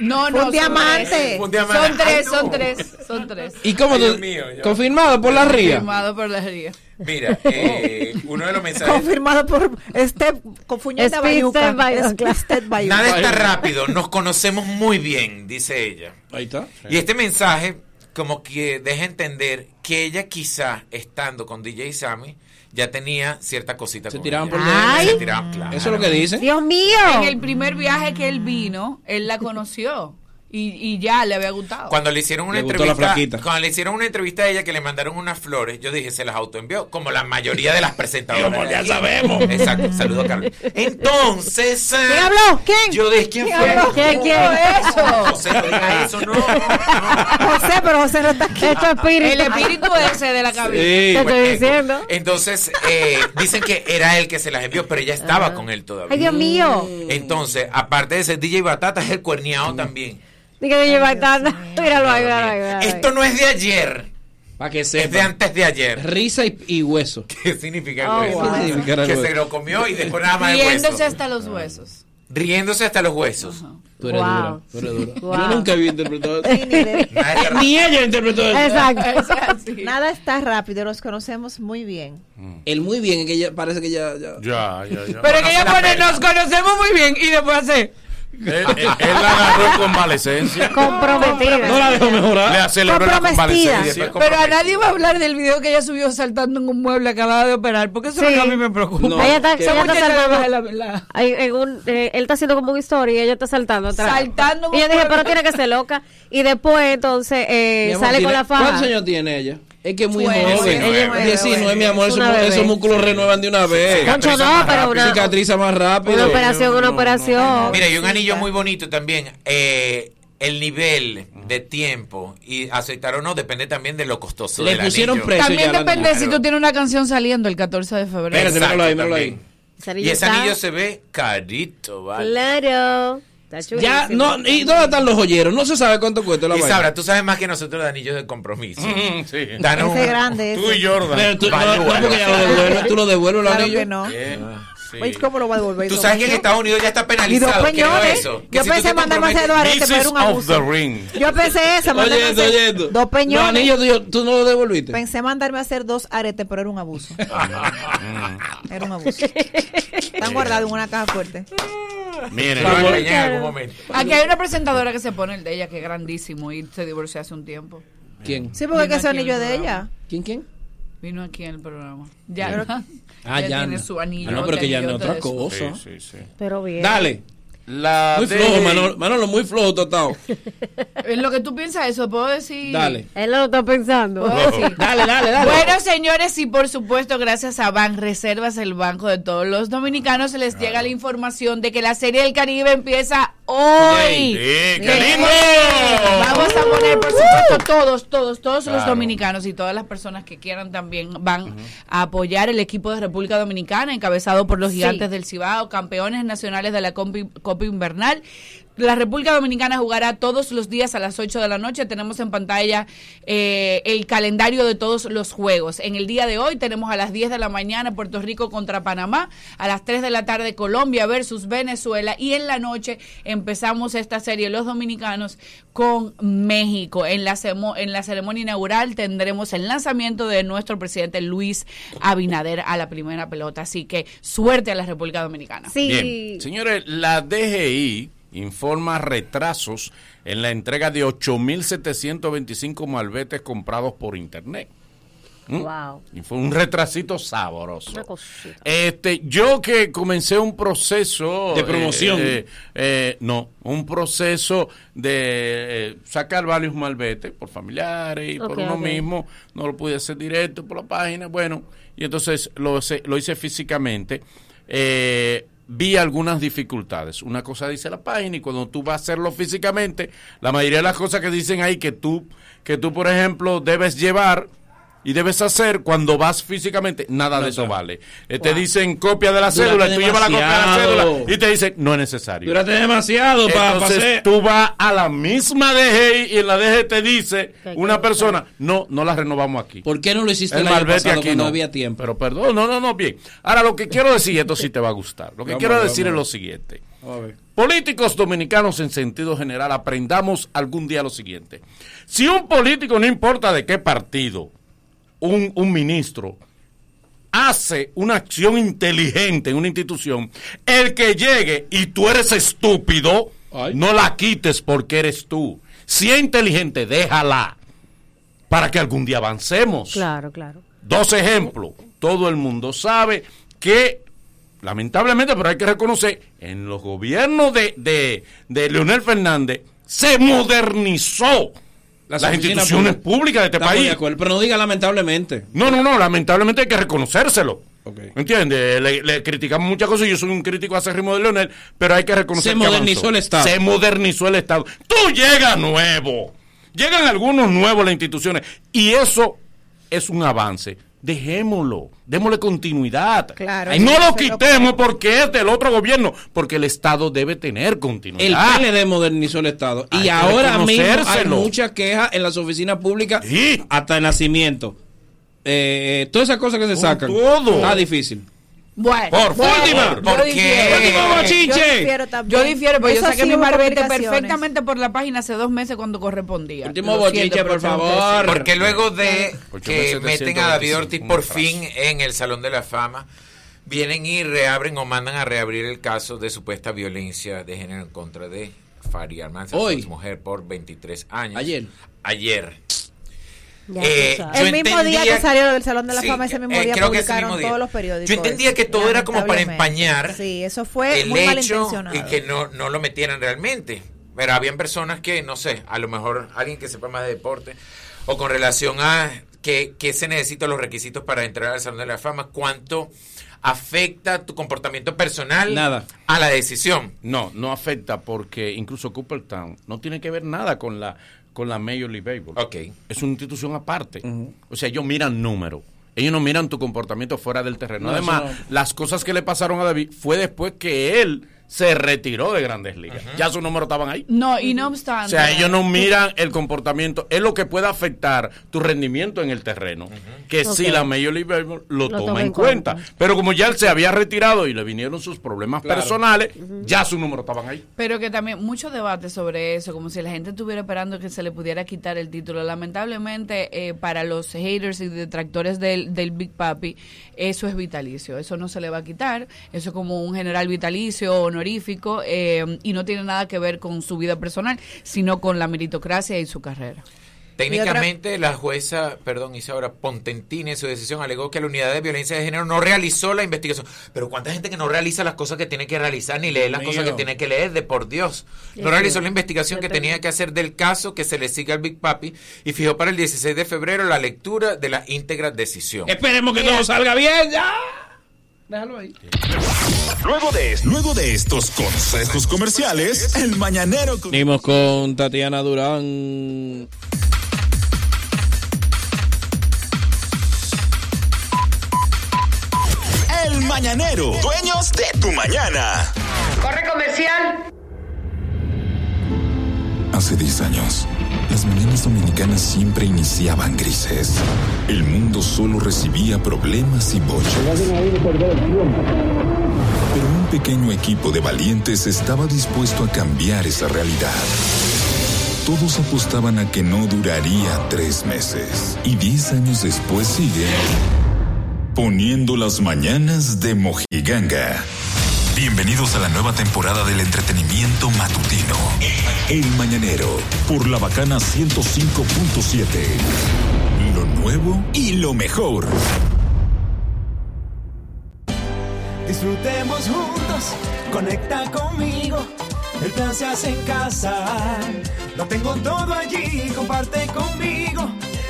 No, no. un diamante. un. Son tres, Ay, no. son tres, son tres. ¿Y cómo Ay? Dios mío, confirmado por la ría. Firmado por la ría. Mira, eh, uno de los mensajes... Confirmado por Step, con Fuñeta Speed Bayuca. Step Bayuca. Speed Step Bayuca. Nada está rápido, nos conocemos muy bien, dice ella. Ahí está. Y este mensaje como que deja entender que ella quizá estando con DJ Sammy ya tenía cierta cosita Se con tiraban ella. por Ay. dentro. Se tiraban, claro. Eso es lo que dicen. Dios mío. En el primer viaje que él vino, él la conoció. Y, y ya le había gustado. Cuando le hicieron una Le gustó la entrevista, flaquita. cuando le hicieron una entrevista a ella que le mandaron unas flores, yo dije, se las autoenvió, como la mayoría de las presentadoras. Como ya sabemos. Exacto, saludo Carlos. Entonces, ah, ¿Quién habló? ¿Quién? yo dije, ¿quién ¿Quién fue? habló? ¿Quién, quién? eso? José, no eso, no. José, pero José no está aquí. Esto es espíritu. El espíritu ese de la cabina. Sí. Te estoy diciendo. Entonces, eh, dicen que era él que se las envió, pero ella estaba con él todavía. Ay, Dios mío. Entonces, aparte de ser DJ Batata, es el cuerneado también. Me lleva tanta. Míralo ahí, míralo ahí, míralo ahí. Esto no es de ayer, Para que es de sepa. antes de ayer. Risa y, y hueso. ¿Qué significa Oh, eso? wow. ¿Qué significa Que se hueso? lo comió y después nada más hueso. Riéndose hasta los huesos. Riéndose hasta los huesos. Tú eres Wow. dura. Tú eres dura. Wow. Yo nunca había interpretado eso. Ni ella interpretó eso. Exacto. Es. Nada está rápido, nos conocemos muy bien. El muy bien es que ella parece que ya. ya- Ya, ya, ya. Pero que ella la pone, nos conocemos muy bien y después hace. Él, él- él la agarró en convalecencia. Comprometida. No la dejo mejorar. Le aceleró la Comprometida. convalecencia. Pero a nadie va a hablar del video que ella subió saltando en un mueble acabada de operar, porque eso es lo que a mí me preocupa. No, Ella está, ella está saltando. la- en un, eh, él está haciendo como una historia y ella está saltando atrás. Saltando Y yo dije, pueblo. pero tiene que ser loca. Y después, entonces, eh, amor, sale con la faja. ¿Cuántos años tiene ella? Es que es muy Bueno, joven. muy 19, mi amor. Es Esos, músculos renuevan de una vez. Concho, no, pero una, Cicatriza más rápido. una operación, una operación. Mira, hay un anillo muy bonito también. Eh, el nivel de tiempo y aceptar o no depende también de lo costoso Le del pusieron anillo. precio También depende si tú tienes una canción saliendo el 14 de febrero. Espérate, míralo ahí, ahí. Y ese anillo se ve carito, ¿vale? Claro. Ya, no, ¿y dónde están los joyeros? No se sabe cuánto cuesta la Y vaina. Sabra, tú sabes más que nosotros de anillos de compromiso. Mm, sí. Danos Ese grande, Tú ese. y Jordan. Pero tú, no, no, porque ya lo devuelves, tú lo devuelves los Claro anillos. que no. Bien. Sí. ¿Cómo lo va a devolver? Tú sabes que en? Estados Unidos ya está Y dos penalizado. creo peñones. eso. Que Yo si pensé mandarme a dos aretes, pero era un abuso. Yo pensé eso, mandarme a Oyendo, hacer oyendo. dos Los peñones. anillos tuyos, tú no los devolviste. Pensé mandarme a hacer dos aretes, pero era un abuso. Era un abuso. Están guardados en una caja fuerte. Miren, Lo. Aquí hay una presentadora que se pone el de ella, que es grandísimo, y se divorció hace un tiempo. ¿Quién? Sí, porque aquí anillo es de ella. ¿Quién, quién? Vino aquí en el programa. Ya, Ah, ya. tiene su anillo. Ah, no, pero que ya no es otra cosa. Sí, sí, sí. Pero bien. Dale. La Muy de- flojo, Manolo. Manolo, muy flojo, totado. En lo que tú piensas eso, puedo decir. Dale. Él lo está pensando. ¿Puedo decir? Dale, dale, dale. Bueno, señores, y por supuesto, gracias a Ban Reservas, el banco de todos los dominicanos, se les llega la información de que la Serie del Caribe empieza hoy. Sí, qué lindo. Vamos a poner, por supuesto, todos, todos, todos los dominicanos y todas las personas que quieran también van a apoyar el equipo de República Dominicana, encabezado por los Sí. gigantes del Cibao, campeones nacionales de la Copa Invernal. La República Dominicana jugará todos los días a las 8 de la noche. Tenemos en pantalla eh, el calendario de todos los juegos. En el día de hoy tenemos a las 10 de la mañana Puerto Rico contra Panamá, a las 3 de la tarde Colombia versus Venezuela y en la noche empezamos esta serie los dominicanos con México. En la, cemo- en la ceremonia inaugural tendremos el lanzamiento de nuestro presidente Luis Abinader a la primera pelota. Así que suerte a la República Dominicana. Sí. Bien. Señores, la DGI informa retrasos en la entrega de 8.725 malbetes comprados por internet. ¿Mm? Wow. Y fue un retrasito sabroso. Una cosita. Este, yo que comencé un proceso De promoción. eh, eh, no, un proceso de eh, sacar varios malbetes por familiares y por uno mismo. No lo pude hacer directo por la página. Bueno, y entonces lo, hice- lo hice físicamente. Eh, vi algunas dificultades. Una cosa dice la página y cuando tú vas a hacerlo físicamente, la mayoría de las cosas que dicen ahí que tú, que tú por ejemplo, debes llevar y debes hacer cuando vas físicamente, nada de eso vale. Eh, Te dicen copia de la cédula, y tú llevas la copia de la demasiado. cédula y te dicen no es necesario. Dúrate demasiado para Entonces hacer. tú vas a la misma DGI y en la DGI te dice una persona, no, no la renovamos aquí. ¿Por qué no lo hiciste El el año pasado aquí cuando no. había tiempo? Pero perdón, no, no, no, bien. Ahora lo que quiero decir, esto sí te va a gustar. Lo que Vamos quiero decir es lo siguiente. Vamos a ver. Políticos dominicanos en sentido general, aprendamos algún día lo siguiente. Si un político, no importa de qué partido, un, un ministro, hace una acción inteligente en una institución, el que llegue y tú eres estúpido, Ay. no la quites porque eres tú. Si es inteligente, déjala para que algún día avancemos. Claro, claro. Dos ejemplos. Todo el mundo sabe que, lamentablemente, pero hay que reconocer, en los gobiernos de, de, de Leonel Fernández se modernizó las, instituciones públicas de este país. de acuerdo, pero no diga lamentablemente. No, no, no, lamentablemente hay que reconocérselo. Ok. ¿Entiendes? Le, le criticamos muchas cosas, yo soy un crítico acérrimo de Leonel, pero hay que reconocer Se modernizó el Estado. Se modernizó el Estado. Tú llegas nuevo. Llegan algunos nuevos a las instituciones y eso es un avance. Dejémoslo, démosle continuidad. Claro, Y no lo quitemos porque es del otro gobierno, porque el Estado debe tener El continuidad. PLD modernizó el Estado. Hay y ahora mismo hay muchas quejas en las oficinas públicas Sí. hasta el nacimiento. Eh, eh, todas esas cosas que se Con sacan. todo. Está difícil. Bueno, Por bueno, favor, yo ¿por difiero. qué? ¡Último bochinche! Yo difiero también. Yo difiero, porque yo saqué mi marbete perfectamente por la página hace dos meses cuando correspondía. Último pero por favor. Porque luego de que meten a David 125, Ortiz por fin en el Salón de la Fama, vienen y reabren o mandan a reabrir el caso de supuesta violencia de género en contra de Fari Armanza, mujer por 23 años. Ayer. Ayer. Eh, El mismo día que salió del Salón de la Sí, Fama, ese mismo eh, día creo que ese publicaron mismo día. todos los periódicos. Yo entendía que todo era como para empañar Sí, eso fue el muy hecho y que no, no lo metieran realmente. Pero habían personas que, no sé, a lo mejor alguien que sepa más de deporte o con relación a que, que se necesitan los requisitos para entrar al Salón de la Fama, cuánto afecta tu comportamiento personal Nada. a la decisión. No, no afecta porque incluso Cooperstown no tiene que ver nada con la con la Major League Baseball. Ok. Es una institución aparte. O sea, ellos miran números. Ellos no miran tu comportamiento fuera del terreno. No, Además, no. las cosas que le pasaron a David fue después que él se retiró de Grandes Ligas. Ya sus números estaban ahí. No, y no O obstante. sea, ellos no miran el comportamiento, es lo que puede afectar tu rendimiento en el terreno, que si la Major League Baseball lo, Lo toma en cuenta. Pero como ya él se había retirado y le vinieron sus problemas Claro. personales, ya sus números estaban ahí. Pero que también mucho debate sobre eso, como si la gente estuviera esperando que se le pudiera quitar el título. Lamentablemente, eh, para los haters y detractores del, del Big Papi, eso es vitalicio. Eso no se le va a quitar. Eso es como un general vitalicio, honorífico, eh, y no tiene nada que ver con su vida personal, sino con la meritocracia y su carrera. Técnicamente, la jueza, perdón, Isaura Pontentini en su decisión alegó que la unidad de violencia de género no realizó la investigación. Pero ¿cuánta gente que no realiza las cosas que tiene que realizar ni lee las Mío. cosas que tiene que leer? De por Dios. No realizó la investigación que tenía que hacer del caso que se le sigue al Big Papi y fijó para el 16 de febrero la lectura de la íntegra decisión. Esperemos que todo salga bien ya. Déjalo ahí. Luego de, luego de estos consejos comerciales, el mañanero con- Venimos con Tatiana Durán. El mañanero, dueños de tu mañana. Corre comercial. Hace 10 años, las mañanas dominicanas siempre iniciaban grises. El mundo solo recibía problemas y bochas. Pero un pequeño equipo de valientes estaba dispuesto a cambiar esa realidad. Todos apostaban a que no duraría tres meses. Y diez años después sigue poniendo las mañanas de Mojiganga. Bienvenidos a la nueva temporada del entretenimiento matutino. El Mañanero, por la bacana 105.7. Lo nuevo y lo mejor. Disfrutemos juntos, conecta conmigo. El plan se hace en casa. Lo tengo todo allí, comparte conmigo.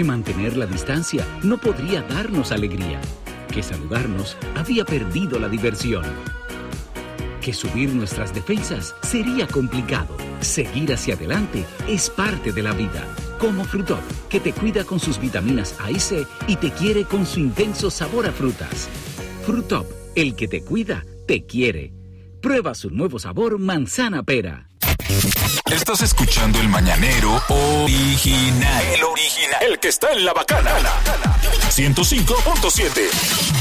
Que mantener la distancia no podría darnos alegría. Que saludarnos había perdido la diversión. Que subir nuestras defensas sería complicado. Seguir hacia adelante es parte de la vida. Como Frutop, que te cuida con sus vitaminas A y C y te quiere con su intenso sabor a frutas. Frutop, el que te cuida, te quiere. Prueba su nuevo sabor manzana pera. Estás escuchando el mañanero original. El original. El que está en la bacana. 105.7.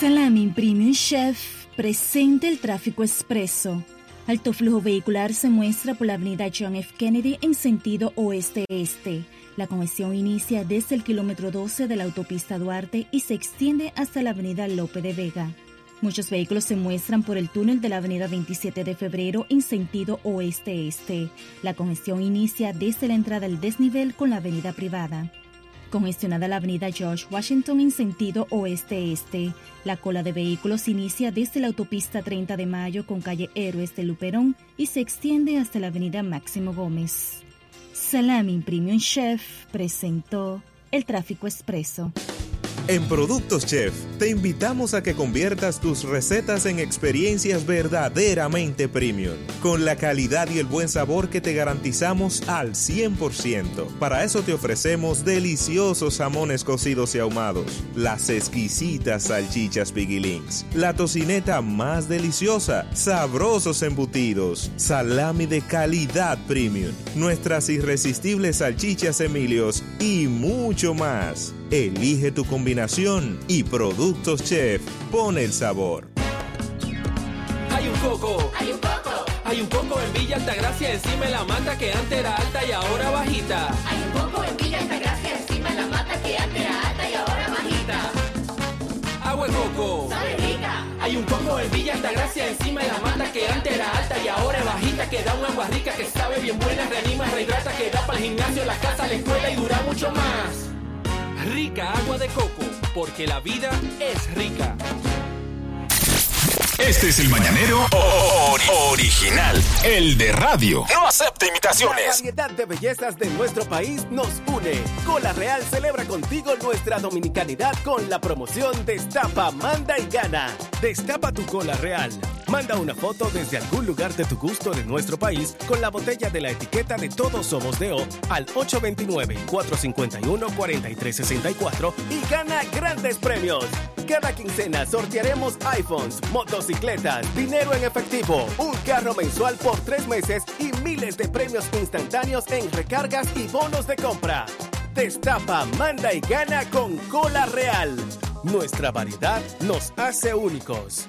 Salami Premium Chef presenta el tráfico expreso. Alto flujo vehicular se muestra por la avenida John F. Kennedy en sentido oeste-este. La congestión inicia desde el kilómetro 12 de la autopista Duarte y se extiende hasta la avenida Lope de Vega. Muchos vehículos se muestran por el túnel de la avenida 27 de febrero en sentido oeste-este. La congestión inicia desde la entrada al desnivel con la avenida privada. Congestionada la avenida George Washington en sentido oeste-este. La cola de vehículos inicia desde la autopista 30 de mayo con calle Héroes de Luperón y se extiende hasta la avenida Máximo Gómez. Salami Premium Chef presentó el tráfico expreso. En Productos Chef, te invitamos a que conviertas tus recetas en experiencias verdaderamente premium, con la calidad y el buen sabor que te garantizamos al 100%. Para eso te ofrecemos deliciosos jamones cocidos y ahumados, las exquisitas salchichas Piggy Links, la tocineta más deliciosa, sabrosos embutidos, salami de calidad premium, nuestras irresistibles salchichas Emilios y mucho más. Elige tu combinación y Productos Chef pone el sabor. Hay un coco. Hay un coco. Hay un coco en Villa Altagracia encima de la mata que antes era alta y ahora bajita. Hay un coco en Villa Altagracia encima de la mata que antes era alta y ahora bajita. Agua de coco. Sabe rica. Hay un coco en Villa Altagracia encima de la mata que antes era alta y ahora es bajita que da un agua rica que sabe bien buena, reanima, rehidrata, que da para el gimnasio, la casa, la escuela y dura mucho más. Rica agua de coco, porque la vida es rica. Este es el mañanero ori- original, el de radio. No acepta La imitaciones. variedad de bellezas de nuestro país nos une. Cola Real celebra contigo nuestra dominicanidad con la promoción Destapa, Manda y Gana. Destapa tu Cola Real. Manda una foto desde algún lugar de tu gusto de nuestro país con la botella de la etiqueta de Todos Somos de O al 829-451-4364 y gana grandes premios. Cada quincena sortearemos iPhones, motocicletas, dinero en efectivo, un carro mensual por tres meses y miles de premios instantáneos en recargas y bonos de compra. Destapa, manda y gana con Cola Real. Nuestra variedad nos hace únicos.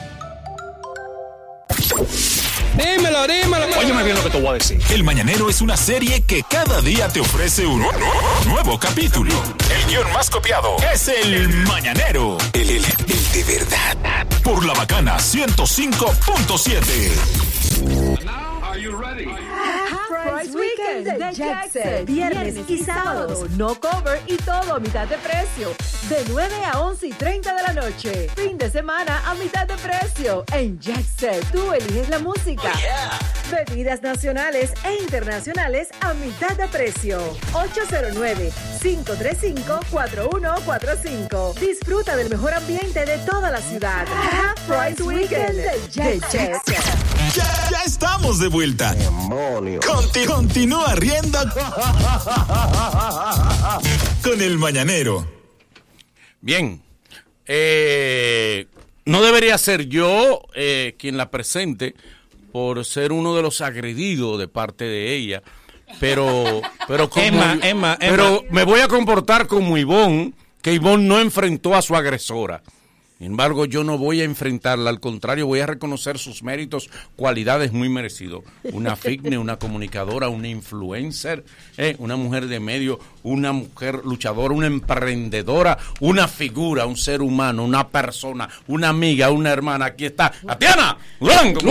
Dímelo, dímelo. Óyeme bien lo que te voy a decir. El Mañanero es una serie que cada día te ofrece un nu- nuevo capítulo. El guion más copiado es El Mañanero. El, el- el de verdad. Por la bacana 105.7. Half Price Weekend de Jackson. Viernes y sábados. No cover y todo a mitad de precio. De 9 a 11 y 30 de la noche. Fin de semana a mitad de precio. En Jackson, tú eliges la música. Bebidas nacionales e internacionales a mitad de precio. 809-535-4145. Disfruta del mejor ambiente de toda la ciudad. Half Price Weekend de Jackson. Ya, ya estamos de vuelta. Conti- continúa riendo con El Mañanero. Bien. Eh, no debería ser yo eh, quien la presente por ser uno de los agredidos de parte de ella. Pero, pero como, Emma, Emma, pero Emma. me voy a comportar como Ivonne, que Ivonne no enfrentó a su agresora. Sin embargo, yo no voy a enfrentarla, al contrario, voy a reconocer sus méritos, cualidades muy merecidos. Una fitness, una comunicadora, una influencer, eh, una mujer de medio, una mujer luchadora, una emprendedora, una figura, un ser humano, una persona, una amiga, una hermana. Aquí está, Tatiana. Luego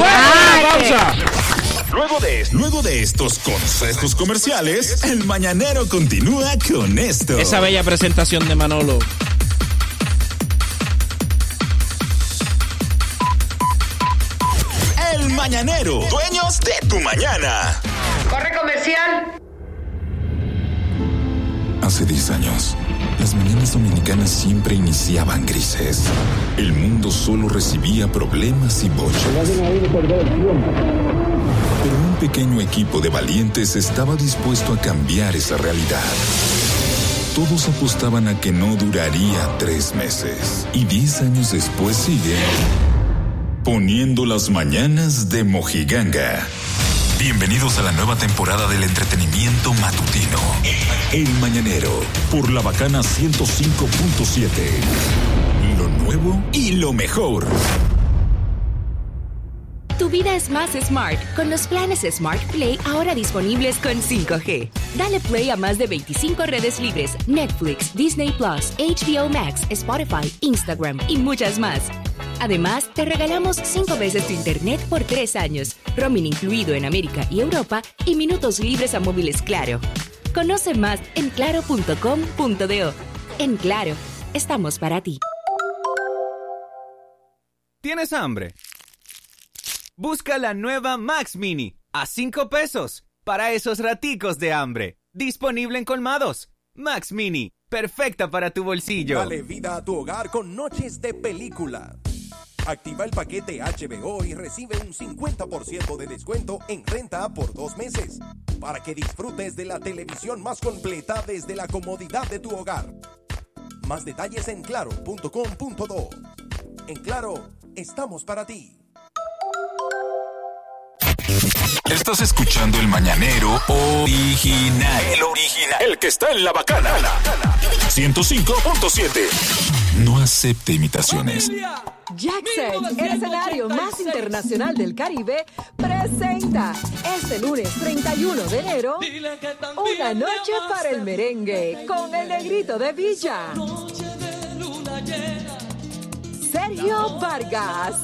de, luego de estos consejos comerciales, El Mañanero continúa con esto. Esa bella presentación de Manolo. Mañanero, dueños de tu mañana. Corre comercial. Hace 10 años, las mañanas dominicanas siempre iniciaban grises. El mundo solo recibía problemas y bochas. Pero un pequeño equipo de valientes estaba dispuesto a cambiar esa realidad. todos apostaban a que no duraría tres meses. Y diez años después sigue poniendo las mañanas de Mojiganga. Bienvenidos a la nueva temporada del entretenimiento matutino. El Mañanero, por la bacana 105.7. Lo nuevo y lo mejor. Tu vida es más smart con los planes Smart Play ahora disponibles con 5G. Dale play a más de 25 redes libres, Netflix, Disney Plus, HBO Max, Spotify, Instagram y muchas más. Además, te regalamos 5 veces tu internet por 3 años, roaming incluido en América y Europa y minutos libres a móviles Claro. Conoce más en claro.com.do. En Claro, estamos para ti. ¿Tienes hambre? Busca la nueva Max Mini a 5 pesos para esos raticos de hambre. Disponible en colmados. Max Mini, perfecta para tu bolsillo. Dale vida a tu hogar con noches de película. Activa el paquete HBO y recibe un 50% de descuento en renta por dos meses. Para que disfrutes de la televisión más completa desde la comodidad de tu hogar. Más detalles en claro.com.do. En Claro, estamos para ti. Estás escuchando el Mañanero original. El original. El que está en la bacana. 105.7. No acepte imitaciones. Jackson, el escenario más internacional del Caribe, presenta este lunes 31 de enero una noche para el merengue con el negrito de Villa. Sergio Vargas,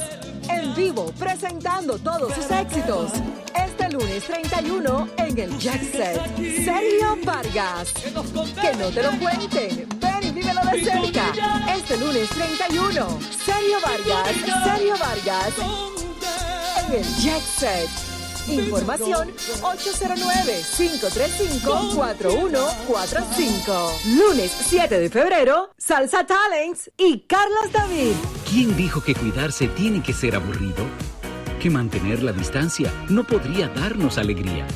en vivo presentando todos sus éxitos. Este lunes 31 en el Jackset. Sergio Vargas. Que no te lo cuenten. Ven y vívelo de cerca. Este lunes 31. Sergio Vargas. Sergio Vargas. En el. Información 809-535-4145. Lunes 7 de febrero, Salsa Talents y Carlos David. ¿Quién dijo que cuidarse tiene que ser aburrido? Que mantener la distancia no podría darnos alegría.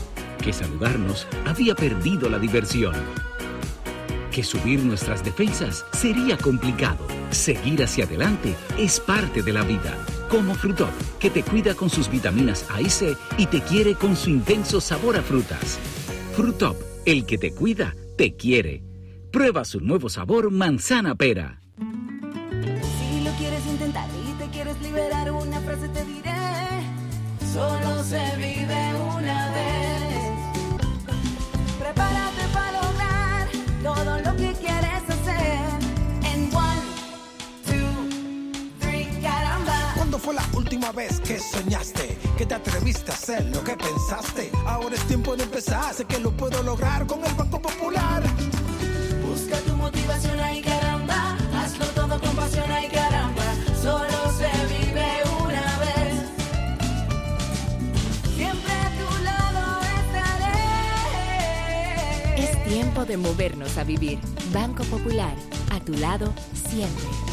Que saludarnos había perdido la diversión. Que subir nuestras defensas sería complicado. Seguir hacia adelante es parte de la vida. Como Frutop, que te cuida con sus vitaminas A y C y te quiere con su intenso sabor a frutas. Frutop, el que te cuida, te quiere. Prueba su nuevo sabor manzana pera. Si lo quieres intentar y te quieres liberar, una frase te diré. Solo se vive una última vez que soñaste? Que te atreviste a hacer lo que pensaste. Ahora es tiempo de empezar. Sé que lo puedo lograr con el Banco Popular. Busca tu motivación, ay caramba. Hazlo todo con pasión, ay caramba. Solo se vive una vez. Siempre a tu lado estaré. Es tiempo de movernos a vivir. Banco Popular, a tu lado siempre.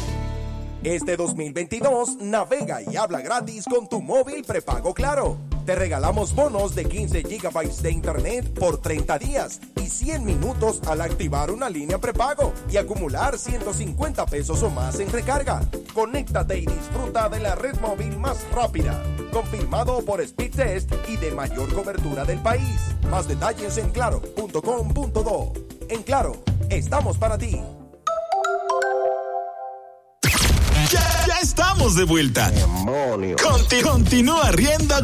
Este 2022 navega y habla gratis con tu móvil prepago Claro. Te regalamos bonos de 15 gigabytes de internet por 30 días y 100 minutos al activar una línea prepago y acumular 150 pesos o más en recarga. Conéctate y disfruta de la red móvil más rápida, confirmado por Speedtest y de mayor cobertura del país. Más detalles en claro.com.do. En Claro, estamos para ti. Estamos de vuelta. Conti- continúa riendo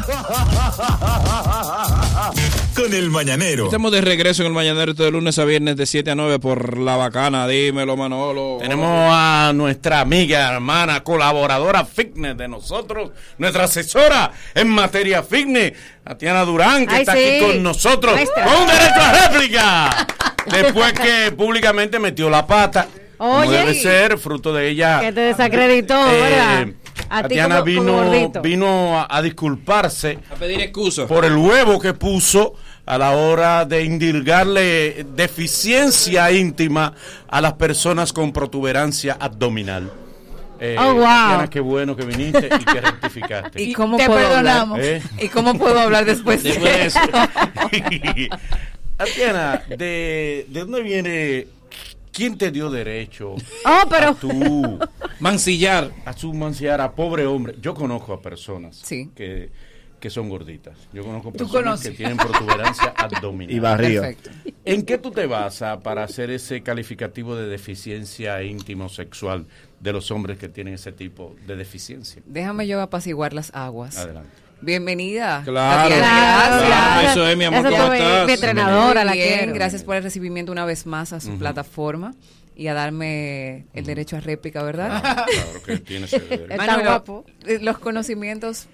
con el mañanero. Estamos de regreso en el Mañanero este de lunes a viernes de 7 a 9 por La Bacana. Dímelo, Manolo. Tenemos a nuestra amiga, hermana, colaboradora fitness de nosotros, nuestra asesora en materia fitness, Tatiana Durán, que Ay, está sí. aquí con nosotros, Maestra. con derecho a réplica. Después que públicamente metió la pata, como Oye. debe ser, fruto de ella. Que te desacreditó, Eh, ¿verdad? A ti Tatiana como- vino, vino a, a disculparse A pedir excusas. por el huevo que puso a la hora de indilgarle deficiencia íntima a las personas con protuberancia abdominal. Eh, Oh, wow. Tatiana, qué bueno que viniste y que rectificaste. ¿Y cómo Te puedo perdonamos. hablar? ¿Eh? ¿Y cómo puedo hablar después de Después de eso? Tatiana, ¿de, ¿de dónde viene ¿Quién te dio derecho Oh, pero- a tú mancillar? A su mancillar a pobre hombre. Yo conozco a personas Sí. que, que son gorditas. Yo conozco Tú personas conoces. que tienen protuberancia abdominal. Y. Perfecto. ¿En qué tú te basas para hacer ese calificativo de deficiencia íntimo sexual de los hombres que tienen ese tipo de deficiencia? Déjame yo apaciguar las aguas. Adelante. Bienvenida. Claro. Tatiana, gracias. claro. Eso es, mi amor, Eso ¿cómo estás? mi entrenadora, la bien, quiero. Gracias por el recibimiento una vez más a su Ujú. plataforma y a darme el derecho a réplica, ¿verdad? Claro, claro que tiene ese derecho. Está Manolo, guapo. eh, los conocimientos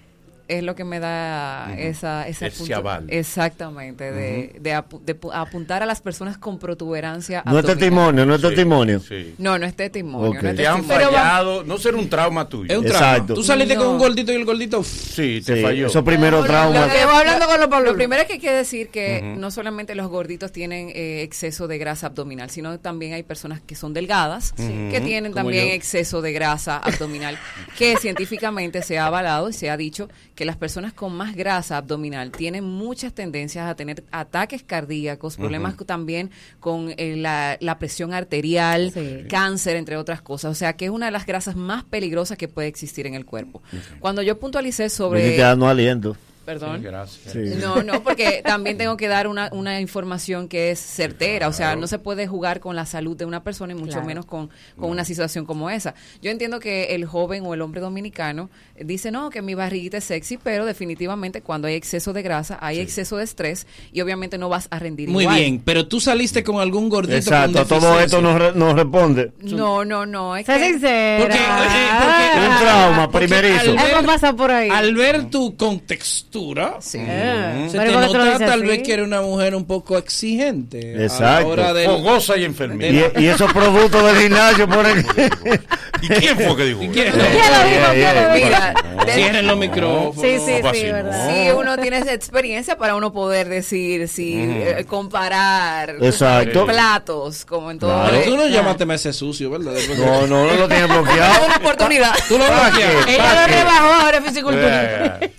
es lo que me da esa, esa Ese punto- aval. Exactamente, de, de apu- de pu- apuntar a las personas con protuberancia No es testimonio, no es Sí, testimonio. sí. No, no es testimonio. Ok. no es Te han testimonio. fallado, no será un trauma tuyo. Es un trauma. Exacto. Tú saliste No. con un gordito y el gordito. Sí, te Sí, falló. Eso primero Lo trauma. que voy hablando con los Lo primero es que hay que decir que no solamente los gorditos tienen eh, exceso de grasa abdominal, sino también hay personas que son delgadas que tienen también yo. exceso de grasa abdominal, que científicamente se ha avalado y se ha dicho que las personas con más grasa abdominal tienen muchas tendencias a tener ataques cardíacos, problemas también con eh, la, la presión arterial, Sí. cáncer, entre otras cosas. O sea, que es una de las grasas más peligrosas que puede existir en el cuerpo. Cuando yo puntualicé sobre... Viniste dando aliento. Perdón. Sí, gracias. Sí. No, no, porque también tengo que dar una, una información que es certera. O sea, no se puede jugar con la salud de una persona y mucho Claro. menos con, con una situación como esa. Yo entiendo que el joven o el hombre dominicano dice, no, que mi barriguita es sexy, pero definitivamente cuando hay exceso de grasa, hay exceso de estrés y obviamente no vas a rendir Muy igual. bien, pero tú saliste con algún gordito Exacto, con todo esto nos, re- nos responde. No, no, no. Es Sé que, sincera. Porque, eh, porque- Un trauma primerizo. al ver- Hemos pasado por ahí. Al ver tu Sí. Ah, se pero te ¿por qué tú lo nota tal así? vez que eres una mujer un poco exigente. Exacto. del- Fogosa y enfermera. Y, y esos productos del gimnasio por el... ¿Y quién fue que dijo? ¿Quién? eso? ¿Quién lo dijo? Cierren los micrófonos. Sí, sí, sí, verdad. Sí, uno tiene esa experiencia para uno poder decir, si eh, comparar Exacto. platos, como en todo. Claro. Tú no llamaste a ese sucio, ¿verdad? No, no, no lo tiene Dame bloqueado. una oportunidad. Tú lo ¿Para bloqueaste. Ella ¿Para lo rebajó ahora es fisiculturismo. Eh,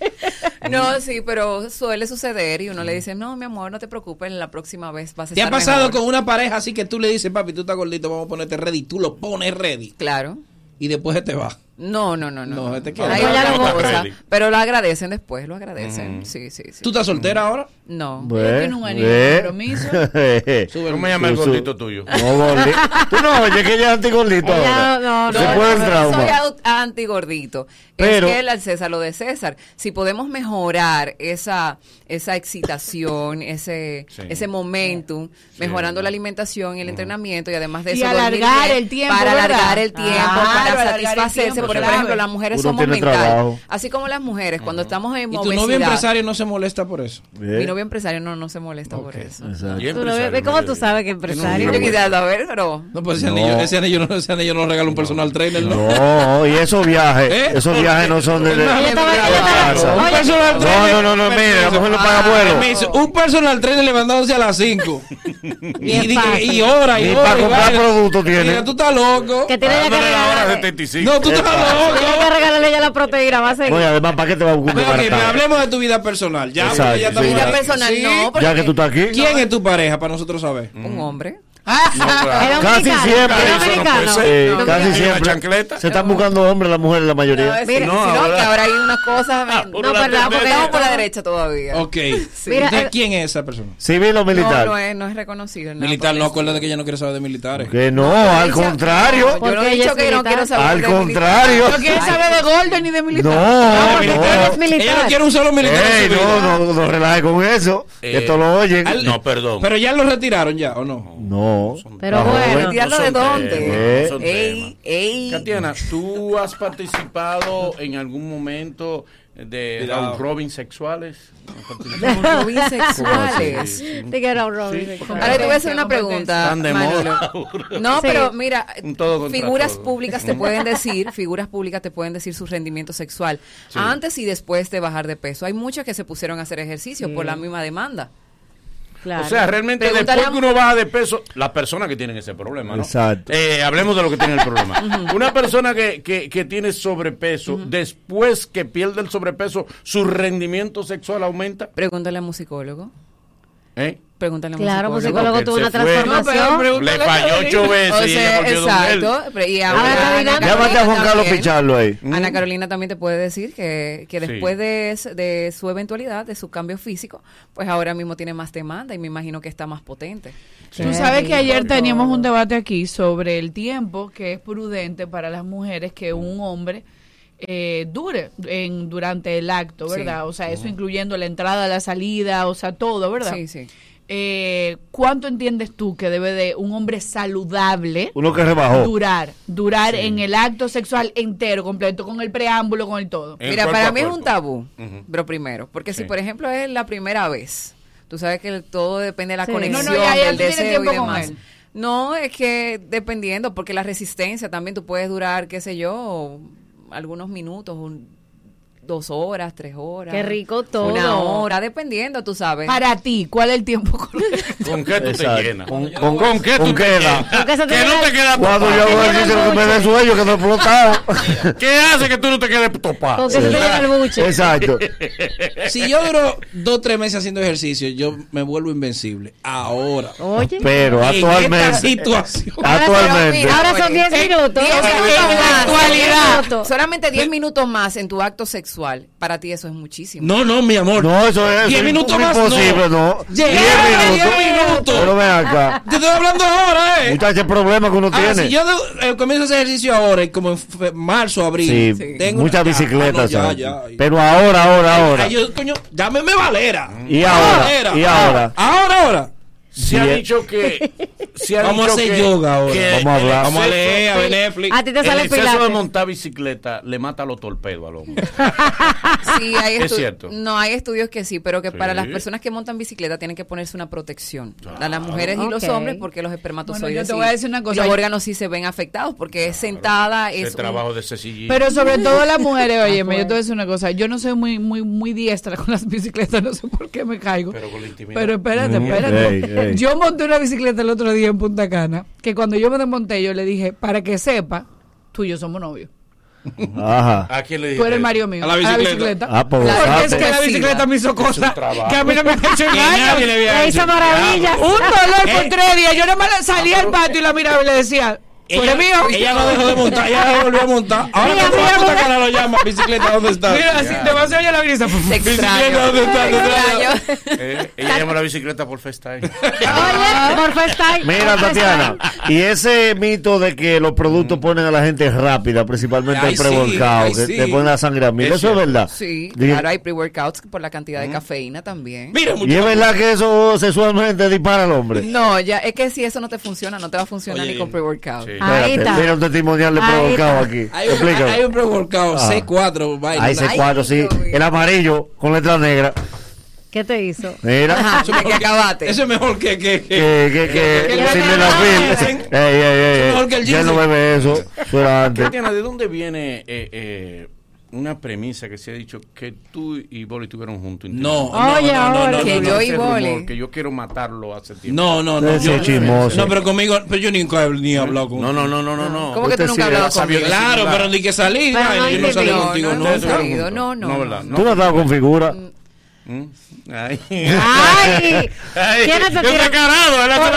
No, sí, pero suele suceder y uno le dice, no, mi amor, no te preocupes, la próxima vez vas a ¿Te estar ha pasado mejor". con una pareja así que tú le dices, papi, tú estás gordito, vamos a ponerte ready? Tú lo pones ready. Claro. Y después se te va. No, no, no, no. No, este queda. No, otra ya no cosa, ready. pero lo agradecen después, lo agradecen. Ujú. Sí, sí, sí. ¿Tú estás soltera ahora? No. Un anillo ve. de compromiso. ¿Cómo me llama el gordito tuyo? No, gordito. Tú no, oye, que ella es antigordito ahora. no, Se no, puede no, trauma. Soy antigordito. Pero- es que él al César lo de César. Si podemos mejorar esa esa excitación, ese Sí. ese momentum, mejorando la alimentación y el entrenamiento y además de Y eso dormir alargar el tiempo, para alargar el tiempo, Claro, para satisfacerse, porque por clave. ejemplo las mujeres Uno somos mentales, trabajo. así como las mujeres cuando estamos en ¿Y tu novio empresario no se molesta por eso? Mi novio empresario no, no se molesta por eso. Tú lo ¿Cómo tú sabes que empresario? Yo quisiera saber, pero No, pues ese, No. Anillo, ese, anillo, no, ese anillo no lo regala un personal trainer, ¿no? No, y esos viajes, ¿Eh? esos viajes no son de... Un personal No, trainer. no, no, no, mire, la mujer no paga vuelo. Permiso, Un personal trainer levantándose a las 5. y, es y, hora, y hora. para comprar productos tiene. Mira, tú estás loco. Que tiene ya que Dándole la hora regalarle. 75. No, tú estás loco. Tiene que regalarle ya la proteína, va a seguir. Oye, además, ¿para qué te va a buscar Pero, un ok, pero baratado? hablemos de tu vida personal. Ya, Exacto, ya sí. vida personal Sí. no, porque Ya que tú estás aquí. ¿Quién es tu pareja para nosotros saber? un hombre. No, Casi siempre. no No, casi ¿Y una siempre. chancleta? Se están buscando hombres las mujeres, la No, mayoría. no, sino ahora- que ahora hay unas cosas. por no, la verdad, porque estamos por la derecha todavía. Ok. Mira, Entonces, eh, ¿quién es esa persona? ¿Civil o militar? No, no es, no es reconocido. Militar, no estilo. que ella no quiere saber de militares. Que no, al contrario. no, Yo no Porque he dicho que no quiero saber Al contrario. No quiere saber de Golden ni de militar. No, no. Ella no quiere un solo militar. no, no, no relaje con eso. Eh, Esto lo oyen. No, perdón. Pero ya lo retiraron ya, ¿o no? No. Pero bueno. ¿Retirarlo No de son dónde? temas, Ey, temas. ey. Tatiana, ¿tú has participado en algún momento de round robin sexuales? Round robin sexuales. Te quiero Robin. Sexual. Ahora te voy a hacer una pregunta. Están de Manolo. moda. No, pero mira, figuras todo. públicas te pueden decir, figuras públicas te pueden decir su rendimiento sexual Sí. antes y después de bajar de peso. Hay muchos que se pusieron a hacer ejercicio por la misma demanda. Claro. O sea, realmente después que uno baja de peso, las personas que tienen ese problema, ¿no? Exacto. Eh, hablemos de lo que tiene el problema. Una persona que, que, que tiene sobrepeso, después que pierde el sobrepeso, ¿su rendimiento sexual aumenta? Pregúntale a un psicólogo. ¿Eh? pregúntale a un claro, psicólogo. Claro, un psicólogo tuvo una transformación. Le falló ocho veces. Y exacto. Y ahora Ana, a Juan Picharlo ahí. Ana mm. Carolina también te puede decir que, que después de, de su eventualidad, de su cambio físico, pues ahora mismo tiene más demanda y me imagino que está más potente. Sí. Tú sabes que ayer teníamos un debate aquí sobre el tiempo que es prudente para las mujeres que un hombre... Eh, dure en, durante el acto, ¿verdad? O sea, eso incluyendo la entrada, la salida, o sea, todo, ¿verdad? Sí, sí eh, ¿cuánto entiendes tú que debe de un hombre saludable durar? Durar en el acto sexual entero, completo, con el preámbulo, con el todo. Mira, para mí es un tabú, pero primero, porque si por ejemplo es la primera vez, tú sabes que todo depende de la conexión, del deseo y demás. No, es que dependiendo, porque la resistencia también tú puedes durar, qué sé yo, algunos minutos, un dos horas, tres horas. Qué rico todo. Una hora, dependiendo, tú sabes. Para ti, ¿cuál es el tiempo ¿Con qué tú te llenas? ¿Con, qué tú te llenas? Que no te quedas Cuando yo voy a que me dé sueño, que me explotado. ¿Qué hace que tú no te quedes topado? Se te llena el buche. Exacto. si yo duro dos tres meses haciendo ejercicio, yo me vuelvo invencible. Ahora. Pero actualmente. Situación. Actualmente. Ahora son 10 eh, minutos. 10 minutos más. Solamente 10 minutos más en tu acto sexual para ti eso es muchísimo. No, no, mi amor. No, eso es. 10 minutos más. Imposible, no. no. minutos. Pero ven acá. Te estoy hablando ahora, ¿eh? Muchachos, el problema que uno tiene. Si yo eh, comienzo ese ejercicio ahora, como en marzo, abril. Tengo muchas ah, bicicletas. Pero ahora, ahora, ahora. Ay, yo, coño, Valera. Y ahora. Valera. Y ahora. Ahora, ahora. Se ha dicho que. Se ha vamos dicho a hacer yoga ahora. Vamos a hablar. Vamos a leer, a. A ti te sale el exceso de montar bicicleta le mata los torpedos al hombre. sí, hay es cierto. No, hay estudios que sí, pero que para las personas que montan bicicleta tienen que ponerse una protección. A las mujeres y los ah, hombres, porque los espermatozoides. Yo te voy a decir una cosa. Los órganos sí se ven afectados, porque es sentada. Es el trabajo de Cecilia. Pero sobre todo las mujeres, ah, oye, yo te voy a decir una cosa. Yo no soy muy, muy, muy diestra con las bicicletas, no sé por qué me caigo. Pero espérate, mm, espérate. Yo monté una bicicleta el otro día en Punta Cana, que cuando yo me desmonté, yo le dije, para que sepa, tú y yo somos novios. Ajá. ¿A quién le dije? Tú eres Mario mío. A la bicicleta. ¿A la bicicleta? Ah, pues, por ah, es que la pues. bicicleta me hizo cosas que a mí no me han hecho en años. Me hizo maravillas. Un dolor por tres días. Yo nada más salía al patio y la miraba y le decía, ella, mío. Ella no dejó de montar, ella no volvió a montar. Ahora mira, mira, puta cara lo llama. Bicicleta, ¿dónde está? Mira, así te vas a la brisa. Pues, bicicleta, ¿dónde está? ¿Dónde está? Eh, ella llama la bicicleta por FaceTime. Oye, por FaceTime. Mira, Tatiana, y ese mito de que los productos mm. ponen a la gente rápida, principalmente el pre-workout, que te ponen la sangre a mí. Eso es verdad. Sí, claro, hay pre-workouts por la cantidad de mm. cafeína también. Mira, y es verdad que eso sexualmente dispara al hombre. No, ya es que si eso no te funciona, no te va a funcionar ni con pre-workout. Mira un testimonial de provocado aquí. Hay hay un provocado. Ah. C4. Vaya, hay C4, sí. El amarillo con letra negra. ¿Qué te hizo? Mira, eso es acabaste. Eso es mejor que que que que que que que que que que una premisa que se ha dicho que tú y Boli estuvieron juntos. No, no, no, no, no, que yo y Boli. Que yo quiero matarlo hace tiempo. No, no, no. Yo. No, pero conmigo, pero yo nunca ni he hablado con No, no, no, no, no. ¿Cómo que tú nunca hablado conmigo? Claro, pero ni que salí, yo no salí contigo. No, no, no. Tú no has dado con figura. Mm, ¿Mm? Ay. Ay. Ay. ¿Quién es el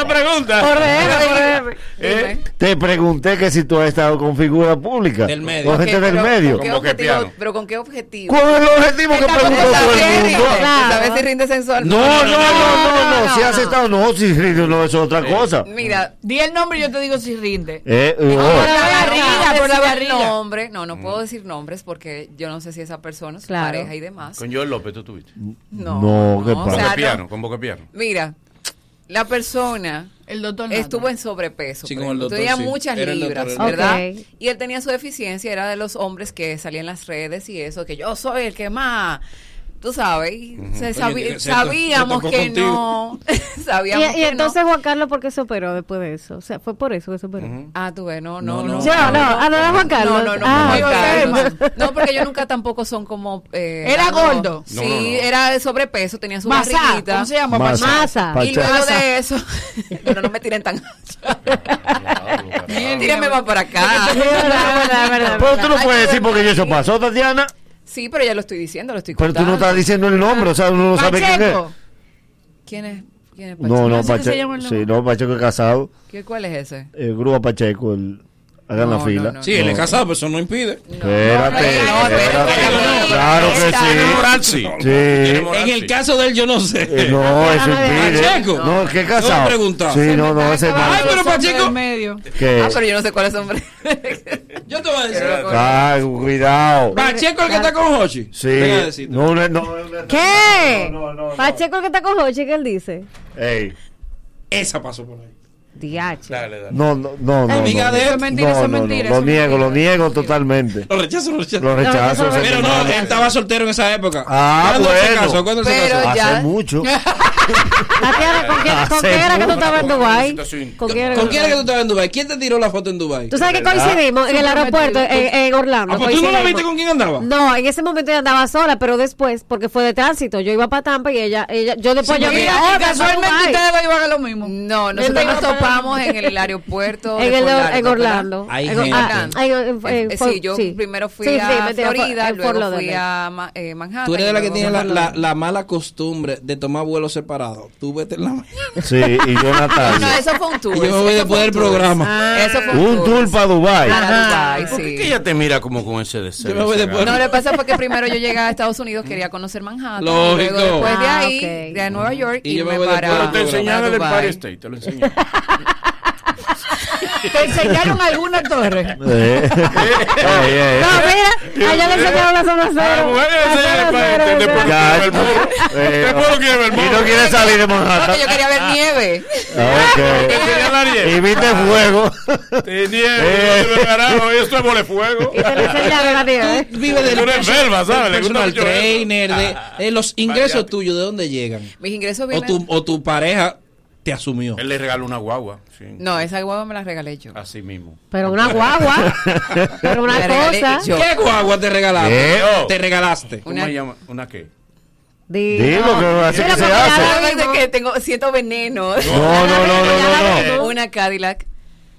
pregunta. Por R, por eh, Te pregunté que si tú has estado con figura pública. Del medio. Con gente del medio. ¿con objetivo, pero con qué objetivo? ¿Cuál es el objetivo que preguntó todo el mundo? ¿Sabes si rinde sensual? No, no, no, no, no, Si has estado, no, si rinde, no, es otra cosa. Mira, di el nombre y yo te digo si rinde. Eh, eh oh. Por la barriga, por la barriga. No, no puedo mm. decir nombres porque yo no sé si esa persona, su pareja y demás. Con Joel López, tú tuviste. No, no, piano, con boca piano. Mira, la persona el doctor estuvo en sobrepeso. Sí, tenía muchas libras, ¿verdad? Y él tenía su deficiencia, era de los hombres que salían en las redes y eso, que yo soy el que más tú sabes, se sabíamos que no. sabíamos y, y entonces. Juan Carlos, ¿por qué se operó después de eso? O sea, fue por eso que se operó. Uh. Ah, tú no, no, no. no, no, no, no, ah, Juan Carlos. No, no, no, ah, porque yo nunca tampoco son como. Eh, era gordo. sí, era sobrepeso, tenía su Masa, barriguita. ¿Cómo se llama? Masa. Y luego de eso. pero no me tiren tan. Tírenme más para acá. Pero tú no puedes decir porque eso pasó, Tatiana. Sí, pero ya lo estoy diciendo, lo estoy Pero tú contando. no estás diciendo el nombre, o sea, uno no sabe quién es. Pacheco. ¿Quién es? ¿Quién es No, no, ¿Así que se Pacheco. llama el Sí, no, Pacheco es casado. ¿Qué, ¿Cuál es ese? El Grúa Pacheco, el, hagan la No, fila. no, no, Sí, él es casado, pero eso no impide. Espérate, espérate. Claro que sí. Sí. En el caso de él, yo no sé. Eh, no, eso impide. Pacheco. No, ¿qué No casado? he preguntado. Sí, no, no, ese Ay, pero Pacheco. ¿Qué? Ah, pero yo no sé cuál es hombre. Yo te voy a decir. Ay, cuidado. Pacheco el que está con Hochi. Sí. No, no, no. ¿Qué? Pacheco el que está con Hochi, ¿qué él dice? Ey. Esa pasó por ahí. DH. No, no, no. no, Amiga no, de no. él. Es mentira, No, eso es no, no, mentira, Lo eso niego, lo niego totalmente. Lo rechazo, lo rechazo. Lo rechazo. ese Pero no, él estaba soltero en esa época. Ah, ¿Cuándo se bueno. casó? ¿Cuándo se Pero casó? ya- Hace mucho. Tatiana, ¿con quién, con Hace quién era que tú estabas en Dubái? ¿Con quién era ¿Con que quién era que tú estabas en Dubai? ¿Quién te tiró la foto en Dubai? Tú sabes que coincidimos en el aeropuerto en, en Orlando. Ah, pues tú no la viste con quién andaba. No, en ese momento ella andaba sola, pero después, porque fue de tránsito, yo iba para Tampa y ella, ella yo después yo vi casualmente Dubái. ustedes dos iban a lo mismo. No, nosotros Él nos iba a topamos en el aeropuerto. En de el Lauderdale, en Orlando. Hay En. Orlando. Ah, en- en- en Eh, Fort- sí, yo sí. primero fui Sí, sí, a Florida, luego fui Lauderdale. a Ma- eh, Manhattan. Tú eres de la que tiene la, la, la mala costumbre de tomar vuelos separados. Tú vete en la mañana. Sí, y yo No, Natalia. eso fue un tour. Y yo me voy después del un tour. programa. Eso fue Un tour para Dubai. Para Dubái, ¿Por qué sí. ella te mira como con ese deseo? Yo me voy después. No, lo que pasa fue que primero yo llegué a Estados Unidos, quería conocer Manhattan. Lógico. Luego después de Ah, ahí, de Nueva York, Y yo me para, Pero te enseñan para el Dubái. Empire State, te lo enseñan. ¿Te enseñaron alguna torre? Eh. Ey, ey. No, mira, a ella le enseñaron la zona A la cero. después quiere ver el muro. eh, Después lo quiere ver el Y no quiere salir de Manhattan. Porque yo quería ver nieve. Nieve. Y viste fuego. Te nieve, carajo, esto es mole fuego. Y te enseñaron la nieve. Vive del personal trainer, de, Ah, de los ingresos tuyos, ¿de dónde llegan? Mis ingresos O vienen... tu, o tu pareja te asumió. Él le regaló una guagua. Sí. No, esa guagua me la regalé yo. Así mismo. Pero una guagua. Pero una cosa. yo. ¿Qué guagua te regalaste? ¿Qué? Te regalaste. ¿Cómo Una-? ¿Una qué? Di- Dilo que así que se hace. que tengo, siento veneno. No, no, no, no, no, no. Una Cadillac.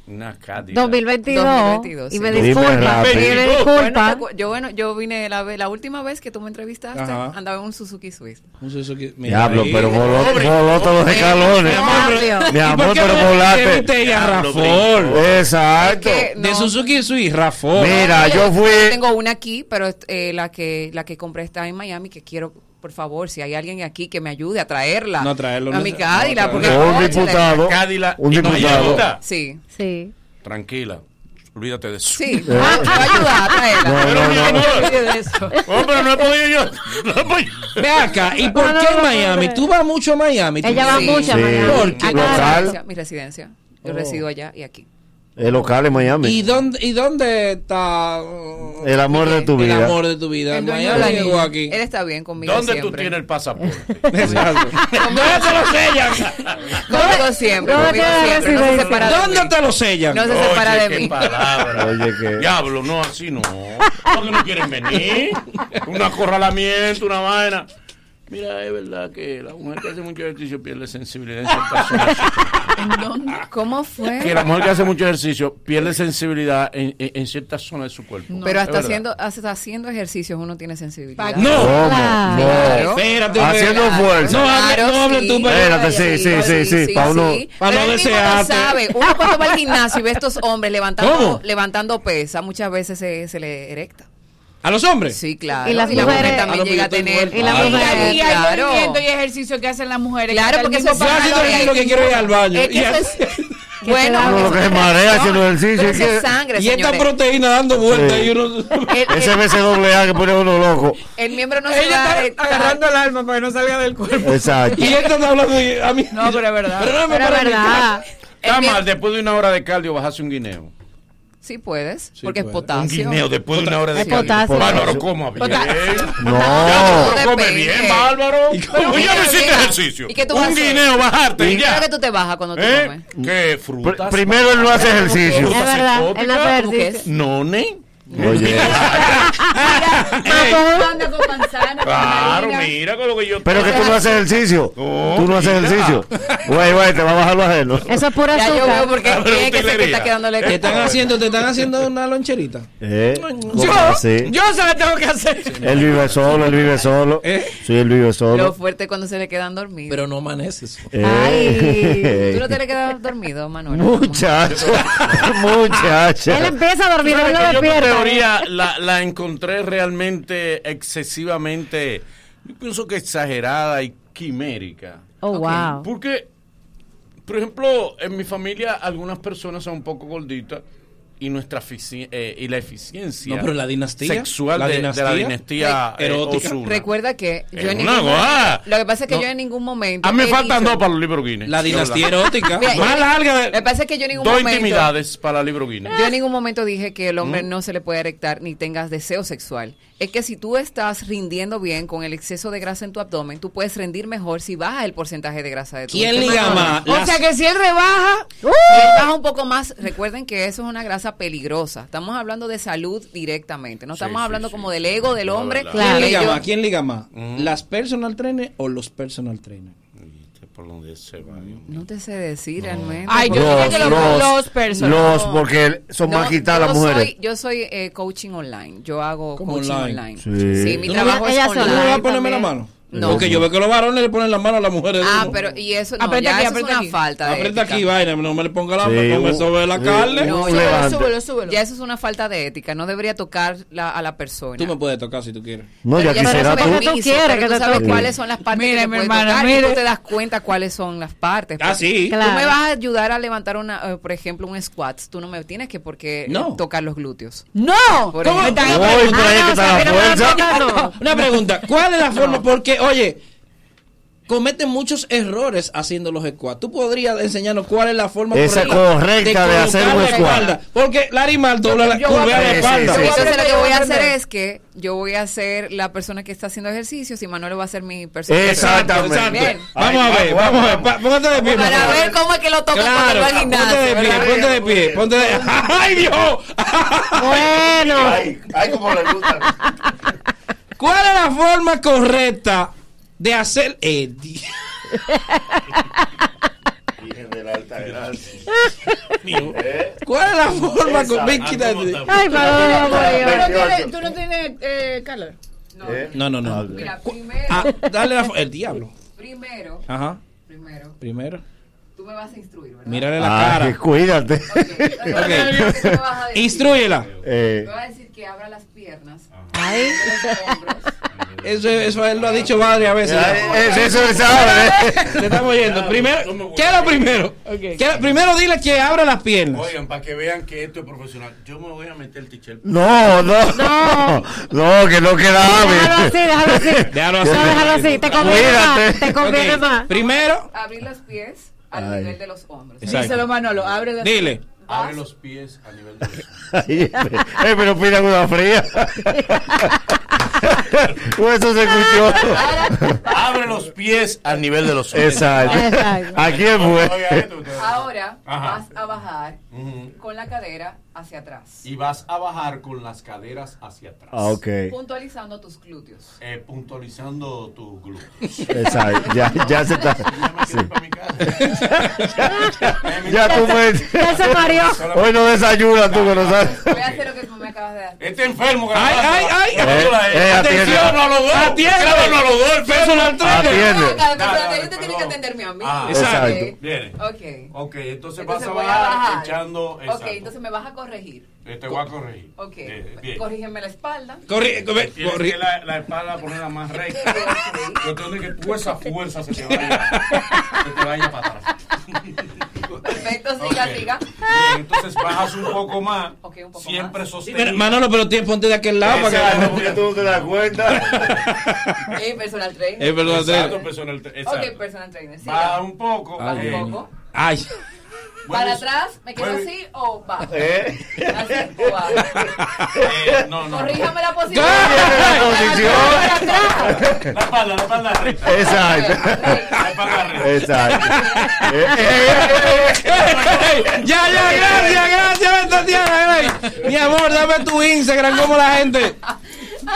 Una Cadillac. 2022. 2022, Y me sí. disculpa. Dime rápido. Y me Bueno, ¿te disculpa. acu- yo bueno, yo vine la, la última vez que tú me entrevistaste, Ajá. andaba en un Suzuki Swift. Un Suzuki- mira Diablo, ahí. pero voló, voló todos los escalones. Mi amor, pero- Mi ¿y amor, por qué pero no volaste. Rafol? Exacto. De. Suzuki Swift, Rafol. Mira, yo fui. Tengo una aquí, pero eh, la que la que compré está en Miami, que quiero, por favor, si hay alguien aquí que me ayude a traerla. No, traerlo, A mi Cadillac, no, porque un diputado. Cadillac. Un ¿Y no diputado. Sí, Sí. Tranquila. Olvídate de eso. sí. Ah, me va a ayudar a traerla. No, Pero. Oh, pero no he podido yo. No he podido. Ve acá, ¿y por No, qué no, no, Miami? no. ¿Tú vas mucho a Miami? ¿Tú- Ella va Sí. mucho a Sí. Miami. ¿Por qué? Mi residencia. Yo Oh. resido allá y aquí. El local en Miami. ¿Y dónde, ¿Y dónde está uh, El amor de tu el vida. amor de tu vida? El ¿En dueño de Miami niña. aquí? Él está bien conmigo ¿Dónde tú siempre. tienes el pasaporte? Exacto. ¿Dónde te lo sellan? Conmigo siempre, ¿Dónde conmigo queda la siempre. No se separa de ¿Dónde te lo sellan? No se separa Oye, de qué mí. palabra. Oye, que. Diablo, no, así no. ¿Por qué no quieren venir? Un acorralamiento, una vaina. Mira, es verdad que la mujer que hace mucho ejercicio pierde sensibilidad en ciertas zonas. ¿En dónde? ¿Cómo fue? Que la mujer que hace mucho ejercicio pierde sensibilidad en, en- en ciertas zonas de su cuerpo. Pero Es hasta haciendo, hasta haciendo ejercicios uno tiene sensibilidad. No. ¿Cómo? Claro. No. Espérate, Haciendo espérate. fuerza. No hable, Claro, no hable sí. tú, pero- Espérate, sí, sí, sí, sí, pa' uno- pa' Pero no desearte. sabe. Uno cuando va al gimnasio y ve a estos hombres levantando, ¿Cómo? levantando pesa, muchas veces se, se le erecta. ¿A los hombres? Sí, claro. Y las la mujeres- mujer también no, llega a tener. Y las muerto. mujeres- Y hay claro. movimiento y ejercicio que hacen las mujeres. Claro, porque eso Claro, ejercicio lo que quiero es ir al baño. Es que Y, eso es- bueno, Uno lo que se marea haciendo ejercicio. es es que- sangre, y esta proteína dando vueltas Sí. y uno... El, Ese BCAA que pone a uno loco. el miembro no se Ella va está a agarrando el alma para que no salga del cuerpo. Exacto. Y esta está hablando de- a mí. No, pero es verdad. Pero no me Pero es verdad. Está mal, después de una hora de cardio bajarse un guineo. Sí puedes, Sí porque es puede. Un potasio. guineo después de una hora de Es potasio. Bárbaro, coma bien. No. Pero come bien, bárbaro. Pero Oye, mira, no hiciste ejercicio. ¿Y qué tú Un guineo, bajarte y ya. que tú te bajas cuando tú ¿Eh? comes. ¿Qué Pr- frutas? primero él no hace ejercicio. Es verdad, él no hace ¿Cómo que ejercicio. No, ne. Oye. Anda con manzana, Claro, mira con lo que yo Pero que tú no haces ejercicio. tú no haces mira. ejercicio. Güey, güey, te va a bajar lo ajeno. Eso es pura Ya yo veo porque tiene que ser que está quedándole ¿Te están haciendo, te están haciendo una loncherita? ¿Eh? ¿Cómo Yo, así? yo se la tengo que hacer. Él vive solo, él vive solo. Sí, él vive Lo solo. fuerte es cuando se le quedan dormidos. Pero no amaneces. Eh. ¿Tú no te le quedas dormido, Manuel? Muchacho, muchacha. Él empieza a dormir, él lo despierta. Teoría la, la encontré realmente excesivamente, yo pienso que exagerada y quimérica. Oh, wow. Porque, por ejemplo, en mi familia algunas personas son un poco gorditas y nuestra efici- eh, y la eficiencia No, pero la dinastía, sexual la de, de dinastía, la dinastía eh, erótica. Recuerda que yo en ningún. Lo que pasa es que No. yo en ningún momento. A mí me faltan dicho- dos para los libros Guinness. La dinastía erótica. Mira, Más larga de- que pasa es que yo en ningún Dos momento. intimidades para el libro Guinness. Yo en ningún momento dije que el hombre ¿Mm? no se le puede erectar ni tengas deseo sexual. Es que si tú estás rindiendo bien con el exceso de grasa en tu abdomen, tú puedes rendir mejor si bajas el porcentaje de grasa de tu ¿Quién abdomen. liga más? O Las- sea que si él rebaja, ¡Uh! si él baja un poco más, recuerden que eso es una grasa peligrosa. Estamos hablando de salud directamente. No estamos sí, hablando sí, como del ego del hombre. ¿Quién liga Ellos- más? ¿Quién liga más? ¿Las personal trainers o los personal trainers? Por donde se va. No te sé decir realmente. Ay, yo Los, que los, los, los personas. los, porque son No, más quitadas yo las mujeres. Soy, yo soy eh, coaching online. Yo hago ¿Cómo coaching online? online. Sí. Sí, mi ¿Tú no trabajo vas- es ella online. no vas a ponerme la mano? No. Porque yo veo que los varones le ponen la mano a las mujeres. de Ah, uno. pero y eso no, Aprieta ya aquí, eso es una aquí. falta de Aprieta ética. aquí, vaina, no me le ponga la Sí, mano, no me sobre la sí, carne. No, ya, Súbelo, súbelo. ya eso es una falta de ética. No debería tocar la- a la persona. Tú me puedes tocar si tú quieres. No, ya quisiera tú. permiso, Tú quieres pero que tú te sabes toque. cuáles son las partes Mire, que mi hermana, tocar y mire. tú te das cuenta cuáles son las partes. Ah, sí. Claro. Tú me vas a ayudar a levantar una, eh, por ejemplo, un squat. Tú no me tienes que porque No. tocar los glúteos. ¡No! ¿Cómo? Una pregunta, ¿cuál es la forma? Porque, oye, cometen muchos errores haciendo los squats. ¿Tú podrías enseñarnos cuál es la forma Esa correcta de hacer colocar un la squat. Porque Larimar dobla la, aprender. espalda. Sí, sí, sí. Entonces lo que Yo voy a hacer es que yo voy a ser la persona que está haciendo ejercicios y Manuel va a ser mi persona. Exactamente. Exacto. Bien. Vamos a ver, vamos a ver. Póngate de pie. Para ver cómo es que lo toca cuando Claro, va al gimnasio. ponte de pie, ¿verdad? ponte de pie, ponte de ¡Ay, Dios! Bueno. Ay, ay, como le gusta. ¿Cuál es la forma correcta de hacer de la alta gracia. ¿Cuál es la forma correcta? Ay, Manolo. ¿Tú no tienes, tú no tienes eh, calor? ¿Eh? No, no, no. Mira, primero, Ah, dale la el diablo. primero, Ajá. primero, Primero. Me vas a instruir, ¿verdad? Mírale la Ay, cara. cuídate. Ok. Entonces, ¿qué tú me vas a decir? Instrúyela. Eh, Me vas a decir que abra las piernas, Ay. los hombros. Eso, eso él lo ha dicho varias veces. ay, es- eso se sabe. ¿eh? Te estamos oyendo. Primero, ¿qué es lo primero? ¿Qué- primero dile que abra las piernas. Oigan, para que vean que esto es profesional, yo me voy a meter el t-shirt. No, no, no, no, que no queda Déjalo así, déjalo así. Déjalo No, así. déjalo así. Te conviene más. Te conviene más. Primero, Abrir los pies al Ay. nivel de los hombros. Exacto. Díselo, Manolo, abre la... dile. Abre los pies a nivel de los Ay, eh, pero pidan una fría. Eso se escuchó. Abre los pies al nivel de los Exacto. Exacto. ¿A quién fue? Ahora Ajá. vas a bajar Ujú. con la cadera hacia atrás, Y vas a bajar con las caderas hacia atrás. Ah, ok. puntualizando tus glúteos. Eh, puntualizando tus glúteos. Exacto. Ya, ya se está. Ya sí. tú me. Ya se mareó. Hoy no desayunas tú que no sabes. Voy a hacer lo que tú me acabas de hacer. Este enfermo que Ay, ay, ay. Eh, eh, atiende. Atención a los dos. Atiende. Claro, a los dos. enfermo. Personal trainer. Atiende. Tú tienes que atenderme a mí. Ah, Exacto. Viene. Ok. Ok, entonces, Entonces vas a bajar echando. Ok, exacto. entonces me vas a corregir. Eh, te voy a corregir. Ok. Eh, bien. Corrígeme la espalda. Tienes corri- que la, la espalda ponerla más recta. De que tú esa fuerza se te vaya, se te vaya para atrás. Perfecto, siga, Ok. siga. Bien, entonces bajas un poco más. Ok, un poco siempre Mira, sostenido. Manolo, pero tienes ponte de aquel lado para Exacto, porque que. tú no te das cuenta. Eh, personal trainer. Es Exacto, trainer. personal tra- exacto. Ok, personal trainer. Baja un poco. Eh, Un poco. Ay, Para atrás, me quedo así o va. ¿Eh? Así o va. no, no. Corríjame la posición. La espalda, la espalda arriba. Exacto. La espalda arriba. Exacto. Eh, eh, Ya, ya, gracias, gracias, Tatiana. Mi amor, dame tu Instagram, como la gente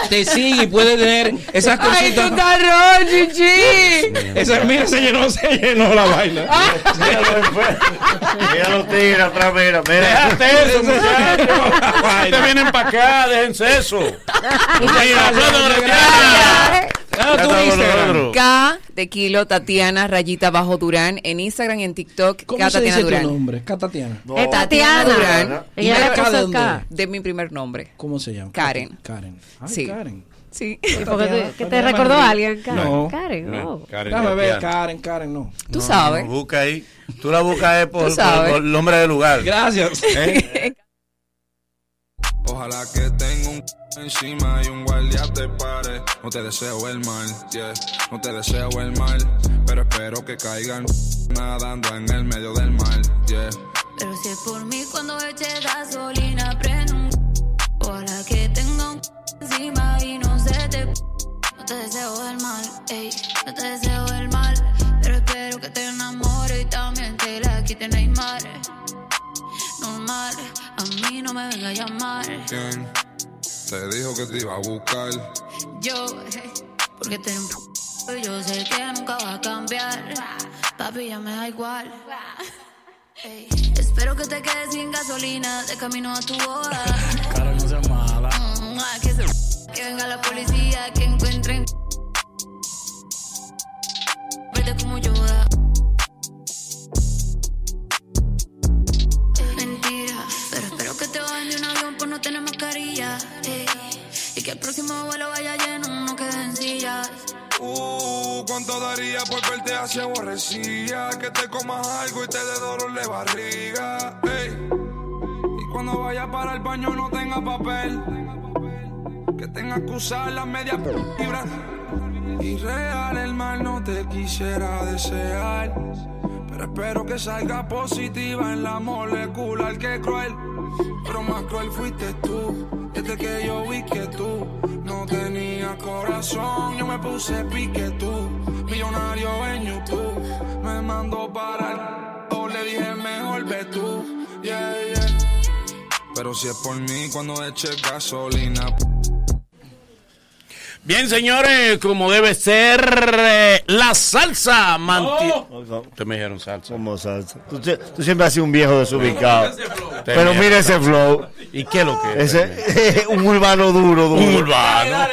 te sigue y puede tener esas Ay, tú cositas. estás rojo, chichi. Esa, mira, se llenó, se llenó la vaina. Mira los tigres atrás, mira, mira. Déjate eso, muchachos. Ustedes vienen para acá, déjense eso. Mira, aplaudan a Tu Instagram. K de kilo Tatiana rayita bajo Durán en Instagram y en TikTok. ¿Cómo K se Tatiana dice Durán. tu nombre? K Tatiana. Es Tatiana. Durán. Ella ¿Y le acá de dónde? K. De mi primer nombre. ¿Cómo se llama? Karen. Karen. Ay, Sí. Karen. Sí. ¿Y por qué te- que te recordó a alguien? Karen. No. Karen, oh. Karen, Déjame ver, Tatiana. Karen, Karen, no. Tú No, sabes. no, busca ahí. Tú la buscas eh, por, Tú sabes. por- por el nombre del lugar. Gracias. ¿Eh? Ojalá que tenga un encima y un guardia te pare. No te deseo el mal, yeah. No te deseo el mal. Pero espero que caigan nadando en el medio del mar, yeah. Pero si es por mí cuando eche gasolina prendo un Ojalá que tenga un encima y no se te No te deseo el mal, ey, no te deseo el mal Pero espero que te enamore y también te la quite Neymar A mí no me venga a llamar ¿Quién te dijo que te iba a buscar? Yo, porque te un y yo sé que nunca va a cambiar Papi ya me da igual Espero que te quedes sin gasolina de camino a tu boda. Cara, no seas mala. Mm, ah, que, se- que venga la policía, que encuentren. Vete como Yoda. Te bajen de un avión por no tener mascarilla. ey, y que el próximo vuelo vaya lleno, no queden sillas. Uh, ¿cuánto daría por verte así aborrecida? Que te comas algo y te dé dolor de barriga. Ey. Y cuando vayas para el baño no tenga papel. Que tengas que usar las medias fibras. Y real el mal no te quisiera desear. Pero espero que salga positiva en la molecular que cruel. Pero más cruel fuiste tú. Desde que yo vi que tú no tenías corazón, yo me puse pique tú. Millonario en YouTube, me mandó para el. o le dije mejor ve tú. Yeah, yeah. Pero si es por mí cuando eche gasolina. Bien, señores, como debe ser, eh, la salsa mantiene. Ustedes me dijeron salsa. Como salsa. Tú, sie- tú siempre has sido un viejo desubicado. Pero mira ese flow. ¿Y qué es lo que es? Ese, un urbano duro, duro. Un urbano.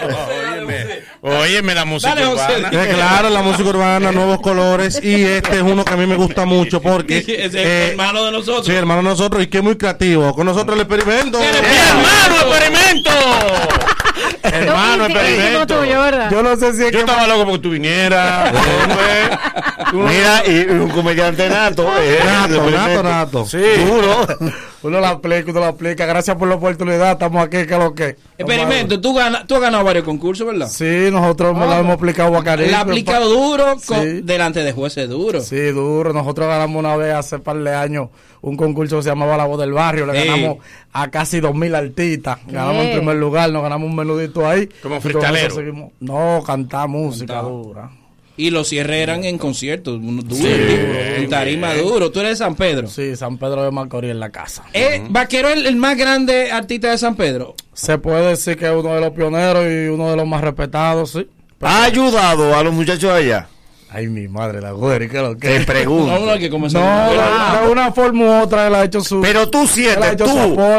Óyeme, óyeme la música Dale, José. urbana. Eh, claro, la música urbana, nuevos colores. Y este es uno que a mí me gusta mucho porque. Es eh, hermano de nosotros. Sí, hermano de nosotros. Y que es muy creativo. Con nosotros el experimento. ¡Hermano, experimento! Hermano, experimento. tuyo, ¿verdad? Yo no sé si es Yo que. estaba loco porque tú vinieras. Mira, y un comediante nato. eh, Nato, nato, nato. Sí. Duro. Uno la aplica, uno la aplica. Gracias por la oportunidad. Estamos aquí, que lo que. Experimento, tú, gana- tú has ganado varios concursos, ¿verdad? Sí, nosotros Ah, la hemos aplicado bacanísimo. La ha aplicado duro con- Sí. delante de jueces duros. Sí, duro. Nosotros ganamos una vez hace par de años un concurso que se llamaba La Voz del Barrio. Le Sí. ganamos a casi dos mil artistas. Ganamos en primer lugar, nos ganamos un menudito ahí. Como freestalero. No, cantar música dura. Y los cierres eran en conciertos, un- duro, Sí, duro, en tarima bien. duro. Tú eres de San Pedro. Sí, San Pedro de Macorís en la casa. ¿Es Vaquero el, el más grande artista de San Pedro? Se puede decir que es uno de los pioneros y uno de los más respetados, sí. ¿Ha ayudado a los muchachos allá? Ay, mi madre, la güera, ¿y qué es lo que? Te pregunto. No, no, hay que comenzar. No, de, de una forma u otra él ha hecho su... Pero tú sientes,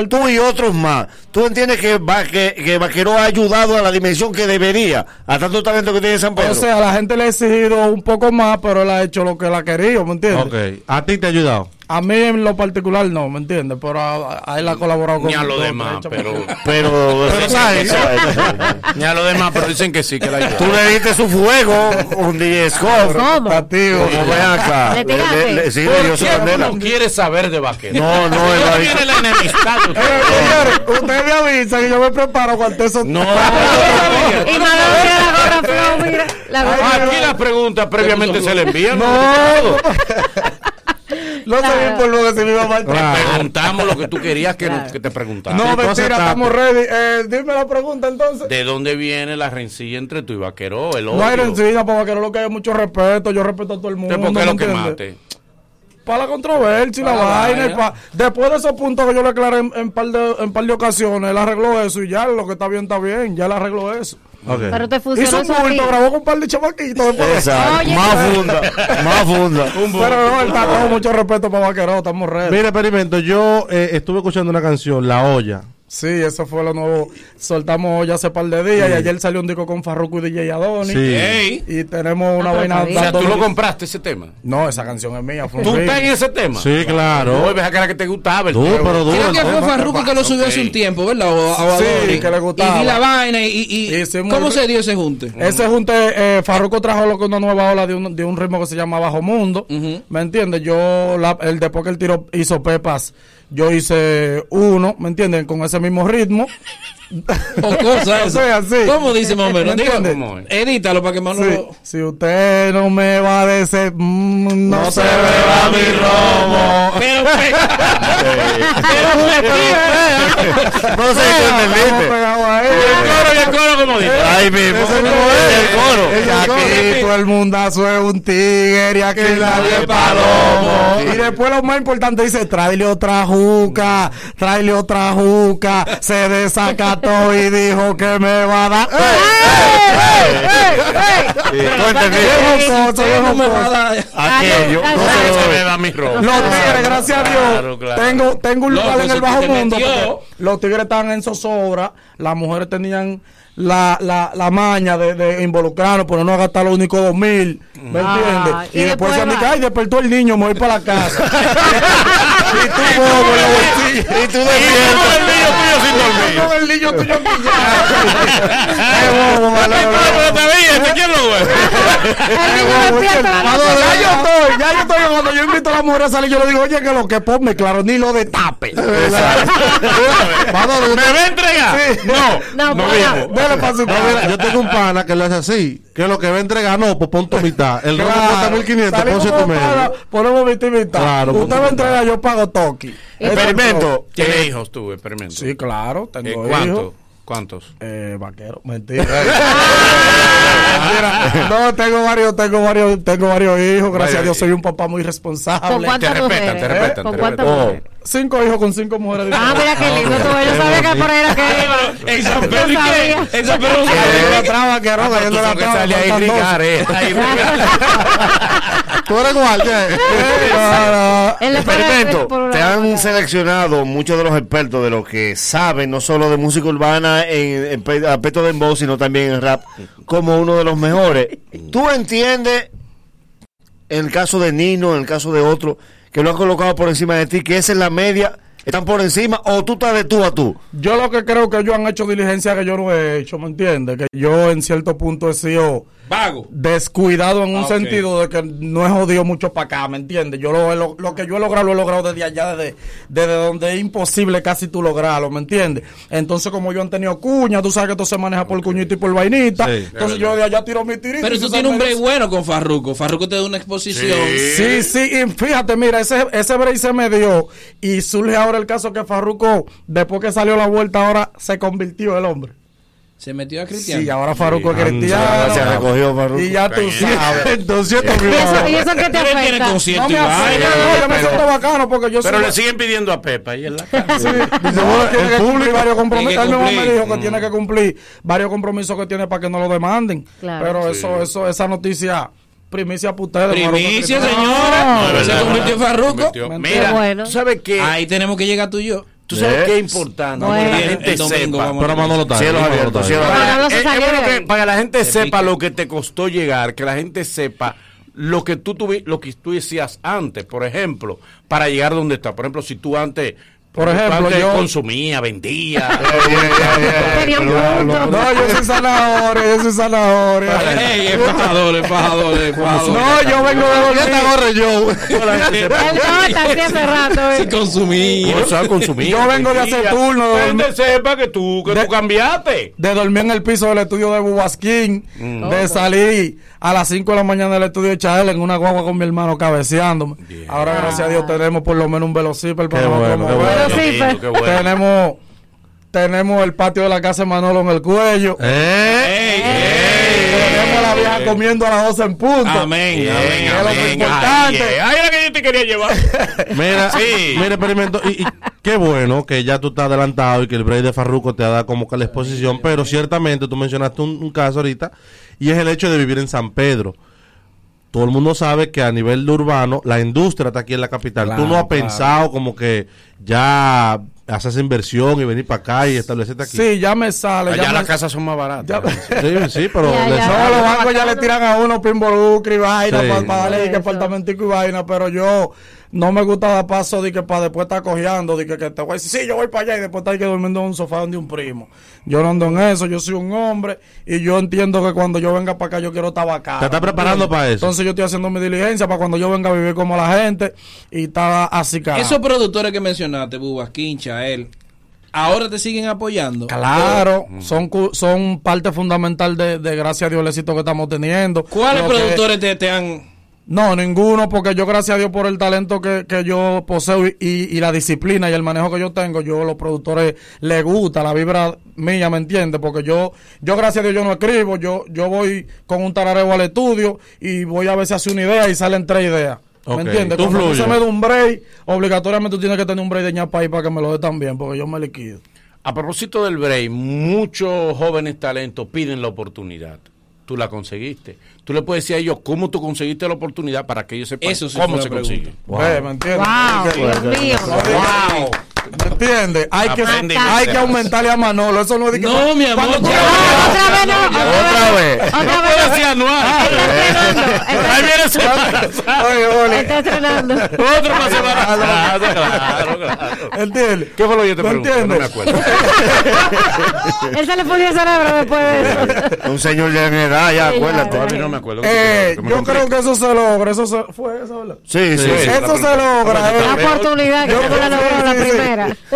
tú, y otros más, tú entiendes que, va, que, que Vaquero ha ayudado a la dimensión que debería, a tanto talento que tiene San Pedro. O sea, la gente le ha exigido un poco más, pero él ha hecho lo que él ha querido, ¿me entiendes? Ok. ¿A ti te ha ayudado? A mí en lo particular no, ¿me entiendes? Pero a, a él ha colaborado con Ni a los con- demás, pero. pero, Pero, ¿sabes? Ni a los demás, pero dicen que sí, que la tú le diste su fuego un DJ Scott. ¿Cómo? Tativo. Como ven acá. ¿Le? Le- le- sí, ¿Por le dio su candela. no quiere saber de vaquero? No, no, él no ha tiene dicho- la enemistad. señores, usted me avisa que yo me preparo cuando eso... No. Y Manolo tiene la gorra mira. La gorra Aquí las preguntas previamente se le envían. No, No lo que se me iba a faltar. Te preguntamos lo que tú querías que, nos- que te preguntara. No, mentira, estamos ready. Eh, dime la pregunta entonces. ¿De dónde viene la rencilla entre tú y Vaquero? El No hay rencilla, para que lo que hay mucho respeto. Yo respeto a todo el mundo. ¿Por qué ¿me lo que entiendes? mate? Para la controversia y la vaina. y vaina. pa- Después de esos puntos que yo le aclaré en, en par de, en par de ocasiones, él arregló eso y ya lo que está bien, está bien. Ya él arregló eso. Pero te funcionó Hizo un bulto, grabó con un par de chamaquitos. Exacto. Oye, más funda. Más funda. Pero no, él está con mucho respeto para Vaquero. Estamos ready. Mira, experimento, yo eh, estuve escuchando una canción, La Olla. Sí, eso fue lo nuevo. Soltamos ya hace par de días y ayer salió un disco con Farruko y DJ Adoni. Sí. Y tenemos una Ah, vaina. O sea, ¿tú lo compraste ese tema? No, esa canción es mía. fue un ¿Tú estás en ese tema? Sí, claro. No, ves que era que te gustaba el Tú, tema. pero duro. Creo que fue. Farruko que lo subió hace un tiempo, ¿verdad? O, o Sí, Adoni. que le gustaba. Y vi la vaina y, y- y- Y sí, muy ¿cómo se dio ese junte? Ese junte, eh, Farruko trajo lo que una nueva ola de un, de un ritmo que se llama Bajo Mundo. ¿Me entiendes? Yo, la- el después que el tiro hizo Pepas, yo hice uno, ¿me entienden? Con ese mismo ritmo. O cosas O sea, sí. ¿Cómo dice más o menos? ¿Me Diga, entiendes? ¿cómo es? Edítalo para que más no Sí, lo... Si usted no me va a decir, mm, no, se beba mi romo. Pero, No sé si entendiste. El coro y el coro, como dice. Ahí mismo. El coro. Y aquí todo el mundazo es un tigre y aquí nadie es palomo. Y después lo más importante dice, tráele otra juca, tráele otra juca. Se y dijo que me va a dar. A coso. dar. Aquello. No se me da mi ropa. Los tigres, gracias a Dios, tengo, tengo un lugar en el bajo mundo. Los tigres estaban en zozobra, las mujeres tenían la, la, la maña de, de involucrarnos, pero no gastar los únicos dos mil, ¿me Ah, entiendes? y Y, después después decían, va. ay, despertó el niño, me voy para la casa. y tú, bobo, los bolsillos. Y tú despiertas. el niño tuyo sin dormir. El niño tuyo ¿este quién lo dónde? Ya yo estoy, ya yo estoy. Cuando yo invito a la mujer a salir, yo le digo, oye, que lo que ponme, claro, ni lo de tape. ¿Pa' dónde? ¿Me va a entregar? Sí. No. No, no pues. Dele para su casa. yo tengo un pana que lo hace así, que lo que va a entregar, no, pues pon tu mitad. El Claro. cuesta 1500, Salimos pon 7 con paga, medio. Ponemos mitad y mitad. Claro, Usted tu va a mitad. entregar, yo pago Toki. Experimento. ¿Tienes hijos tú, experimento? Sí, claro, Eh, tengo ¿Cuántos? hijos. ¿Cuántos? Eh, vaquero, mentira. Mentira. No, tengo varios, tengo varios, tengo varios hijos. Gracias Vaya, a Dios soy un papá muy responsable. ¿Con cuántas Te respetan, te respetan, ¿Con te respetan. Cinco hijos con cinco mujeres. Ah, mira qué lindo tú. Yo sabía que por ahí era que En San Yo Pedro, ¿y qué? En San Pedro, Yo la traba, Ah, pero cayendo tú la que traba, sale ahí faltan dos. Ricar, eh. Ahí Tú eres no, no. Le pone Experimento, te han seleccionado muchos de los expertos de los que saben, no solo de música urbana en, en pe- aspecto de voz, sino también en rap, como uno de los mejores. ¿Tú entiendes, en el caso de Nino, en el caso de otro, que lo han colocado por encima de ti, que esa es la media, están por encima, o tú estás de tú a tú? Yo lo que creo que ellos han hecho diligencia que yo no he hecho, ¿me entiendes? Que yo en cierto punto he sido Vago. descuidado en un Ah, sentido de que no he jodido mucho para acá, ¿me entiendes? Yo lo, lo, lo que yo he logrado lo he logrado desde allá, desde, desde donde es imposible casi tú lograrlo, ¿me entiendes? Entonces como yo han tenido cuña, tú sabes que esto se maneja por cuñita y por vainita, Sí. entonces yo de allá tiro mi tirito. Pero tú tienes un break bueno con Farruko. Farruko te da una exposición. Sí, sí, y fíjate, mira, ese, ese break se me dio y surge ahora el caso que Farruko, después que salió la vuelta, ahora se convirtió el hombre. Se metió a Cristiano. Sí, ahora Farruko es Anda, cristiano. Se recogió Farruko. Y ya tú sabes. Entonces, ¿Y eso, y eso qué te él tiene afecta? concierto No y me afecta, no, yo me siento bacano porque yo Pero soy- le siguen pidiendo a Pepa ahí en la casa. Sí, dice, bueno, tiene que cumplir varios compromisos. Tiene que Él mismo me cumplir. dijo que tiene que cumplir varios compromisos que tiene para que no lo demanden. Claro. Pero eso, eso, esa noticia, primicia para ustedes. Primicia, señora. No, es se convirtió en. Qué Mira, bueno. ¿tú sabes qué? Ahí tenemos que llegar tú y yo. ¿Tú sabes ¿Eh? qué es importante? Bueno. Que la El gente domingo sepa. vamos Pero Manolo está. Cielos abiertos, cielos Para abiertos. bueno que para que la gente Se sepa pica. lo que te costó llegar, que la gente sepa lo que tú tuvi- lo que tú decías antes, por ejemplo, para llegar donde está. Por ejemplo, si tú antes Por ejemplo, yo consumía, vendía. Tenía un No, yo soy zanahoria, yo soy zanahoria. Ey, embajador, embajador, embajador. No, yo vengo de dormir. yo. Hace rato. Sí, eh. consumí. O sea, consumía. Yo vengo de hacer turno, de Gente dormir. sepa que tú, que De- tú cambiaste. de dormir en el piso del estudio de Bubasquín, Mm. de salir a las 5 de la mañana del estudio de Chael en una guagua con mi hermano cabeceándome. Ahora, gracias a Dios, tenemos por lo menos un velocíper para Bueno, bueno. Tenemos, tenemos el patio de la casa de Manolo en el cuello. ¿Eh? Tenemos a la vieja comiendo a las 12 en punto. Amén, amén, es lo importante. Ay, eh. Ay, era que yo te quería llevar. Mira, Sí. mira, experimento. Y, y qué bueno que ya tú estás adelantado y que el break de Farruko te ha dado como que la exposición. Pero ciertamente tú mencionaste un, un caso ahorita y es el hecho de vivir en San Pedro. Todo el mundo sabe que a nivel de urbano la industria está aquí en la capital. tú no has Claro, claro. pensado como que ya haces inversión y venir para acá y establecerte aquí. Sí, ya me sale. Allá ya las me- casas son más baratas. ya- Sí, sí, pero Ya. No, los bancos ya le tiran a uno pinvolucre y vaina Sí. para darle que apartamentico y vaina, pero yo no me gusta dar paso de que para después estar cojeando, de que, que te voy a decir, sí, yo voy para allá y después estar que durmiendo en un sofá donde un primo. Yo no ando en eso, yo soy un hombre y yo entiendo que cuando yo venga para acá yo quiero estar bacán. ¿Te estás preparando para eso? Entonces yo estoy haciendo mi diligencia para cuando yo venga a vivir como la gente y estar así cara. Esos productores que mencionaste, Bubas, Quincha, él, ahora te siguen apoyando. Claro, son, cu- son parte fundamental de, de gracias a Dios el éxito que estamos teniendo. ¿Cuáles que- productores te, te han No, ninguno, porque yo, gracias a Dios, por el talento que, que yo poseo y, y la disciplina y el manejo que yo tengo, yo a los productores les gusta la vibra mía, ¿me entiendes? Porque yo, yo gracias a Dios, yo no escribo, yo, yo voy con un tarareo al estudio y voy a ver si hace una idea y salen tres ideas. ¿Me Ok, entiendes? tú Cuando fluyes. se me da un break, obligatoriamente tú tienes que tener un break de ñapa ahí para que me lo dé también, porque yo me liquido. A propósito del break, muchos jóvenes talentos piden la oportunidad. Tú la conseguiste. Tú le puedes decir a ellos cómo tú conseguiste la oportunidad para que ellos sepan Eso sí cómo se pregunta. consigue. Wow, Dios mío. Wow. ¿Me entiendes? Hay que, hay que aumentarle a Manolo. Eso no es de que. No, mi amor, Cuando- ya. Otra vez no, Otra vez. Otra No vez puede no. ser anual. Está Ahí viene estrenando. ese Oye, oye. Está estrenando. Otro más semana. Claro, claro, claro. ¿Entiendes? ¿Qué fue lo que yo te ¿No pregunté? No me entiendes? acuerdo. Él se le puso el cerebro después de eso. Un señor de mi edad, ya, acuérdate. Todavía no me acuerdo. Eh, yo creo que eso se logra. Eso se, fue eso, ¿verdad? Sí, sí. Eso se logra. La eh. oportunidad que la creo logró la sí,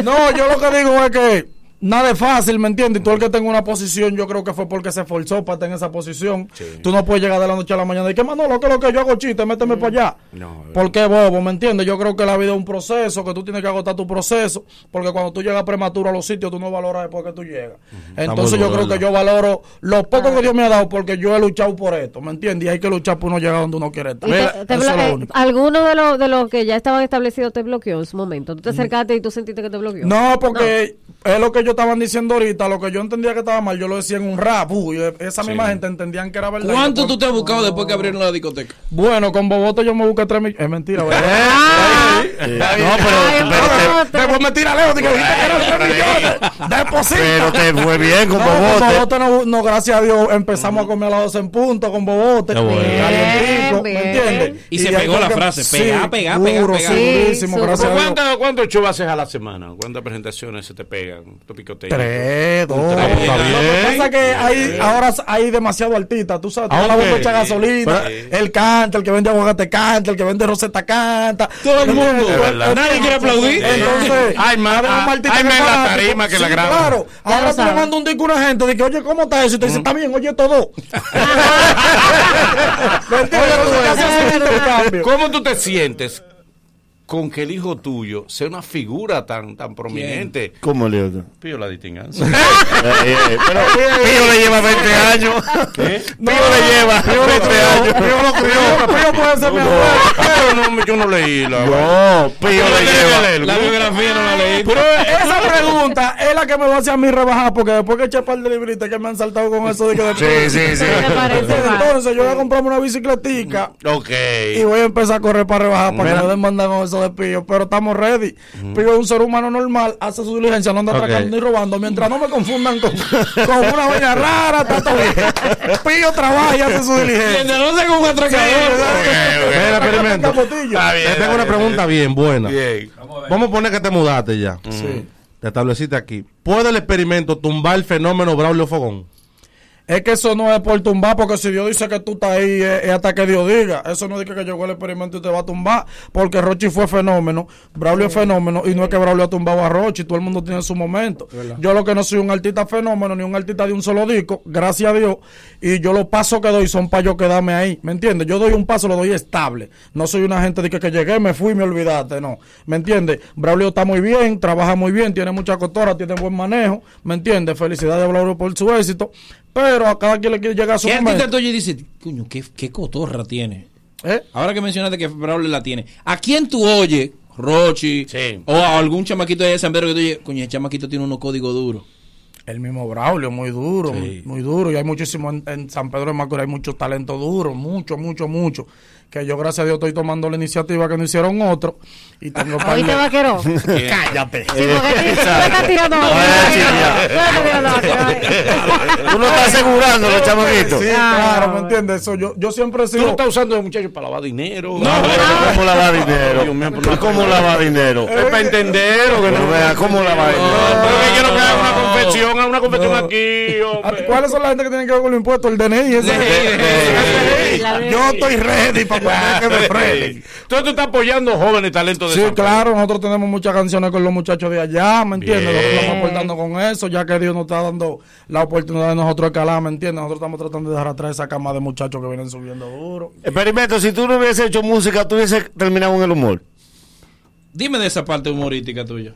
No, yo lo que digo es que nada es fácil, ¿me entiendes? Y tú el que tenga una posición, yo creo que fue porque se esforzó para estar en esa posición. Tú no puedes llegar de la noche a la mañana y que, Manolo, que lo que yo hago chiste, méteme para allá. No, ¿Por qué bobo? ¿Me entiendes? Yo creo que la vida es un proceso, que tú tienes que agotar tu proceso, porque cuando tú llegas prematuro a los sitios, tú no valoras después que tú llegas. Entonces yo creo que yo valoro lo poco que Dios me ha dado, porque yo he luchado por esto, ¿me entiendes? Y hay que luchar por uno llegar donde uno quiere estar. Y te- te es lo eh, único. alguno de los de los que ya estaban establecidos te bloqueó en su momento. Tú te acercaste y tú sentiste que te bloqueó. No, porque es lo que ellos estaban diciendo ahorita, lo que yo entendía que estaba mal, yo lo decía en un rap, uy, esa misma gente entendían que era verdad. ¿Cuánto tú te has buscado después que abrieron la discoteca? Bueno, con Bobote yo me busqué tres mil. Es mentira, ¿verdad? Ah. No, pero, Después me tira Leo, dije, dijiste que eran tres millones. Deposita. pero te fue bien con No, con Bobote. Bobote no, no, gracias a Dios, empezamos a comer a las 12 en punto con Bobote. Calientico, ¿me entiendes? Y se pegó la que- frase, sí, pega, pega, pega, pega. segurísimo, Sí, gracias a Dios. ¿Cuántos cuántos shows haces a la semana? ¿Cuántas presentaciones se te pegan? ¿Tu picoteos? Tres, dos. Tres. Lo que pasa es que hay, ahora hay demasiado artista. Tú sabes, tú Ah, la bomba gasolina. Él canta, el que vende aguacate canta, el que vende roseta canta. Todo el mundo. Es verdad. Nadie quiere aplaudir. Entonces, Hay más- artistas en la tarima que la Sí, graban. Claro, Ya ahora tú le mandas un disco a una gente, de que, oye, ¿cómo está eso? Y te dice, está bien, oye todo. El. ¿Cómo tú te sientes con que el hijo tuyo sea una figura tan, tan prominente? ¿Cómo, Leo? Pío la distingancia. Eh, eh, pero Pío le lleva 20 años. ¿Qué? Pío le lleva 20 años. Pío lo crió, Pío puede ser mi abuelo. Pero no, yo no leí la. No, Pío le lleva. La biografía no la leí. Pero esa pregunta es la que me va a hacer a mí rebajar, porque después que eché un par de libritas que me han saltado con eso de que Sí, sí, sí. Entonces yo voy a comprarme una bicicletica Ok. y voy a empezar a correr para rebajar para Mira. que me den mandar con eso de Pío, pero estamos ready. Pío es un ser humano normal, hace su diligencia, no anda atracando ni robando, mientras no me confundan con, con una vaina rara, está todo bien. Pío trabaja y hace su diligencia. Mientras no sea con un atracador. Mira, experimento. Tengo una pregunta bien buena. Bien. Vamos a poner que te mudaste ya. Sí. Te estableciste aquí. ¿Puede el experimento tumbar el fenómeno Braulio Fogón? Es que eso no es por tumbar, porque si Dios dice que tú estás ahí, es, es hasta que Dios diga. Eso no dice que llegó el experimento y te va a tumbar, porque Rochi fue fenómeno, Braulio es fenómeno, y no es que Braulio ha tumbado a Rochi, todo el mundo tiene su momento. ¿Verdad? Yo lo que no soy un artista fenómeno, ni un artista de un solo disco, gracias a Dios, y yo los pasos que doy son para yo quedarme ahí, ¿me entiendes? Yo doy un paso, lo doy estable. No soy una gente de que, que llegué, me fui me olvidaste, no. ¿Me entiendes? Braulio está muy bien, trabaja muy bien, tiene mucha cotora, tiene buen manejo, ¿me entiendes? Felicidades a Braulio por su éxito, pero a cada quien le quiere llegar a su ¿Qué momento. artista tuyo dice, coño, qué, qué cotorra tiene? ¿Eh? Ahora que mencionaste que Braulio la tiene, ¿a quién tú oyes, Rochi, o a algún chamaquito de San Pedro que tú oyes, coño, el chamaquito tiene unos códigos duros? El mismo Braulio, muy duro, muy, muy duro. Y hay muchísimo en, en San Pedro de Macorís, hay mucho talento duro, mucho, mucho, mucho. Que yo, gracias a Dios, estoy tomando la iniciativa que no hicieron otros. Y tengo par ¿Oíste, vaquero? Cállate. Sí, porque tú- tú me estás tirando No, vaquero. eh, Tú estás. Tú no estás asegurando los chamaquitos. Sí, claro, ¿me entiendes? Eso, yo, yo siempre he Tú lo estás usando de muchacho para lavar dinero. No, ¿Cómo lavar dinero? ¿Y ¿Cómo lavar dinero? Es para entender o que no. vea, ¿Cómo lavar dinero? Pero que quiero que haga una confesión, haga una confesión aquí. ¿Cuáles son las gente que tienen que ver con los impuestos? El DNI. Yo estoy ready para que me frenen. Entonces tú estás apoyando jóvenes talentos de Sí, San Pedro. claro, nosotros tenemos muchas canciones con los muchachos de allá, ¿me entiendes? Bien. Nosotros estamos aportando con eso, ya que Dios nos está dando la oportunidad de nosotros escalar, ¿me entiendes? Nosotros estamos tratando de dejar atrás esa cama de muchachos que vienen subiendo duro. Experimento, si tú no hubieses hecho música, tú hubieses terminado en el humor. Dime de esa parte humorística tuya.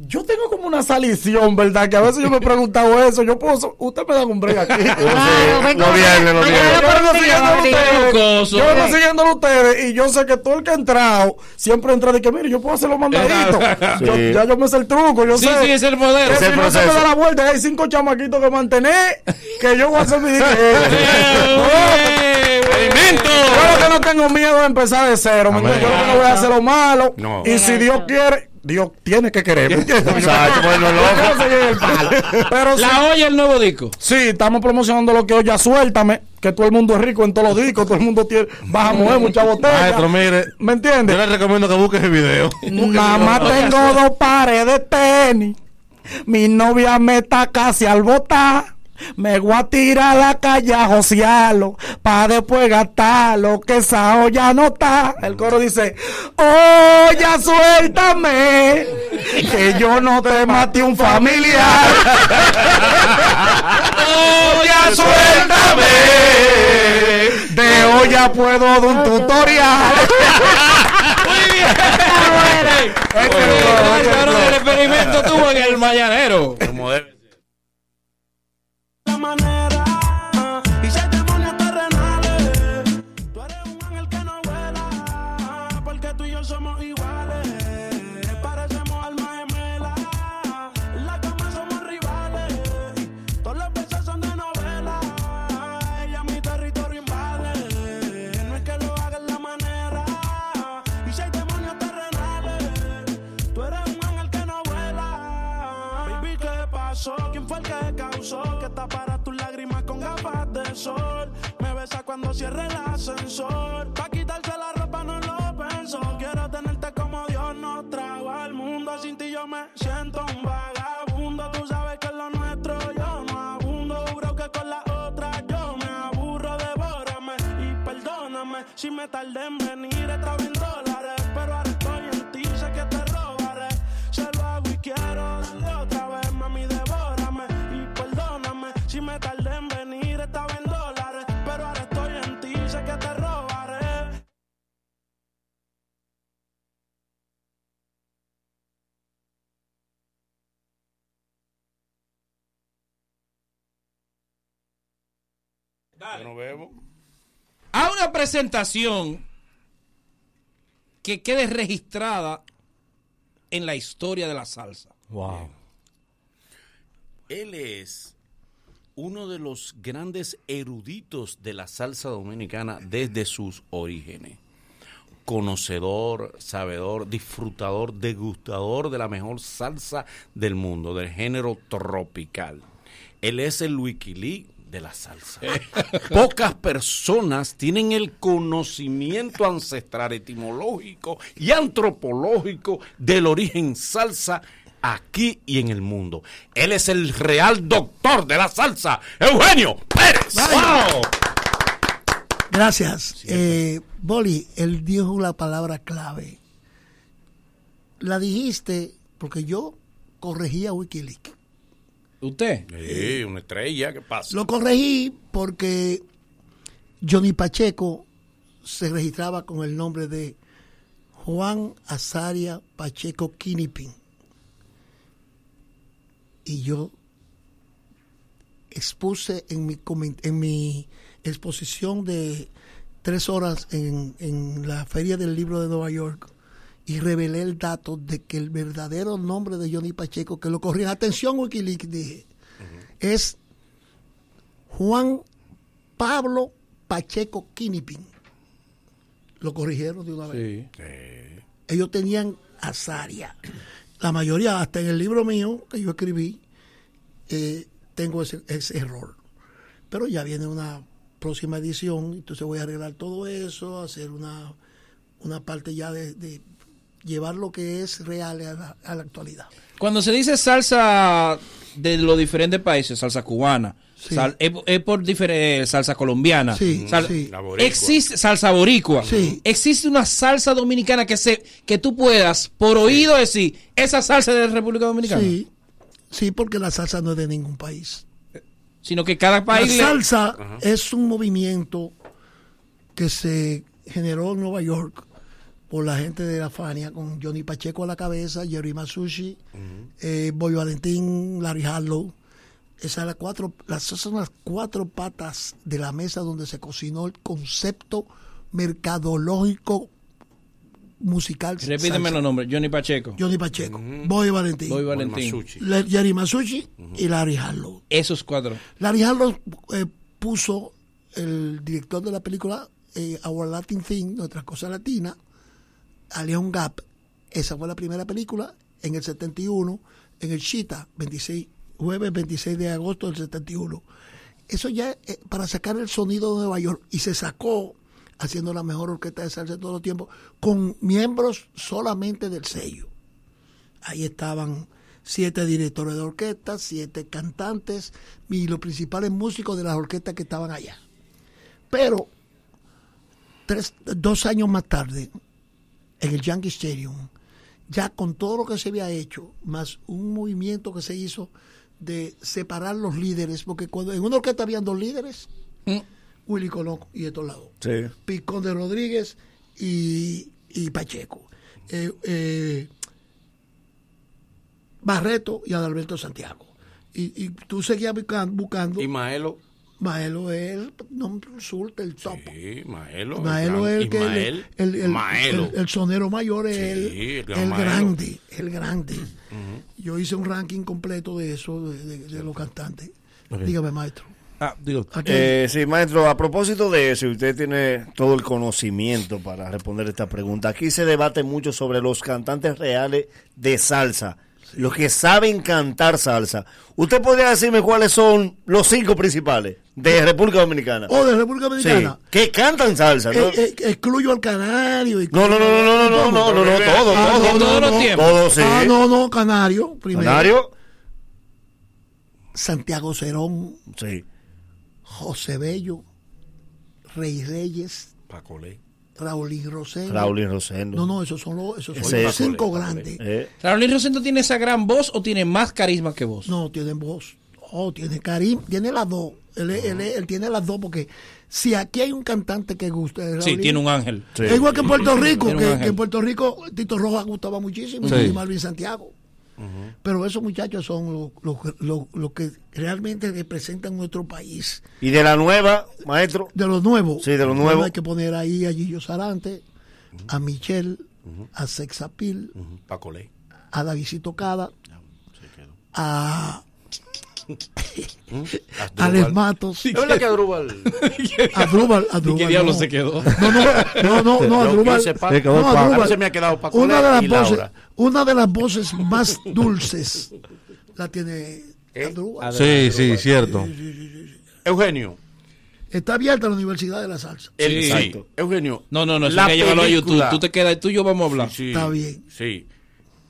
Yo tengo como una salición, ¿verdad? Que a veces yo me he preguntado eso. Yo puedo. Usted me da un break aquí. No viene, no viene. Yo vengo siguiendo a ustedes. Yo vengo ustedes. Y yo sé que todo el que ha entrado siempre entra de que, mire, yo puedo hacer los mandaditos. Sí. Yo- ya yo me sé el truco. Yo Sí, sé. sí, es el poder. Que Es si no se me da la vuelta, hay cinco chamaquitos que mantener. Que yo voy a hacer mi dinero. ¡Experimento! Yo lo que no tengo miedo de empezar de cero. Yo lo que no voy a hacer lo malo. No. Y si Dios quiere, Dios tiene que querer. Pero sí, La olla el nuevo disco. sí, estamos promocionando lo que hoy ya suéltame. Que todo el mundo es rico en todos los discos. Todo el mundo tiene. Vas a mover mucha botella. Maestro, mire. ¿Me entiendes? Yo le recomiendo que busques el video. Nada más tengo dos pares de tenis. Mi novia me está casi al botar. Me voy a tirar a la calle a josearlo. Pa' después gastarlo. Que esa olla no está. El coro dice: Olla, suéltame. Que yo no te mate un familiar. Olla, suéltame. De olla puedo dar un tutorial. Claro, el experimento tuvo en el mañanero. Como debe ser. la cuando cierre el ascensor. Pa' quitarse la ropa no lo pensó. Quiero tenerte como Dios nos trajo al mundo. Sin ti yo me siento un vagabundo. Tú sabes que es lo nuestro yo no abundo. Juro que con la otra yo me aburro. Devórame y perdóname si me tardé en venir. Está bien No. A una presentación que quede registrada en la historia de la salsa. Wow. Él es uno de los grandes eruditos de la salsa dominicana desde sus orígenes. Conocedor, sabedor, disfrutador, degustador de la mejor salsa del mundo, del género tropical. Él es el Wikileaks de la salsa. Pocas personas tienen el conocimiento ancestral, etimológico y antropológico del origen salsa aquí y en el mundo. Él es el real doctor de la salsa, Eugenio Pérez. ¡Wow! Gracias. Eh, Boli, él dijo la palabra clave. La dijiste porque yo corregía Wikileaks. ¿Usted? Sí, una estrella, ¿qué pasa? Lo corregí porque Johnny Pacheco se registraba con el nombre de Juan Azaria Pacheco Kinipin. Y yo expuse en mi, en mi exposición de tres horas en, en la Feria del Libro de Nueva York y revelé el dato de que el verdadero nombre de Johnny Pacheco, que lo corrían, atención Wikileaks, dije, es Juan Pablo Pacheco Kinipin. Lo corrigieron de una vez. Ellos tenían Azaria. La mayoría, hasta en el libro mío que yo escribí, eh, tengo ese, ese error. Pero ya viene una próxima edición, entonces voy a arreglar todo eso, hacer una, una parte ya de, de llevar lo que es real a la, a la actualidad. Cuando se dice salsa de los diferentes países, salsa cubana, Sí. sal- es, es por diferentes salsa colombiana, Sí, sal- sí. Existe salsa boricua, Sí. existe una salsa dominicana que se que tú puedas por oído decir esa salsa de la República Dominicana, Sí, sí, porque la salsa no es de ningún país. sino que cada país La le- salsa Ajá. es un movimiento que se generó en Nueva York por la gente de la Fania, con Johnny Pacheco a la cabeza, Jerry Masucci, eh, Boy Valentín, Larry Harlow. Esas las cuatro, las, esas son las cuatro patas de la mesa donde se cocinó el concepto mercadológico musical. Repíteme los nombres, Johnny Pacheco. Johnny Pacheco, Boy Valentín, Boy Valentín. Le- Jerry Masucci y Larry Harlow. Esos cuatro. Larry Harlow eh, puso el director de la película eh, Our Latin Thing, Nuestra Cosa Latina, a Leon Gap. Esa fue la primera película en el 71, en el Chita, 26, jueves 26 de agosto del 71. Eso ya eh, para sacar el sonido de Nueva York y se sacó haciendo la mejor orquesta de salsa de todos los tiempos con miembros solamente del sello. Ahí estaban siete directores de orquesta, siete cantantes y los principales músicos de las orquestas que estaban allá. Pero tres, dos años más tarde, en el Yankee Stadium, ya con todo lo que se había hecho, más un movimiento que se hizo de separar los líderes, porque cuando en una orquesta habían dos líderes, Willy Colón y estos lados. Sí. Picón de Rodríguez y, y Pacheco. Eh, eh, Barreto y Adalberto Santiago. Y, y tú seguías buscando. buscando Y Maelo. Maelo es el, no resulta el top. Sí, Maelo. Maelo es el que Ismael, el, el, el- Maelo. el- el sonero mayor es Sí, el, el gran el Maelo. grande, el grande. Yo hice un ranking completo de eso, de, de- de los cantantes. Dígame, maestro. Ah, digo. Eh, sí, maestro, a propósito de eso, usted tiene todo el conocimiento para responder esta pregunta. Aquí se debate mucho sobre los cantantes reales de salsa, los que saben cantar salsa. ¿Usted podría decirme cuáles son los cinco principales de República Dominicana? O de República Dominicana. Sí, que cantan salsa, ¿no? Eh, eh, excluyo al canario. No, no, no, no, no, no, no, no, no, todo, Ah, todo, no, todo, no, no. todo, sí. Ah, no, no, canario. Primero. Canario. Santiago Cerón. Sí. José Bello. Rey Reyes. Pacolé. Raulín Rosendo. Raulín Rosendo. No, no, esos son los, esos son los cinco grandes. Eh. ¿Raulín Rosendo tiene esa gran voz o tiene más carisma que vos? No, tiene voz. Oh, tiene carisma, tiene las dos. Él, él, él tiene las dos porque si aquí hay un cantante que gusta. es Sí, tiene un ángel. Es igual que en Puerto Rico, que, en Puerto Rico Tito Rojas gustaba muchísimo Sí. y Marvin Santiago. Pero esos muchachos son los lo, lo- lo que realmente representan nuestro país. ¿Y de la nueva, maestro? De los nuevos. Sí, de los nuevos. Hay que poner ahí a Gillo Sarante, a Michelle, a Sexapil, Pacolé. a Davidito Cada, a Alex Matos. ¿Es verdad que Adrúbal? Adrúbal, Adrúbal. qué diablo no. se quedó? No, no, no, no, no, Adrúbal. no, Se quedó Paco. Adrúbal. Se me ha quedado Paco una de las voces, Laura. una de las voces más dulces la tiene Adrúbal. Sí, sí, cierto. Eugenio. Está abierta la Universidad de la Salsa. Sí, Eugenio. No, no, no, eso hay que llevarlo a YouTube. Tú te quedas, tú y yo vamos a hablar. Sí, Está bien. Sí.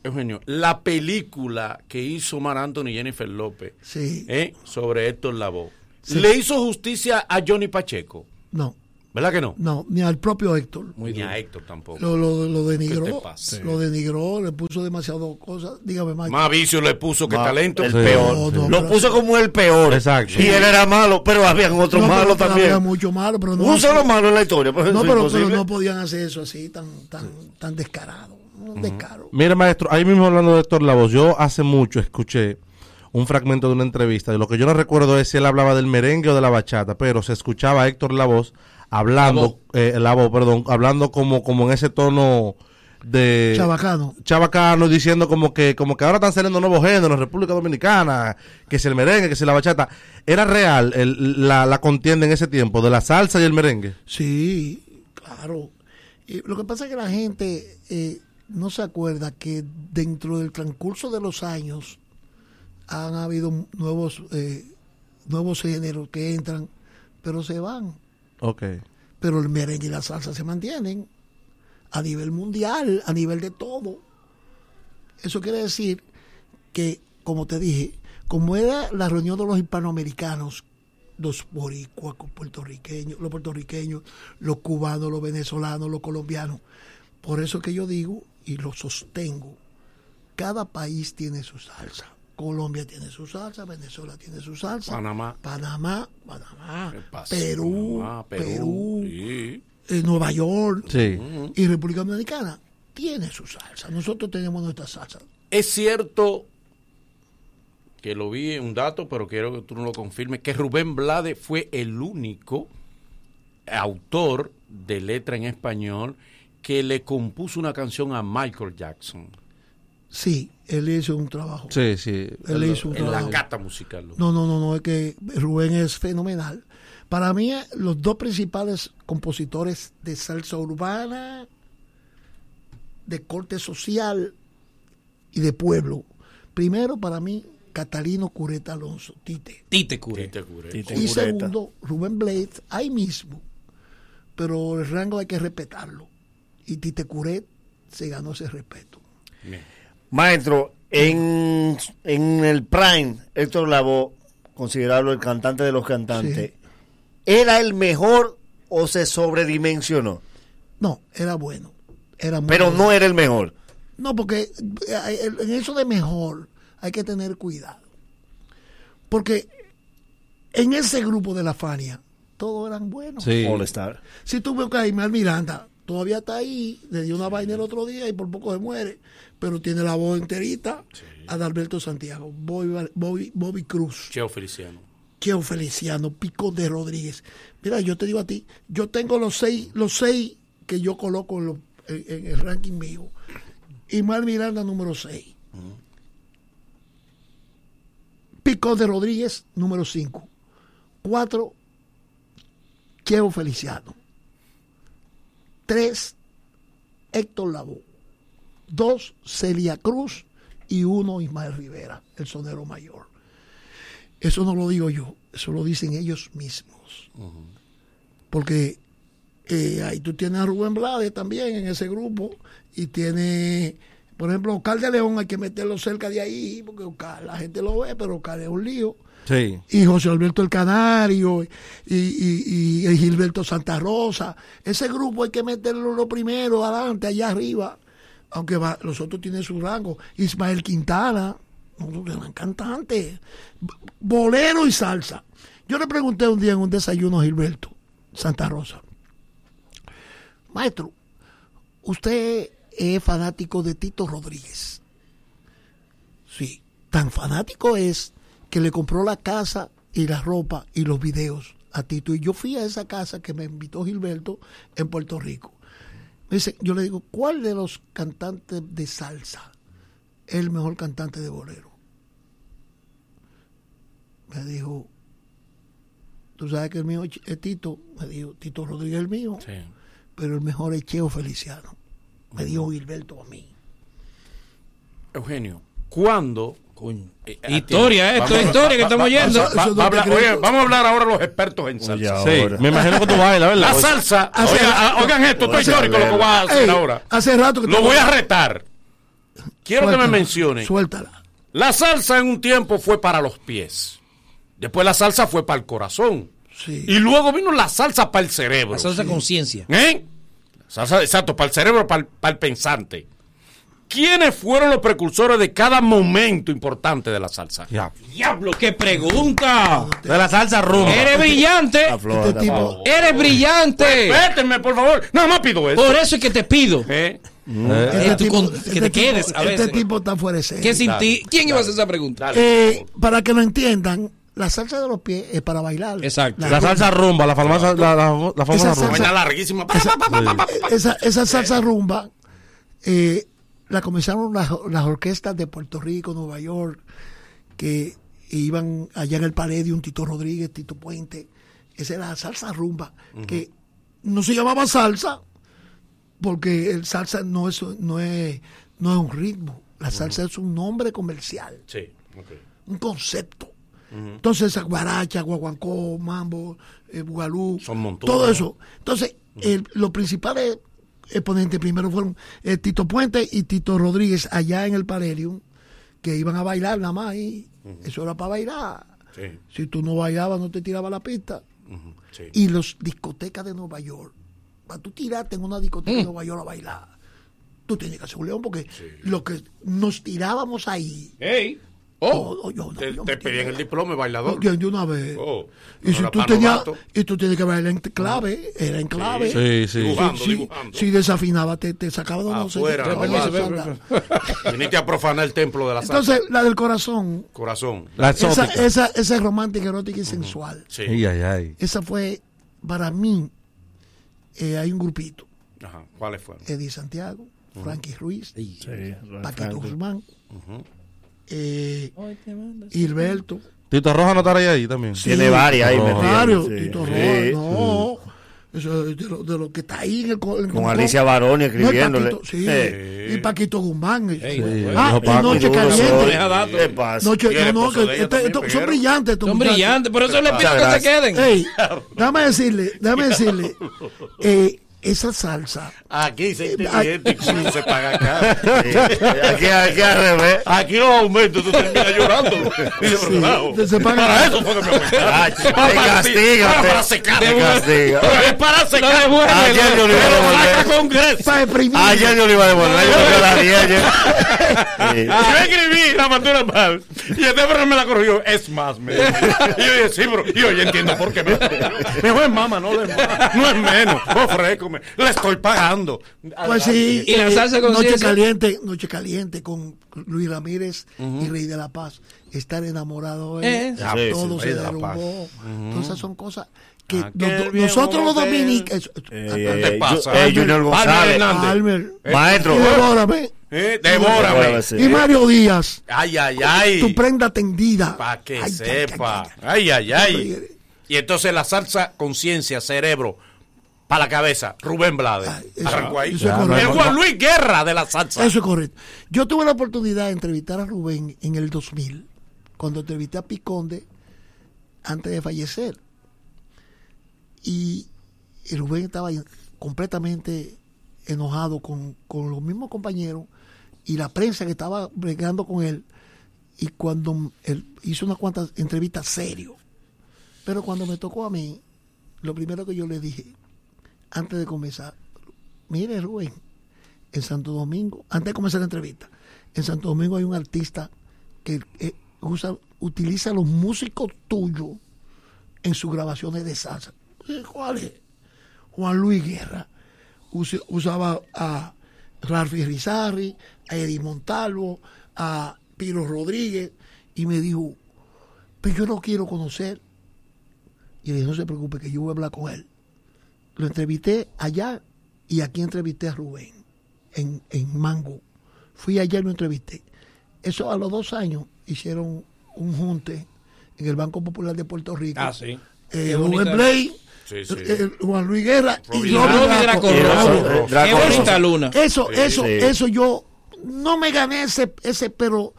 Eugenio, la película que hizo Mar Anthony y Jennifer López Sí. ¿eh? sobre Héctor Lavoe, Sí. ¿le hizo justicia a Johnny Pacheco? No, ¿Verdad que no? no, ni al propio Héctor. Ni a Héctor tampoco. Lo, lo, lo ¿Qué denigró. te pasa? Lo denigró, le puso demasiado cosas. Dígame, Mike. Más vicio le puso que Ma- talento. El Sí. peor. No, no, lo puso como el peor. Exacto. Y él era malo, pero habían otros No, malos había también. mucho malo, pero no Un solo malo en la historia. Pues No, pero, pero no podían hacer eso así, tan, tan, tan descarado. Un descaro. Mire, maestro, ahí mismo hablando de Héctor Lavoe, yo hace mucho escuché un fragmento de una entrevista y lo que yo no recuerdo es si él hablaba del merengue o de la bachata, pero se escuchaba a Héctor Lavoe hablando, eh, Lavoe, perdón, hablando como, como en ese tono de Chabacano. chabacano diciendo como que como que ahora están saliendo nuevos géneros en República Dominicana, que si el merengue, que si la bachata, era real el- la, la contienda en ese tiempo de la salsa y el merengue. Sí, claro. Y lo que pasa es que la gente eh, no se acuerda que dentro del transcurso de los años han habido nuevos eh, nuevos géneros que entran, pero se van. Ok. Pero el merengue y la salsa se mantienen a nivel mundial, a nivel de todo. Eso quiere decir que, como te dije, como era la reunión de los hispanoamericanos, los boricuas puertorriqueños, los puertorriqueños, los cubanos, los venezolanos, los colombianos. Por eso que yo digo y lo sostengo, cada país tiene su salsa. Colombia tiene su salsa, Venezuela tiene su salsa, Panamá. Panamá, Panamá. Perú, Panamá, Perú, sí. eh, Nueva York Sí. y República Dominicana tiene su salsa. Nosotros tenemos nuestra salsa. Es cierto que lo vi en un dato, pero quiero que tú no lo confirmes, que Rubén Blade fue el único autor de letra en español que le compuso una canción a Michael Jackson. Sí, él hizo un trabajo. Sí, sí. Él hizo un en la cata musical. No, no, no, no, es que Rubén es fenomenal. Para mí, los dos principales compositores de salsa urbana, de corte social y de pueblo. Primero, para mí, Catalino Cureta Alonso, Tite. Tite Cure. y segundo, Rubén Blade, ahí mismo. Pero el rango hay que respetarlo. Y Tite Curet se ganó ese respeto. Maestro, en, en el Prime, Héctor Lavoe, considerarlo el cantante de los cantantes, ¿era el mejor o se sobredimensionó? No, era bueno. Era muy Pero bueno. no era el mejor. No, porque eh, en eso de mejor hay que tener cuidado. Porque en ese grupo de la Fania, todos eran buenos. Sí. All Star. Si tú ves que Aymar Miranda todavía está ahí, le dio una vaina el otro día y por poco se muere, pero tiene la voz enterita. Adalberto Santiago, Bobby, Bobby, Bobby Cruz, Cheo Feliciano. Cheo Feliciano, Pico de Rodríguez. Mira, yo te digo a ti, yo tengo los seis, los seis que yo coloco en, los- en- en el ranking mío. Y Mar Miranda número 6. Pico de Rodríguez número 5. 4. Cheo Feliciano. 3. Héctor Lavoe. 2. Celia Cruz. Y 1. Ismael Rivera, el sonero mayor. Eso no lo digo yo, eso lo dicen ellos mismos. Porque eh, ahí tú tienes a Rubén Blades también en ese grupo y tiene, por ejemplo, Oscar de León hay que meterlo cerca de ahí porque Oscar, la gente lo ve, pero Oscar es un lío. Sí. Y José Alberto el Canario y, y- y Gilberto Santa Rosa. Ese grupo hay que meterlo lo primero, adelante, allá arriba. Aunque los otros tienen su rango. Ismael Quintana, nosotros eran cantantes. B- Bolero y salsa. Yo le pregunté un día en un desayuno a Gilberto Santa Rosa. Maestro, usted es fanático de Tito Rodríguez. Sí, tan fanático es que le compró la casa y la ropa y los videos a Tito. Y yo fui a esa casa que me invitó Gilberto en Puerto Rico. Me dice, yo le digo, ¿cuál de los cantantes de salsa es el mejor cantante de bolero? Me dijo, tú sabes que el mío es Tito. Me dijo, Tito Rodríguez es el mío. Pero el mejor es Cheo Feliciano. Me dijo Gilberto a mí. Eugenio, ¿cuándo Eh, Historia, atiende. esto es historia que va- estamos va- oyendo. va- va- va a hablar- oye, vamos a hablar ahora los expertos en salsa. Sí, me imagino que tú bailas, ¿verdad? La salsa, Hace- oigan, oigan esto, esto es histórico lo que voy a hacer Ey, ahora. Hace rato que Lo te- voy a retar. Quiero que me mencionen. Suéltala. La salsa en un tiempo fue para los pies. Después la salsa fue para el corazón. Y luego vino la salsa para el cerebro. La salsa conciencia. ¿Eh? Salsa, exacto, para el cerebro, para el, para el pensante. ¿Quiénes fueron los precursores de cada momento importante de la salsa? Diablo, qué pregunta. De la salsa rumba. Eres brillante. Este tipo- Eres brillante. Respétenme, por favor. Nada más pido eso. Por eso es que te pido. ¿Eh? Eh, con- que Este te tipo- quedes a Este veces. tipo está fuera de serie. ¿Qué sin ti? ¿Quién iba a hacer esa pregunta? Eh, para que lo entiendan, la salsa de los pies es para bailar. Exacto. La salsa rumba, la famosa, la, la, la famosa Esa rumba. salsa- larguísima. Esa, esa salsa rumba eh, la comenzaron las, las orquestas de Puerto Rico, Nueva York, que iban allá en el Palladium, Tito Rodríguez, Tito Puente. Esa era la salsa rumba, que no se llamaba salsa, porque el salsa no es, no es, no es un ritmo. La salsa es un nombre comercial, Sí, un concepto. Entonces, esa guaracha, guaguancó, mambo, eh, bugalú, Son monturas. todo eso. Entonces, el- los principales exponentes primero fueron eh, Tito Puente y Tito Rodríguez allá en el Parelium, que iban a bailar nada más y eso era para bailar. Sí. Si tú no bailabas, no te tiraba la pista. sí. Y los discotecas de Nueva York, para tú tirarte en una discoteca de Nueva York a bailar, tú tienes que hacer un león porque lo que nos tirábamos ahí. Ey. Oh, oh, yo, no, Te, yo te pedían el diploma de bailador. de, de una vez. Oh, y, no si tú tenías, y tú tienes que bailar en clave, era en clave. Sí, sí. Dibujando, si, dibujando. si desafinaba, te, te sacaba de no sé. Viniste a profanar el templo de la salsa. Entonces, la del corazón, Corazón. La esa, esa, esa es romántica, erótica y sensual. Sí. Ay, ay, ay. Esa fue, para mí, eh, hay un grupito. Ajá. ¿Cuáles fueron? Eddie Santiago, Frankie Ruiz, Sí, Paquito. Guzmán, eh, Hilberto. Tito Roja no estará ahí, también. Tiene varias ahí Roja. Mario, Sí. Tito Sí. Rojas, no. Eso es de lo, de lo que está ahí en el en Con el- Alicia Baroni No, escribiéndole. Paquito, sí. Sí. Y Paquito Guzmán. eh. Sí, ah, y Paco, Noche Caliente. Noche, no, no, que este- estos- son brillantes. estos Son muchachos. brillantes, por eso les pido que se queden. Ey, déjame decirle, déjame decirle, eh, esa salsa. Aquí se Eh, inteligente y cómo se paga acá. Aquí, aquí al revés. Aquí los aumentos, tú terminas llorando. Se paga- para eso fue que me aumentaron. Ah, Para- te para- castiga, para- para secar. te castiga. Pero es para secar. Ayer yo le iba a devolver. Ayer yo le iba a devolver. Yo me la di ayer. Sí. Yo escribí la factura mal y el teléfono me la corrigió. Es más, me dijo. Y yo dije, sí, bro. Y yo ya entiendo por qué me. Me dijo, es mamá, no, es más. No es menos. Ofrécome. Le estoy pagando. Pues sí, Y la eh, salsa con Noche. Caliente, Noche Caliente con Luis Ramírez y Rey de la Paz. Estar enamorado Eh. él, Ah, Sí, todo sí, se de derrumbó. Todas esas son cosas que nos- viejo nosotros los dominicanos. Eh, ¿Qué te pasa? eh, Junior González. Hernández. Almer, Maestro. y devórame. Eh, devórame. Y Mario Díaz, Ay, ay, ay. tu prenda tendida. Para que Ay, ay, sepa. ay, Ay, ay, Y entonces la salsa, conciencia, cerebro, para la cabeza. Rubén Blades. Ay, eso- Arrancó ahí. eso es El correcto. Juan Luis Guerra de la salsa. Eso es correcto. Yo tuve la oportunidad de entrevistar a Rubén en el 2000, cuando entrevisté a Piconde antes de fallecer. Y, y Rubén estaba completamente enojado con, con los mismos compañeros y la prensa que estaba bregando con él. Y cuando él hizo unas cuantas entrevistas serio. Pero cuando me tocó a mí, lo primero que yo le dije, antes de comenzar, mire Rubén, en Santo Domingo, antes de comenzar la entrevista, en Santo Domingo hay un artista que eh, usa, utiliza los músicos tuyos en sus grabaciones de salsa. ¿Cuál es? Juan Luis Guerra. Usaba a Ralfi Rizarri, a Eddie Montalvo, a Piro Rodríguez, y me dijo, pero yo no quiero conocer. Y le dije, no se preocupe, que yo voy a hablar con él. Lo entrevisté allá y aquí entrevisté a Rubén, en, en Mango. Fui allá y lo entrevisté. Eso a los dos años hicieron un junte en el Banco Popular de Puerto Rico. Ah, sí. Eh, Rubén. Blay, Sí, sí. eh, Juan Luis Guerra y Robin Draco. Qué bonita luna. Eso, eso, Sí. eso yo no me gané ese, ese, pero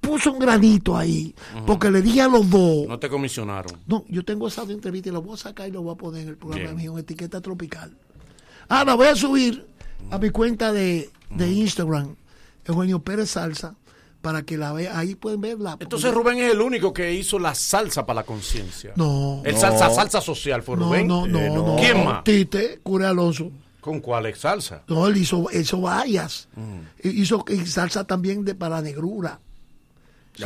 puse un granito ahí, porque le dije a los dos. No te comisionaron. No, yo tengo esa entrevista y la voy a sacar y la voy a poner en el programa Bien. mío, en etiqueta tropical. Ah, la voy a subir a mi cuenta de, de Instagram, Eugenio Pérez Salsa, para que la vean. Ahí pueden verla. Entonces Rubén es el único que hizo la salsa para la conciencia. No. El No. salsa, salsa social fue No, Rubén. no, no, Eh, no. ¿Quién más? Tite, Cure Alonso. ¿Con cuál salsa? No, él hizo, hizo varias. Mm. Hizo salsa también de para negrura.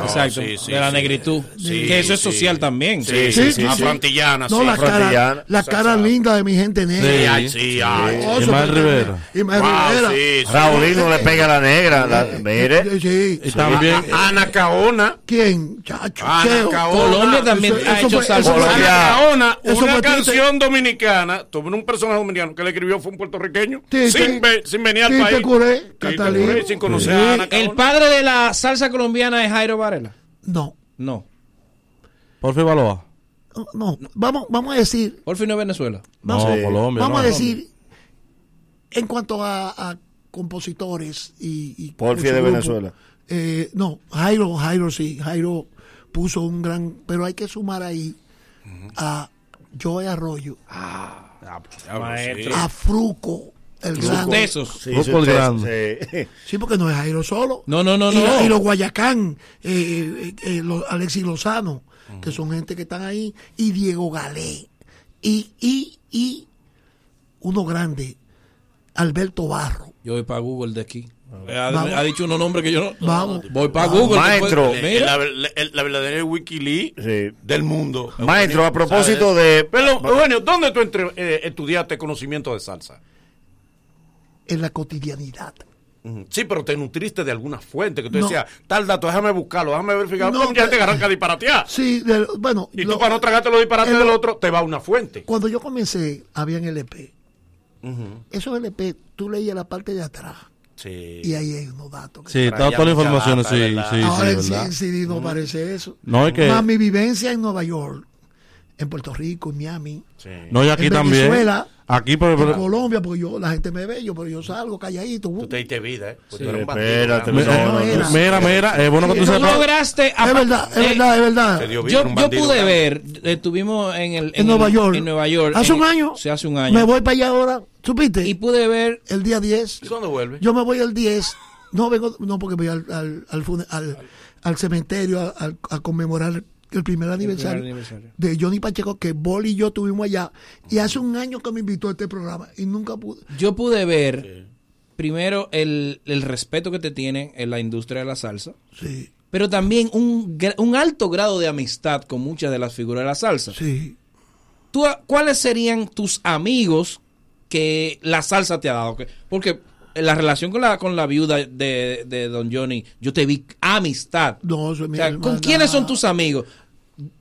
Exacto, sí, sí, de la sí. negritud. Sí, que eso es sí. social también. Sí, sí, sí, sí. Afrontillana, No, sí. la cara, Afrontillana. la cara linda de mi gente negra. Sí, ay, sí, ay. Rivera. Wow, Rivera. sí, sí. Raulino le pega a la negra. la- mire. Sí. Y también- Ana Caona. ¿Quién? Chacho. Ana. Caona. Colombia también ha hecho salsa. Ana Caona, una canción dominicana, tuvo un personaje dominicano que le escribió fue un puertorriqueño, sin, ve- sin venir al país. Sin conocer a Ana Caona. El padre de la salsa colombiana es Jairo Varela. No, No. Porfi Baloa. no. Vamos, vamos a decir. Por fin no es Venezuela. No, Vamos, Colombia. vamos no. a decir, en cuanto a, a compositores y... y Porfi de grupo, Venezuela. eh, no, Jairo, Jairo sí, Jairo puso un gran... Pero hay que sumar ahí a Joe Arroyo, Maestro. a Fruco, el gran... tesos. Sí, Grupo sí, El usted- Grande. sí. Sí, porque no es Jairo solo. No, no, no, y, no. y los Guayacán, eh, eh, eh, los Alexis Lozano, que son gente que están ahí, y Diego Galé, y, y, y uno grande, Alberto Barro. Yo voy para Google de aquí. Ha, Vamos. ha dicho unos nombres que yo no. Vamos. Voy para Vamos. Google. Maestro. La, la- la verdadera Wikileaks Sí. del mundo. Maestro, a propósito ¿Sabes? de. Pero, Eugenio, ¿dónde tú entre- eh, estudiaste conocimiento de salsa? En la cotidianidad. Sí, pero te nutriste de alguna fuente que tú No. decías, tal dato, déjame buscarlo, déjame verificar. No, ya te arranca a disparatear. Sí, bueno, Y lo- tú para no tragarte los disparates en del otro, te va a una fuente. cuando yo comencé, habían LP. Esos LP, tú leías la parte de atrás Sí. y ahí hay unos datos. que- Sí, está toda la información, sí, sí, sí, Ahora en ¿verdad? en CD no aparece eso. No, es que- Más mi vivencia en Nueva York, en Puerto Rico, en Miami. No, y aquí en también. Venezuela, Aquí, pero, en pero- Colombia, porque yo, la gente me ve, yo, pero yo salgo calladito. Tú te diste vida, ¿eh? Pues Sí, tú eres un bandido, espérate, ¿verdad? mira, no, no mira, mira, es bueno que tú Sí, sepas. lograste. Es verdad, es eh, verdad, es verdad. Se dio vida, Yo, yo pude ¿verdad? ver, estuvimos en el En Nueva el- York. En Nueva York. Hace en- un año. Sí, hace un año. Me voy para allá ahora. ¿Supiste? Y pude ver. el día 10. ¿Y cuándo vuelve? Yo me voy el 10. No vengo, no porque voy al, al, al, al- al cementerio a, a conmemorar el primer aniversario, aniversario. de Johnny Pacheco, que Boli y yo tuvimos allá. Y hace un año que me invitó a este programa y nunca pude. Yo pude ver primero el, el respeto que te tienen en la industria de la salsa, Sí, pero también un, un alto grado de amistad con muchas de las figuras de la salsa. sí. ¿Tú, ¿Cuáles serían tus amigos que la salsa te ha dado? Que- Porque en la relación con la, con la viuda de, de Don Johnny, yo te vi amistad. No, eso es mi O sea, ¿Con quiénes son tus amigos?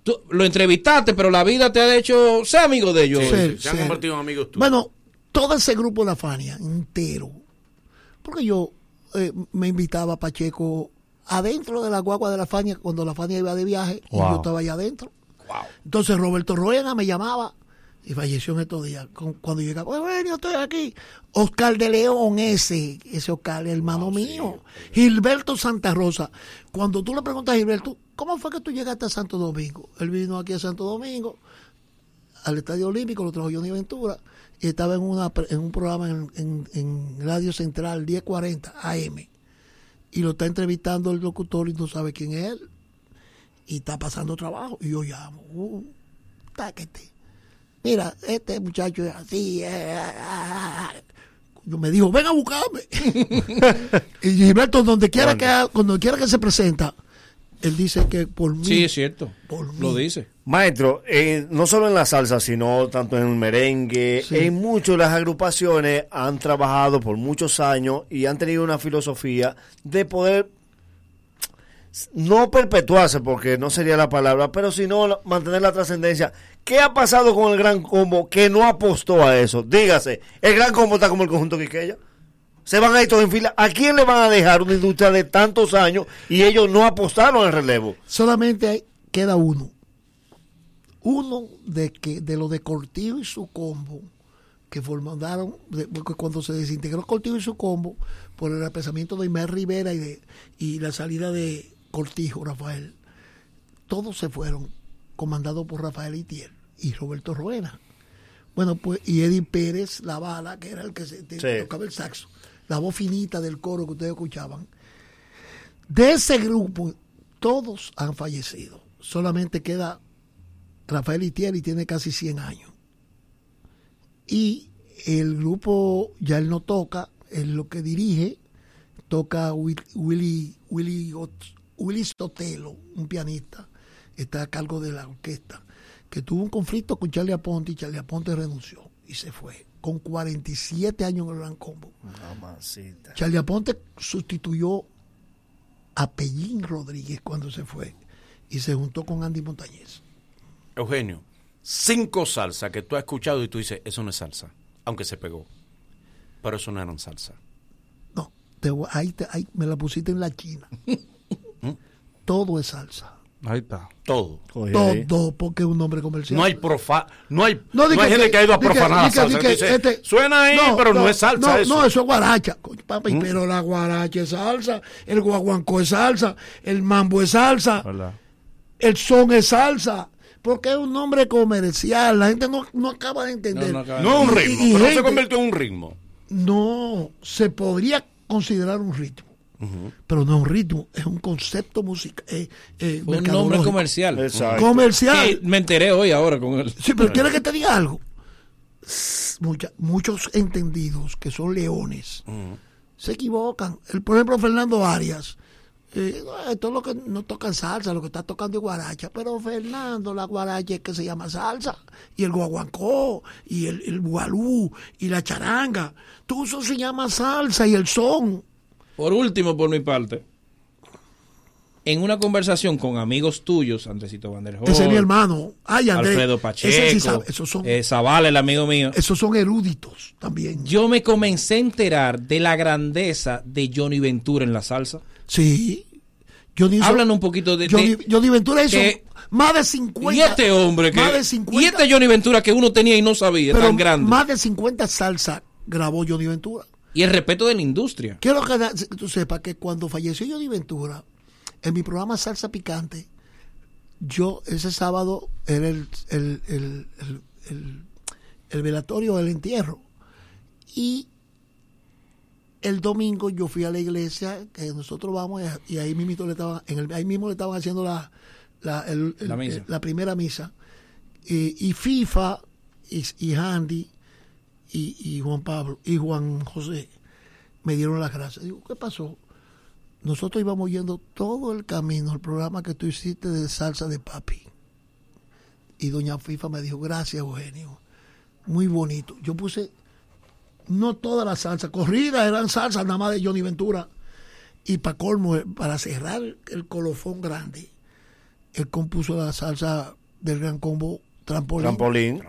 Tú lo entrevistaste, pero la vida te ha hecho ser amigo de ellos. Sí. Se han convertido en amigos tuyos. Bueno, todo ese grupo de la Fania entero. Porque yo eh, me invitaba a Pacheco adentro de la guagua de la Fania cuando la Fania iba de viaje y yo estaba allá adentro. Entonces Roberto Roena me llamaba y falleció en estos días. Cuando yo llegaba, bueno, estoy aquí. Oscar de León, ese, ese Oscar, hermano mío. Gilberto Santa Rosa. Cuando tú le preguntas a Gilberto, ¿cómo fue que tú llegaste a Santo Domingo? Él vino aquí a Santo Domingo, al Estadio Olímpico, lo trajo Johnny Ventura, y estaba en, una, en un programa en, en- en Radio Central 1040 AM. Y lo está entrevistando el locutor y no sabe quién es él. Y está pasando trabajo. Y yo llamo, uh, táquete. Mira, este muchacho es así. eh, ah, ah, ah". Yo me dijo, ven a buscarme. y Gilberto, donde quiera, que, cuando quiera que se presenta, él dice que por mí. Sí, es cierto. Por Lo mí. dice. Maestro, eh, no solo en la salsa, sino tanto en el merengue, Sí. en muchas de las agrupaciones han trabajado por muchos años y han tenido una filosofía de poder no perpetuarse, porque no sería la palabra, pero sino mantener la trascendencia. ¿Qué ha pasado con el Gran Combo que no apostó a eso? Dígase, el Gran Combo está como el conjunto Quiqueya. Se van a ir todos en fila. ¿A quién le van a dejar una industria de tantos años y ellos no apostaron al relevo? Solamente queda uno. Uno de que de lo de Cortijo y su combo, que formaron, porque cuando se desintegró Cortijo y su combo, por el represamiento de Imer Rivera y, de, y la salida de Cortijo, Rafael, todos se fueron comandados por Rafael Itier y Roberto Ruena. Bueno, pues, y Eddie Pérez, la bala, que era el que se, te- Sí. tocaba el saxo, la voz finita del coro que ustedes escuchaban. De ese grupo, todos han fallecido. Solamente queda Rafael Itier y tiene casi 100 años. Y el grupo ya él no toca, él lo que dirige, toca Will- Willy, Willy, Ot- Willy Sotelo, un pianista, está a cargo de la orquesta, que tuvo un conflicto con Charlie Aponte y Charlie Aponte renunció y se fue, con 47 años en el Gran Combo. Mamacita. Charlie Aponte sustituyó a Pellín Rodríguez cuando se fue y se juntó con Andy Montañez. Eugenio, cinco salsas que tú has escuchado y tú dices, eso no es salsa, aunque se pegó. Pero eso no eran salsa. Te voy- ahí, te- ahí me la pusiste en la China. Todo es salsa. Ahí está. Todo. Todo, porque es un nombre comercial. No hay profa no hay, No, no, hay gente que ha ido a profanar la di que- salsa. di que que dice, este- Suena ahí, pero no, es salsa no, eso. No, eso es guaracha. Papi, ¿Mm? pero la guaracha es salsa, el guaguancó es salsa, el mambo es salsa, el son es salsa. Porque es un nombre comercial. La gente no, no acaba de entender. No, no acaba de No es un ritmo, y pero no se convirtió en un ritmo. No, se podría considerar un ritmo. Pero no es un ritmo, es un concepto musical. Eh, eh, un nombre comercial. Comercial. Sí, me enteré hoy ahora con él. Sí, pero ¿quieres que te diga algo? Mucha- muchos entendidos que son leones se equivocan. El, por ejemplo, Fernando Arias. eh, esto es lo que no tocan salsa, lo que está tocando es guaracha. Pero Fernando, la guaracha es que se llama salsa. Y el guaguancó, y el, el gualú, y la charanga. Todo eso se llama salsa y el son. Por último, por mi parte, en una conversación con amigos tuyos, Andresito Vanderhol, Ese es mi hermano. Ay, Andrés, Alfredo ese Pacheco, sí sabe, esos son- eh, Zavala, el amigo mío. Esos son eruditos también. Yo me comencé a enterar de la grandeza de Johnny Ventura en la salsa. Sí. Johnny Háblanos un poquito de, Johnny, de- Johnny Ventura hizo que- más de 50. y este hombre que Más de 50. y este Johnny Ventura que uno tenía y no sabía, tan grande. Más de 50 salsa grabó Johnny Ventura. Y el respeto de la industria. Quiero que tú sepas que cuando falleció Johnny Ventura, en mi programa Salsa Picante, yo ese sábado era el, el, el, el, el- el velatorio, el entierro. Y el domingo yo fui a la iglesia que nosotros vamos y ahí mismo le estaban, en el, ahí mismo le estaban haciendo la, la, el- el- La misa. la primera misa. Y, y FIFA y, y Handy y, Juan Pablo y Juan José me dieron las gracias. Digo, ¿qué pasó? Nosotros íbamos yendo todo el camino al programa que tú hiciste de salsa de papi. Y doña FIFA me dijo, gracias Eugenio. Muy bonito. Yo puse, no toda la salsa, corrida eran salsas nada más de Johnny Ventura. Y para colmo, eh, para cerrar el colofón grande, él compuso la salsa del gran combo Trampolín. Trampolín.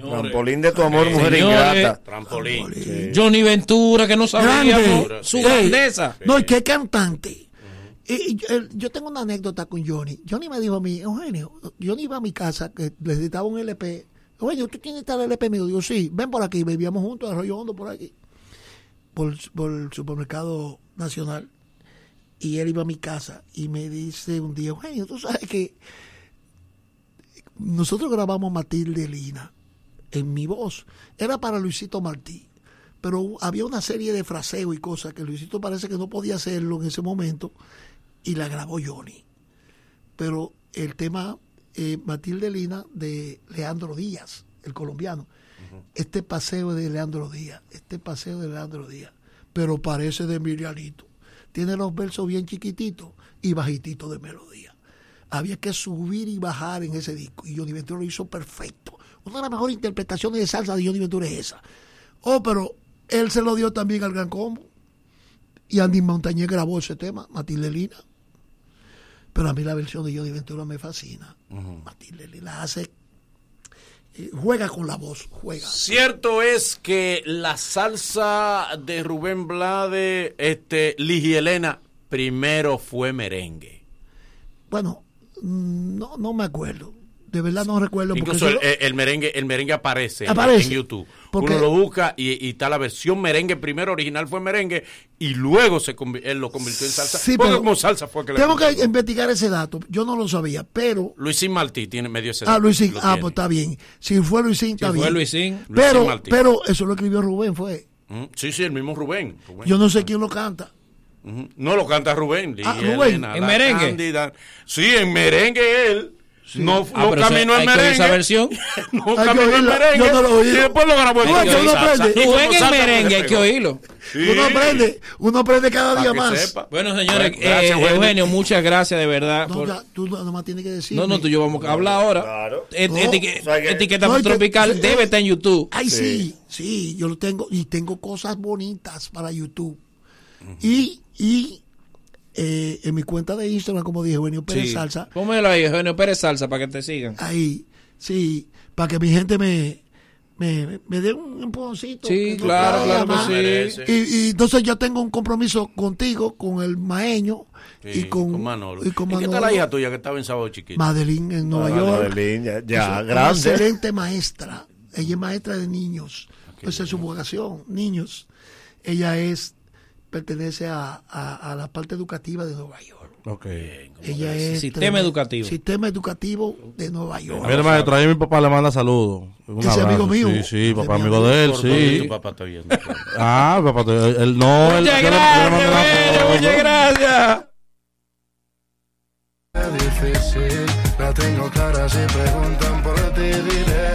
Trampolín de tu amor, mujer ingrata. Trampolín. Johnny Ventura que no Grande. su grandeza. No, y qué cantante. Y- y yo- tengo una anécdota con Johnny. Johnny me dijo a mí, Eugenio, Johnny iba a mi casa que necesitaba un LP. Eugenio, ¿tú tienes tal LP mío? Digo, sí, ven por aquí. Bebíamos juntos, Arroyo Hondo, por aquí. Por, por el supermercado nacional. Y él iba a mi casa y me dice un día, Eugenio, tú sabes que nosotros grabamos Matilde Lina en mi voz. Era para Luisito Martí. Pero había una serie de fraseos y cosas que Luisito parece que no podía hacerlo en ese momento y la grabó Johnny. Pero el tema eh, Matilde Lina de Leandro Díaz, el colombiano. Este paseo de Leandro Díaz, este paseo de Leandro Díaz. Pero parece de Mirianito. Tiene los versos bien chiquititos y bajititos de melodía. Había que subir y bajar en ese disco. Y Johnny Ventura lo hizo perfecto. Una de las mejores interpretaciones de salsa de Johnny Ventura es esa. Oh, pero él se lo dio también al Gran Combo. Y Andy Montañez grabó ese tema, Matilde Lina. Pero a mí la versión de Johnny Ventura me fascina. Matilde Lina hace. eh, juega con la voz, juega. Cierto es que la salsa de Rubén Blade, este, Ligi Elena, primero fue merengue. Bueno, mm, no, no me acuerdo. De verdad no recuerdo. porque Incluso el, el- el merengue, el merengue aparece, en- Aparece. en YouTube. Porque- Uno lo busca y, y está la versión merengue. Primero original fue merengue y luego se él lo convirtió en salsa. Sí, porque pero como salsa fue que le Tengo que investigar ese dato. Yo no lo sabía, pero. Luisín Martí tiene medio ese Ah, dato, Luisín. lo Ah, tiene. pues está bien. Si fue Luisín, está fue bien. Luisín. Pero, Luisín Martí. pero eso lo escribió Rubén, fue. Mm, Sí, sí, el mismo Rubén. Rubén. Yo no sé quién lo canta. No lo canta Rubén. Ah, Rubén. Elena, ¿En merengue? Cándida. Sí, en merengue él. No, Ah, no caminó esa- en merengue. esa versión. no Hay que caminó en merengue. Yo no lo he oído. Y después lo grabó en Tú ves que uno salsa. aprende. Y como Rubén en salsa merengue, hay que oírlo. Sí. Uno aprende, uno aprende cada día más. sepa. Bueno, señores, Bueno, gracias, eh, Eugenio. Eugenio, muchas gracias de verdad. No, por- ya, tú nomás tienes que decir. No, no, tú y yo vamos a hablar ahora. Et- No, etique- o sea que- etiqueta No, tropical debe estar en YouTube. Ay, sí. sí, yo lo tengo. Y tengo cosas bonitas para YouTube. Y, y eh, en mi cuenta de Instagram, como dije, Eugenio Pérez Sí. Salsa, Pónmelo ahí, Eugenio Pérez Salsa, para que te sigan. ahí, sí, para que mi gente me, me, me dé un empujoncito. Sí, claro, claro que sí. Y, y entonces yo tengo un compromiso contigo, con el maeño Sí, y con, Manolo. y con ¿Y qué tal la hija tuya que estaba en sábado chiquito? Madeline en Nueva Ah, York. Madeline, ya- ya, Es una grande. excelente maestra. Ella es maestra de niños. Esa es su vocación, niños. Ella es pertenece a, a- a la parte educativa de Nueva York. Ok. Ella es Sistema educativo. Sistema educativo de Nueva York. Mira, maestro, ahí mi papá le manda saludos. Un Ese abrazo. amigo mío. Sí, sí, papá, amigo mi de él, ¿Por dónde sí. tu papá está viendo? Ah, papá, él, no. Muchas gracias, muchas gracias. Difícil, la tengo clara si preguntan por ti diré